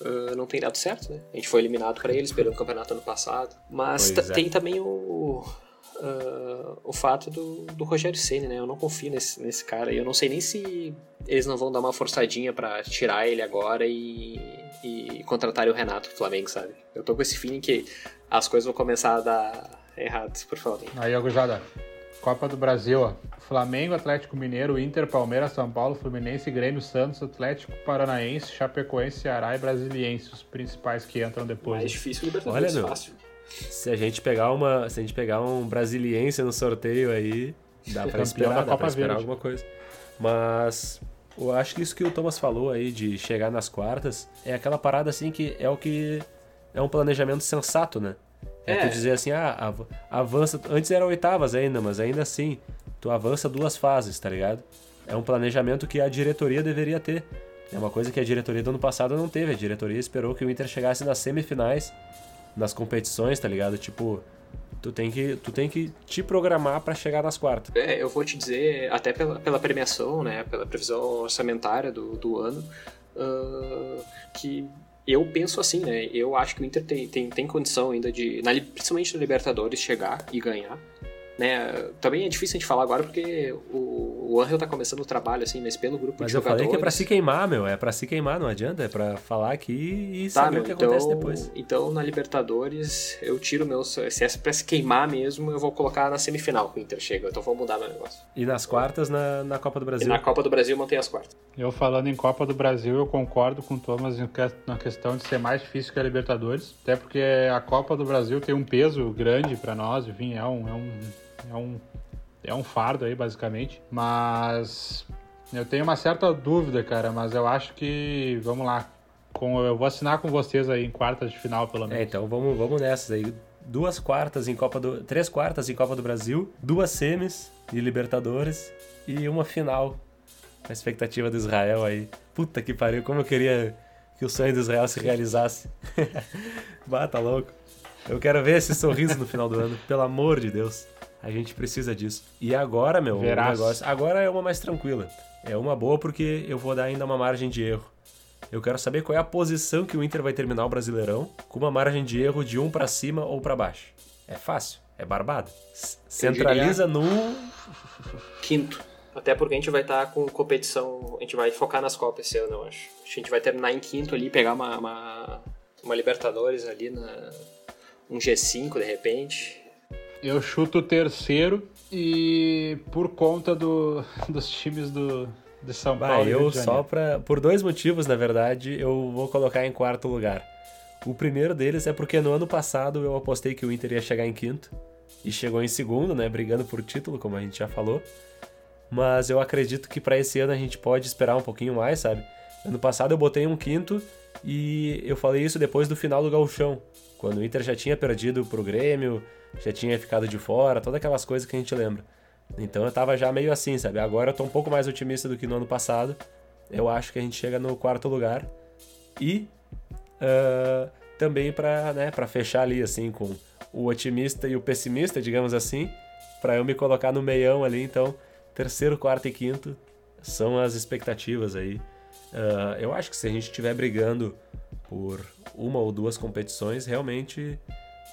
uh, não tem dado certo, né? A gente foi eliminado para eles pelo campeonato ano passado. Mas é. tem também o. uh, o fato do, do Rogério Senna, né? Eu não confio nesse, nesse cara. E eu não sei nem se eles não vão dar uma forçadinha pra tirar ele agora e, e contratarem o Renato do Flamengo, sabe? Eu tô com esse feeling que as coisas vão começar a dar errado, por favor. Aí, Agujada, Copa do Brasil, ó. Flamengo, Atlético Mineiro, Inter, Palmeiras, São Paulo, Fluminense, Grêmio, Santos, Atlético Paranaense, Chapecoense, Ceará e Brasiliense, os principais que entram depois. Mais difícil Libertadores, Olha, meu. Se a gente pegar uma, se a gente pegar um brasiliense no sorteio aí, dá pra Campeão esperar, dá pra esperar Verde. alguma coisa. Mas eu acho que isso que o Thomas falou aí de chegar nas quartas é aquela parada assim que é o que é um planejamento sensato, né? É, É. tu dizer assim, ah, av- avança. Antes era oitavas ainda, mas ainda assim, tu avança duas fases, tá ligado? É um planejamento que a diretoria deveria ter. É uma coisa que a diretoria do ano passado não teve. A diretoria esperou que o Inter chegasse nas semifinais, nas competições, tá ligado? Tipo, tu tem que, tu tem que te programar pra chegar nas quartas. É, eu vou te dizer, até pela, pela premiação, né, pela previsão orçamentária do, do ano, ah, que eu penso assim, né, eu acho que o Inter tem, tem, tem condição ainda de, na, principalmente na Libertadores, chegar e ganhar. Né? Também é difícil a gente falar agora porque o, o Angel tá começando o trabalho, assim, mas pelo grupo Mas de eu jogadores... falei que é pra se queimar, meu. É pra se queimar, não adianta. É pra falar aqui e Tá, saber meu, o que então, acontece depois. então na Libertadores eu tiro meu. Se é pra se queimar mesmo, eu vou colocar na semifinal que o Inter chega. Então vou mudar meu negócio. E nas quartas, na, na Copa do E Brasil. na Copa do Brasil mantém as quartas. Eu falando em Copa do Brasil, eu concordo com o Thomas na questão de ser mais difícil que a Libertadores, até porque a Copa do Brasil tem um peso grande pra nós, enfim, é um, é um, é um, é um fardo aí, basicamente. Mas eu tenho uma certa dúvida, cara, mas eu acho que, vamos lá, com, eu vou assinar com vocês aí em quartas de final, pelo É, menos. então vamos, vamos nessas aí. Duas quartas em Copa do. Três quartas em Copa do Brasil, duas semis de Libertadores e uma final. A expectativa do Israel aí. Puta que pariu, como eu queria que o sonho do Israel se realizasse. <laughs> bah, tá louco. Eu quero ver esse sorriso no final do ano, pelo amor de Deus. A gente precisa disso. E agora, meu, negócio. Agora é uma mais tranquila. É uma boa porque eu vou dar ainda uma margem de erro. Eu quero saber qual é a posição que o Inter vai terminar o Brasileirão, com uma margem de erro de um pra cima ou pra baixo. É fácil, é barbado. Centraliza no Quinto. Até porque a gente vai estar com competição. A gente vai focar nas Copas esse ano, eu acho. A gente vai terminar em quinto ali, pegar uma, uma, uma Libertadores ali, na, um G5 de repente. Eu chuto o terceiro e por conta do, dos times do, de São Bah, Paulo. eu só pra. Por dois motivos, na verdade, eu vou colocar em quarto lugar. O primeiro deles é porque no ano passado eu apostei que o Inter ia chegar em quinto. E chegou em segundo, né? Brigando por título, como a gente já falou. Mas eu acredito que pra esse ano a gente pode esperar um pouquinho mais, sabe? Ano passado eu botei um quinto e eu falei isso depois do final do Gauchão. Quando o Inter já tinha perdido pro Grêmio, já tinha ficado de fora, todas aquelas coisas que a gente lembra. Então eu tava já meio assim, sabe? Agora eu tô um pouco mais otimista do que no ano passado. Eu acho que a gente chega no quarto lugar. E ah, também pra, né, fechar ali, assim, com o otimista e o pessimista, digamos assim, pra eu me colocar no meião ali. Então, terceiro, quarto e quinto são as expectativas aí. Ah, eu acho que se a gente estiver brigando por uma ou duas competições, realmente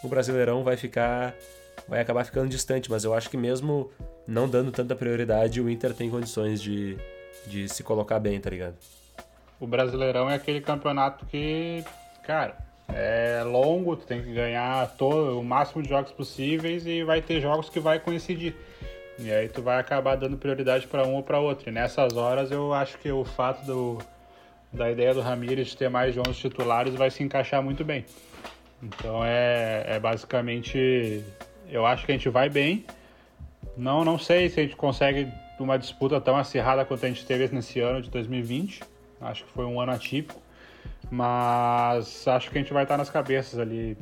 o Brasileirão vai ficar. vai acabar ficando distante, mas eu acho que mesmo não dando tanta prioridade, o Inter tem condições de, de se colocar bem, tá ligado? O Brasileirão é aquele campeonato que, cara, é longo, tu tem que ganhar todo, o máximo de jogos possíveis e vai ter jogos que vai coincidir. E aí tu vai acabar dando prioridade para um ou para outro. E nessas horas eu acho que o fato do, da ideia do Ramires ter mais de 11 titulares vai se encaixar muito bem. Então é, é basicamente, eu acho que a gente vai bem. Não, não sei se a gente consegue uma disputa tão acirrada quanto a gente teve nesse ano de 2020. Acho que foi um ano atípico. Mas acho que a gente vai estar nas cabeças ali,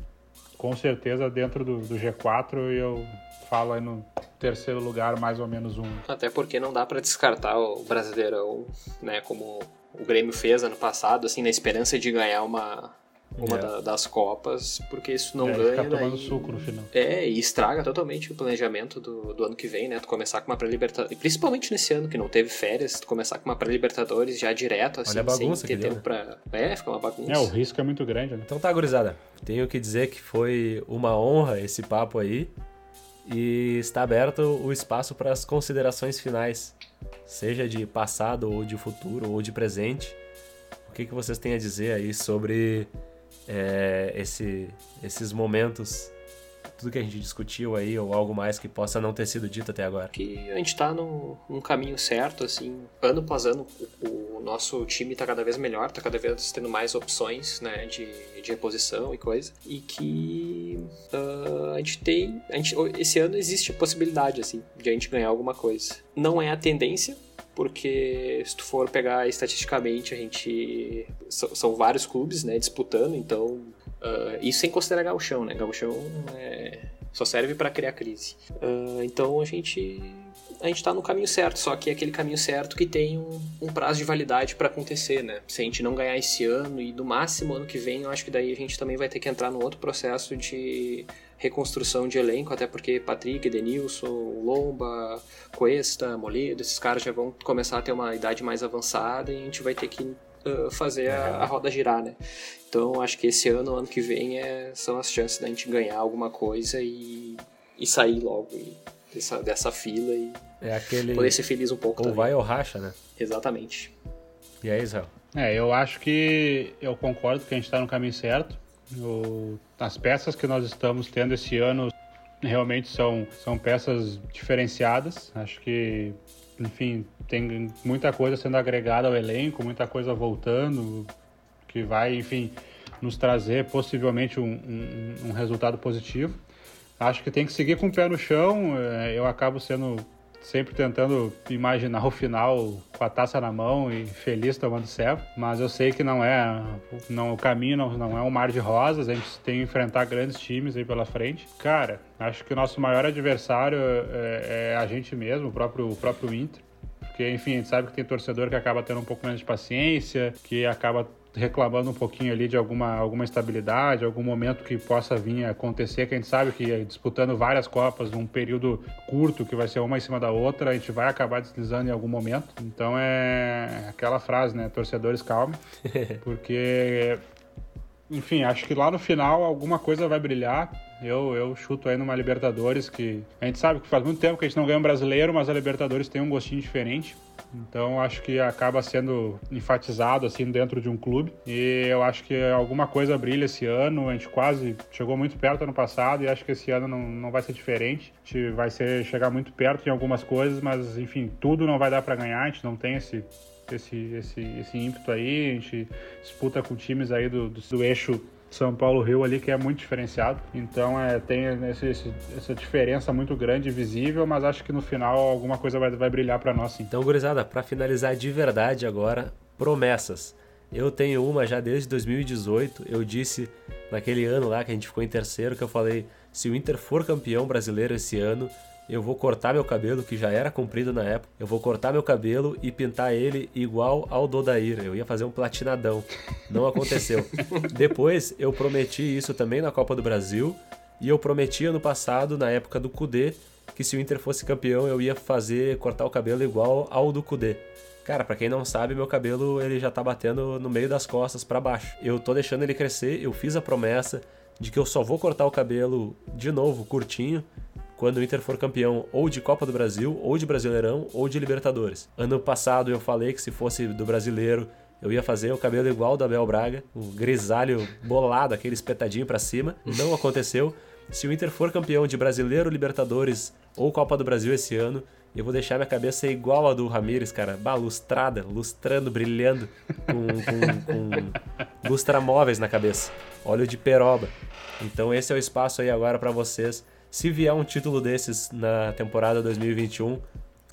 com certeza, dentro do, do G4. E eu falo aí no terceiro lugar, mais ou menos um. Até porque não dá pra descartar o Brasileirão, né, como o Grêmio fez ano passado, assim, na esperança de ganhar uma, uma É. da- das Copas, porque isso não É, ganha. ficar tomando daí- suco no final. É, e estraga totalmente o planejamento do, do ano que vem, né? Tu começar com uma pré-libertadores, principalmente nesse ano que não teve férias, tu começar com uma pré-libertadores já direto, assim, Olha a bagunça sem ter que deu, tempo pra... É, fica uma bagunça. É, o risco é muito grande, né? Então tá, gurizada. Tenho que dizer que foi uma honra esse papo aí. E está aberto o espaço para as considerações finais, seja de passado ou de futuro ou de presente. O que, que vocês têm a dizer aí sobre é, esse, esses momentos, tudo que a gente discutiu aí, ou algo mais que possa não ter sido dito até agora? que a gente tá no, num caminho certo, assim, ano após ano o, o nosso time tá cada vez melhor, tá cada vez tendo mais opções, né, de, de reposição e coisa, e que ah, a gente tem, a gente, esse ano existe a possibilidade, assim, de a gente ganhar alguma coisa. Não é a tendência, porque se tu for pegar estatisticamente, a gente, são vários clubes, né, disputando, então, ah, isso sem considerar gauchão, né, gauchão é, só serve para criar crise. Ah, então a gente a gente tá no caminho certo, só que é aquele caminho certo que tem um, um prazo de validade para acontecer, né? Se a gente não ganhar esse ano e no máximo ano que vem, eu acho que daí a gente também vai ter que entrar num outro processo de reconstrução de elenco, até porque Patrick, Denilson, Lomba, Cuesta, Moledo, esses caras já vão começar a ter uma idade mais avançada e a gente vai ter que ah, fazer a, a roda girar, né? Então acho que esse ano, ano que vem, é, são as chances da gente ganhar alguma coisa e, e sair logo e- dessa, dessa fila e É aquele poder ser feliz um pouco ou também. vai ou racha, né? Exatamente. E aí, Israel? É, eu acho que eu concordo que a gente está no caminho certo. O- as peças que nós estamos tendo esse ano realmente são, são peças diferenciadas. Acho que, enfim, tem muita coisa sendo agregada ao elenco, muita coisa voltando, que vai, enfim, nos trazer possivelmente um, um- um resultado positivo. Acho que tem que seguir com o pé no chão. eh, Eu acabo sendo sempre tentando imaginar o final com a taça na mão e feliz tomando céu, mas eu sei que não é, não o caminho não, não é um mar de rosas, a gente tem que enfrentar grandes times aí pela frente. Cara, acho que o nosso maior adversário é, é a gente mesmo, o próprio, o próprio Inter. Porque, enfim, a gente sabe que tem torcedor que acaba tendo um pouco menos de paciência, que acaba reclamando um pouquinho ali de alguma, alguma estabilidade, algum momento que possa vir a acontecer, que a gente sabe que é disputando várias Copas num período curto, que vai ser uma em cima da outra, a gente vai acabar deslizando em algum momento. Então é aquela frase, né? Torcedores calme, <laughs> porque enfim, acho que lá no final alguma coisa vai brilhar. Eu, eu chuto aí numa Libertadores que a gente sabe que faz muito tempo que a gente não ganha um brasileiro, mas a Libertadores tem um gostinho diferente. Então acho que acaba sendo enfatizado assim dentro de um clube. E eu acho que alguma coisa brilha esse ano. A gente quase chegou muito perto ano passado e acho que esse ano não, não vai ser diferente. A gente vai ser, chegar muito perto em algumas coisas, mas enfim, tudo não vai dar para ganhar. A gente não tem esse esse, esse, esse ímpeto aí. A gente disputa com times aí do, do, do eixo São Paulo-Rio ali, que é muito diferenciado. Então é, tem esse, esse, essa diferença muito grande e visível, mas acho que no final alguma coisa vai, vai brilhar para nós sim. Então, gurizada, para finalizar de verdade agora, promessas. Eu tenho uma já desde 2018. Eu disse naquele ano lá que a gente ficou em terceiro que eu falei: se o Inter for campeão brasileiro esse ano, eu vou cortar meu cabelo, que já era comprido na época. Eu vou cortar meu cabelo e pintar ele igual ao do Odair. Eu ia fazer um platinadão. Não aconteceu. <laughs> Depois eu prometi isso também na Copa do Brasil. E eu prometi ano passado, na época do Kudê, que se o Inter fosse campeão eu ia fazer cortar o cabelo igual ao do Kudê. Cara, pra quem não sabe, meu cabelo ele já tá batendo no meio das costas para baixo. Eu tô deixando ele crescer, eu fiz a promessa de que eu só vou cortar o cabelo de novo, curtinho, quando o Inter for campeão ou de Copa do Brasil, ou de Brasileirão, ou de Libertadores. Ano passado eu falei que se fosse do Brasileiro, eu ia fazer o cabelo igual do Abel Braga, o grisalho bolado, aquele espetadinho para cima. Não aconteceu. Se o Inter for campeão de Brasileiro, Libertadores ou Copa do Brasil esse ano, eu vou deixar minha cabeça igual a do Ramires, cara. Bah, lustrada, lustrando, brilhando, com, com, com lustramóveis na cabeça. Óleo de peroba. Então esse é o espaço aí agora para vocês. Se vier um título desses na temporada 2021, o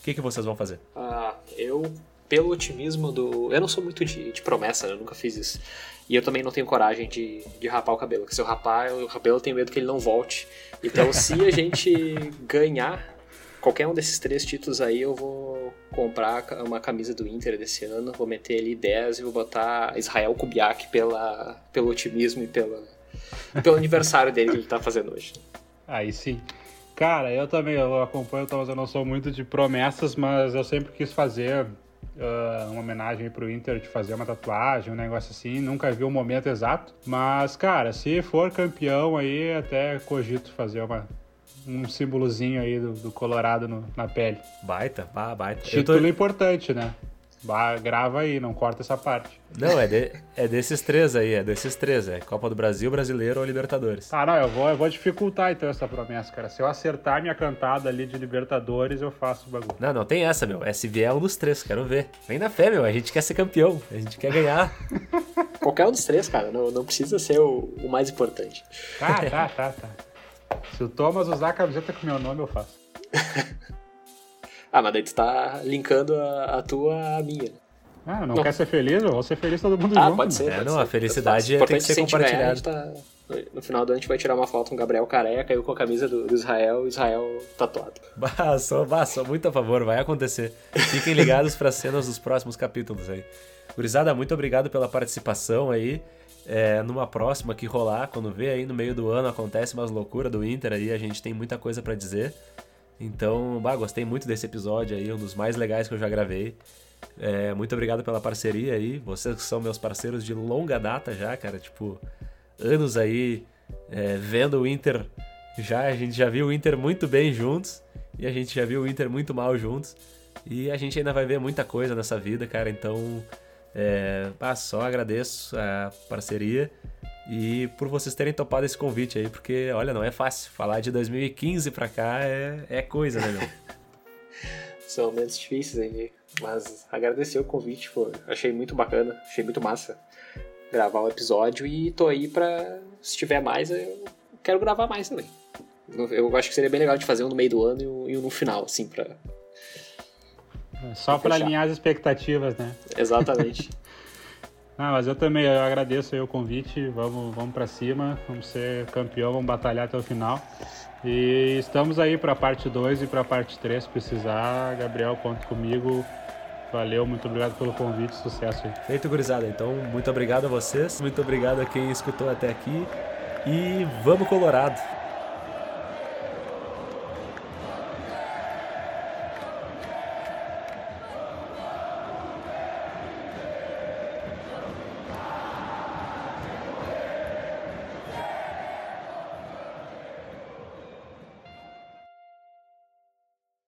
que, que vocês vão fazer? Ah, eu, pelo otimismo do. Eu não sou muito de, de promessa, né? eu nunca fiz isso. E eu também não tenho coragem de, de rapar o cabelo, porque se eu rapar o cabelo eu tenho medo que ele não volte. Então, <laughs> se a gente ganhar qualquer um desses três títulos aí, eu vou comprar uma camisa do Inter desse ano, vou meter ali 10 e vou botar Israel Kubiak pela, pelo otimismo e pela, pelo <laughs> aniversário dele que ele tá fazendo hoje. Aí sim. Cara, eu também eu acompanho, mas eu não sou muito de promessas, mas eu sempre quis fazer uh, uma homenagem pro Inter, de fazer uma tatuagem, um negócio assim. Nunca vi o momento exato. Mas, cara, se for campeão aí, até cogito fazer uma, um símbolozinho aí do, do Colorado no, na pele. Baita, baita. Título tô... importante, né? Grava aí, não corta essa parte. Não, é, de, é desses três aí, é desses três. É Copa do Brasil, Brasileiro ou Libertadores. Ah, não, eu vou, eu vou dificultar então essa promessa, cara. Se eu acertar minha cantada ali de Libertadores, eu faço o bagulho. Não, não tem essa, meu. É se vier um dos três, quero ver. Vem na fé, meu. A gente quer ser campeão. A gente quer ganhar. <laughs> Qualquer um dos três, cara. Não, não precisa ser o, o mais importante. Tá, tá, tá, tá. Se o Thomas usar a camiseta com meu nome, eu faço. <laughs> Ah, mas daí tu tá linkando a, a tua à minha. Ah, não, não, quer ser feliz? Eu vou ser feliz todo mundo ah, junto. pode ser. É, pode não, ser. a felicidade é tem que ser compartilhada. Tá... No final do ano a gente vai tirar uma foto com o Gabriel careca e eu com a camisa do, do Israel, Israel tatuado. Bah, sou, bah, sou muito a favor, vai acontecer. Fiquem ligados para as cenas dos próximos capítulos aí. Gurizada, muito obrigado pela participação aí. É, numa próxima que rolar, quando vê aí no meio do ano acontece umas loucuras do Inter aí, a gente tem muita coisa para dizer. Então, bah, gostei muito desse episódio aí, um dos mais legais que eu já gravei. É, muito obrigado pela parceria aí. Vocês são meus parceiros de longa data já, cara. Tipo, anos aí é, vendo o Inter. Já, a gente já viu o Inter muito bem juntos. E a gente já viu o Inter muito mal juntos. E a gente ainda vai ver muita coisa nessa vida, cara. Então, é, bah, só agradeço a parceria e por vocês terem topado esse convite aí, porque, olha, não é fácil. Falar de 2015 pra cá é, é coisa, né, meu? <laughs> São momentos difíceis aí, mas agradecer o convite, pô. Achei muito bacana, achei muito massa gravar o episódio e tô aí pra, se tiver mais, eu quero gravar mais também. Eu acho que seria bem legal de fazer um no meio do ano e um no final, assim, pra. Só pra alinhar as expectativas, né? Exatamente. <laughs> Ah, mas eu também eu agradeço o convite. Vamos, vamos para cima, vamos ser campeão, vamos batalhar até o final. E estamos aí para a parte 2 e para a parte 3. Se precisar, Gabriel, conta comigo. Valeu, muito obrigado pelo convite, sucesso aí. Feito, gurizada. Então, muito obrigado a vocês, muito obrigado a quem escutou até aqui. E vamos, Colorado!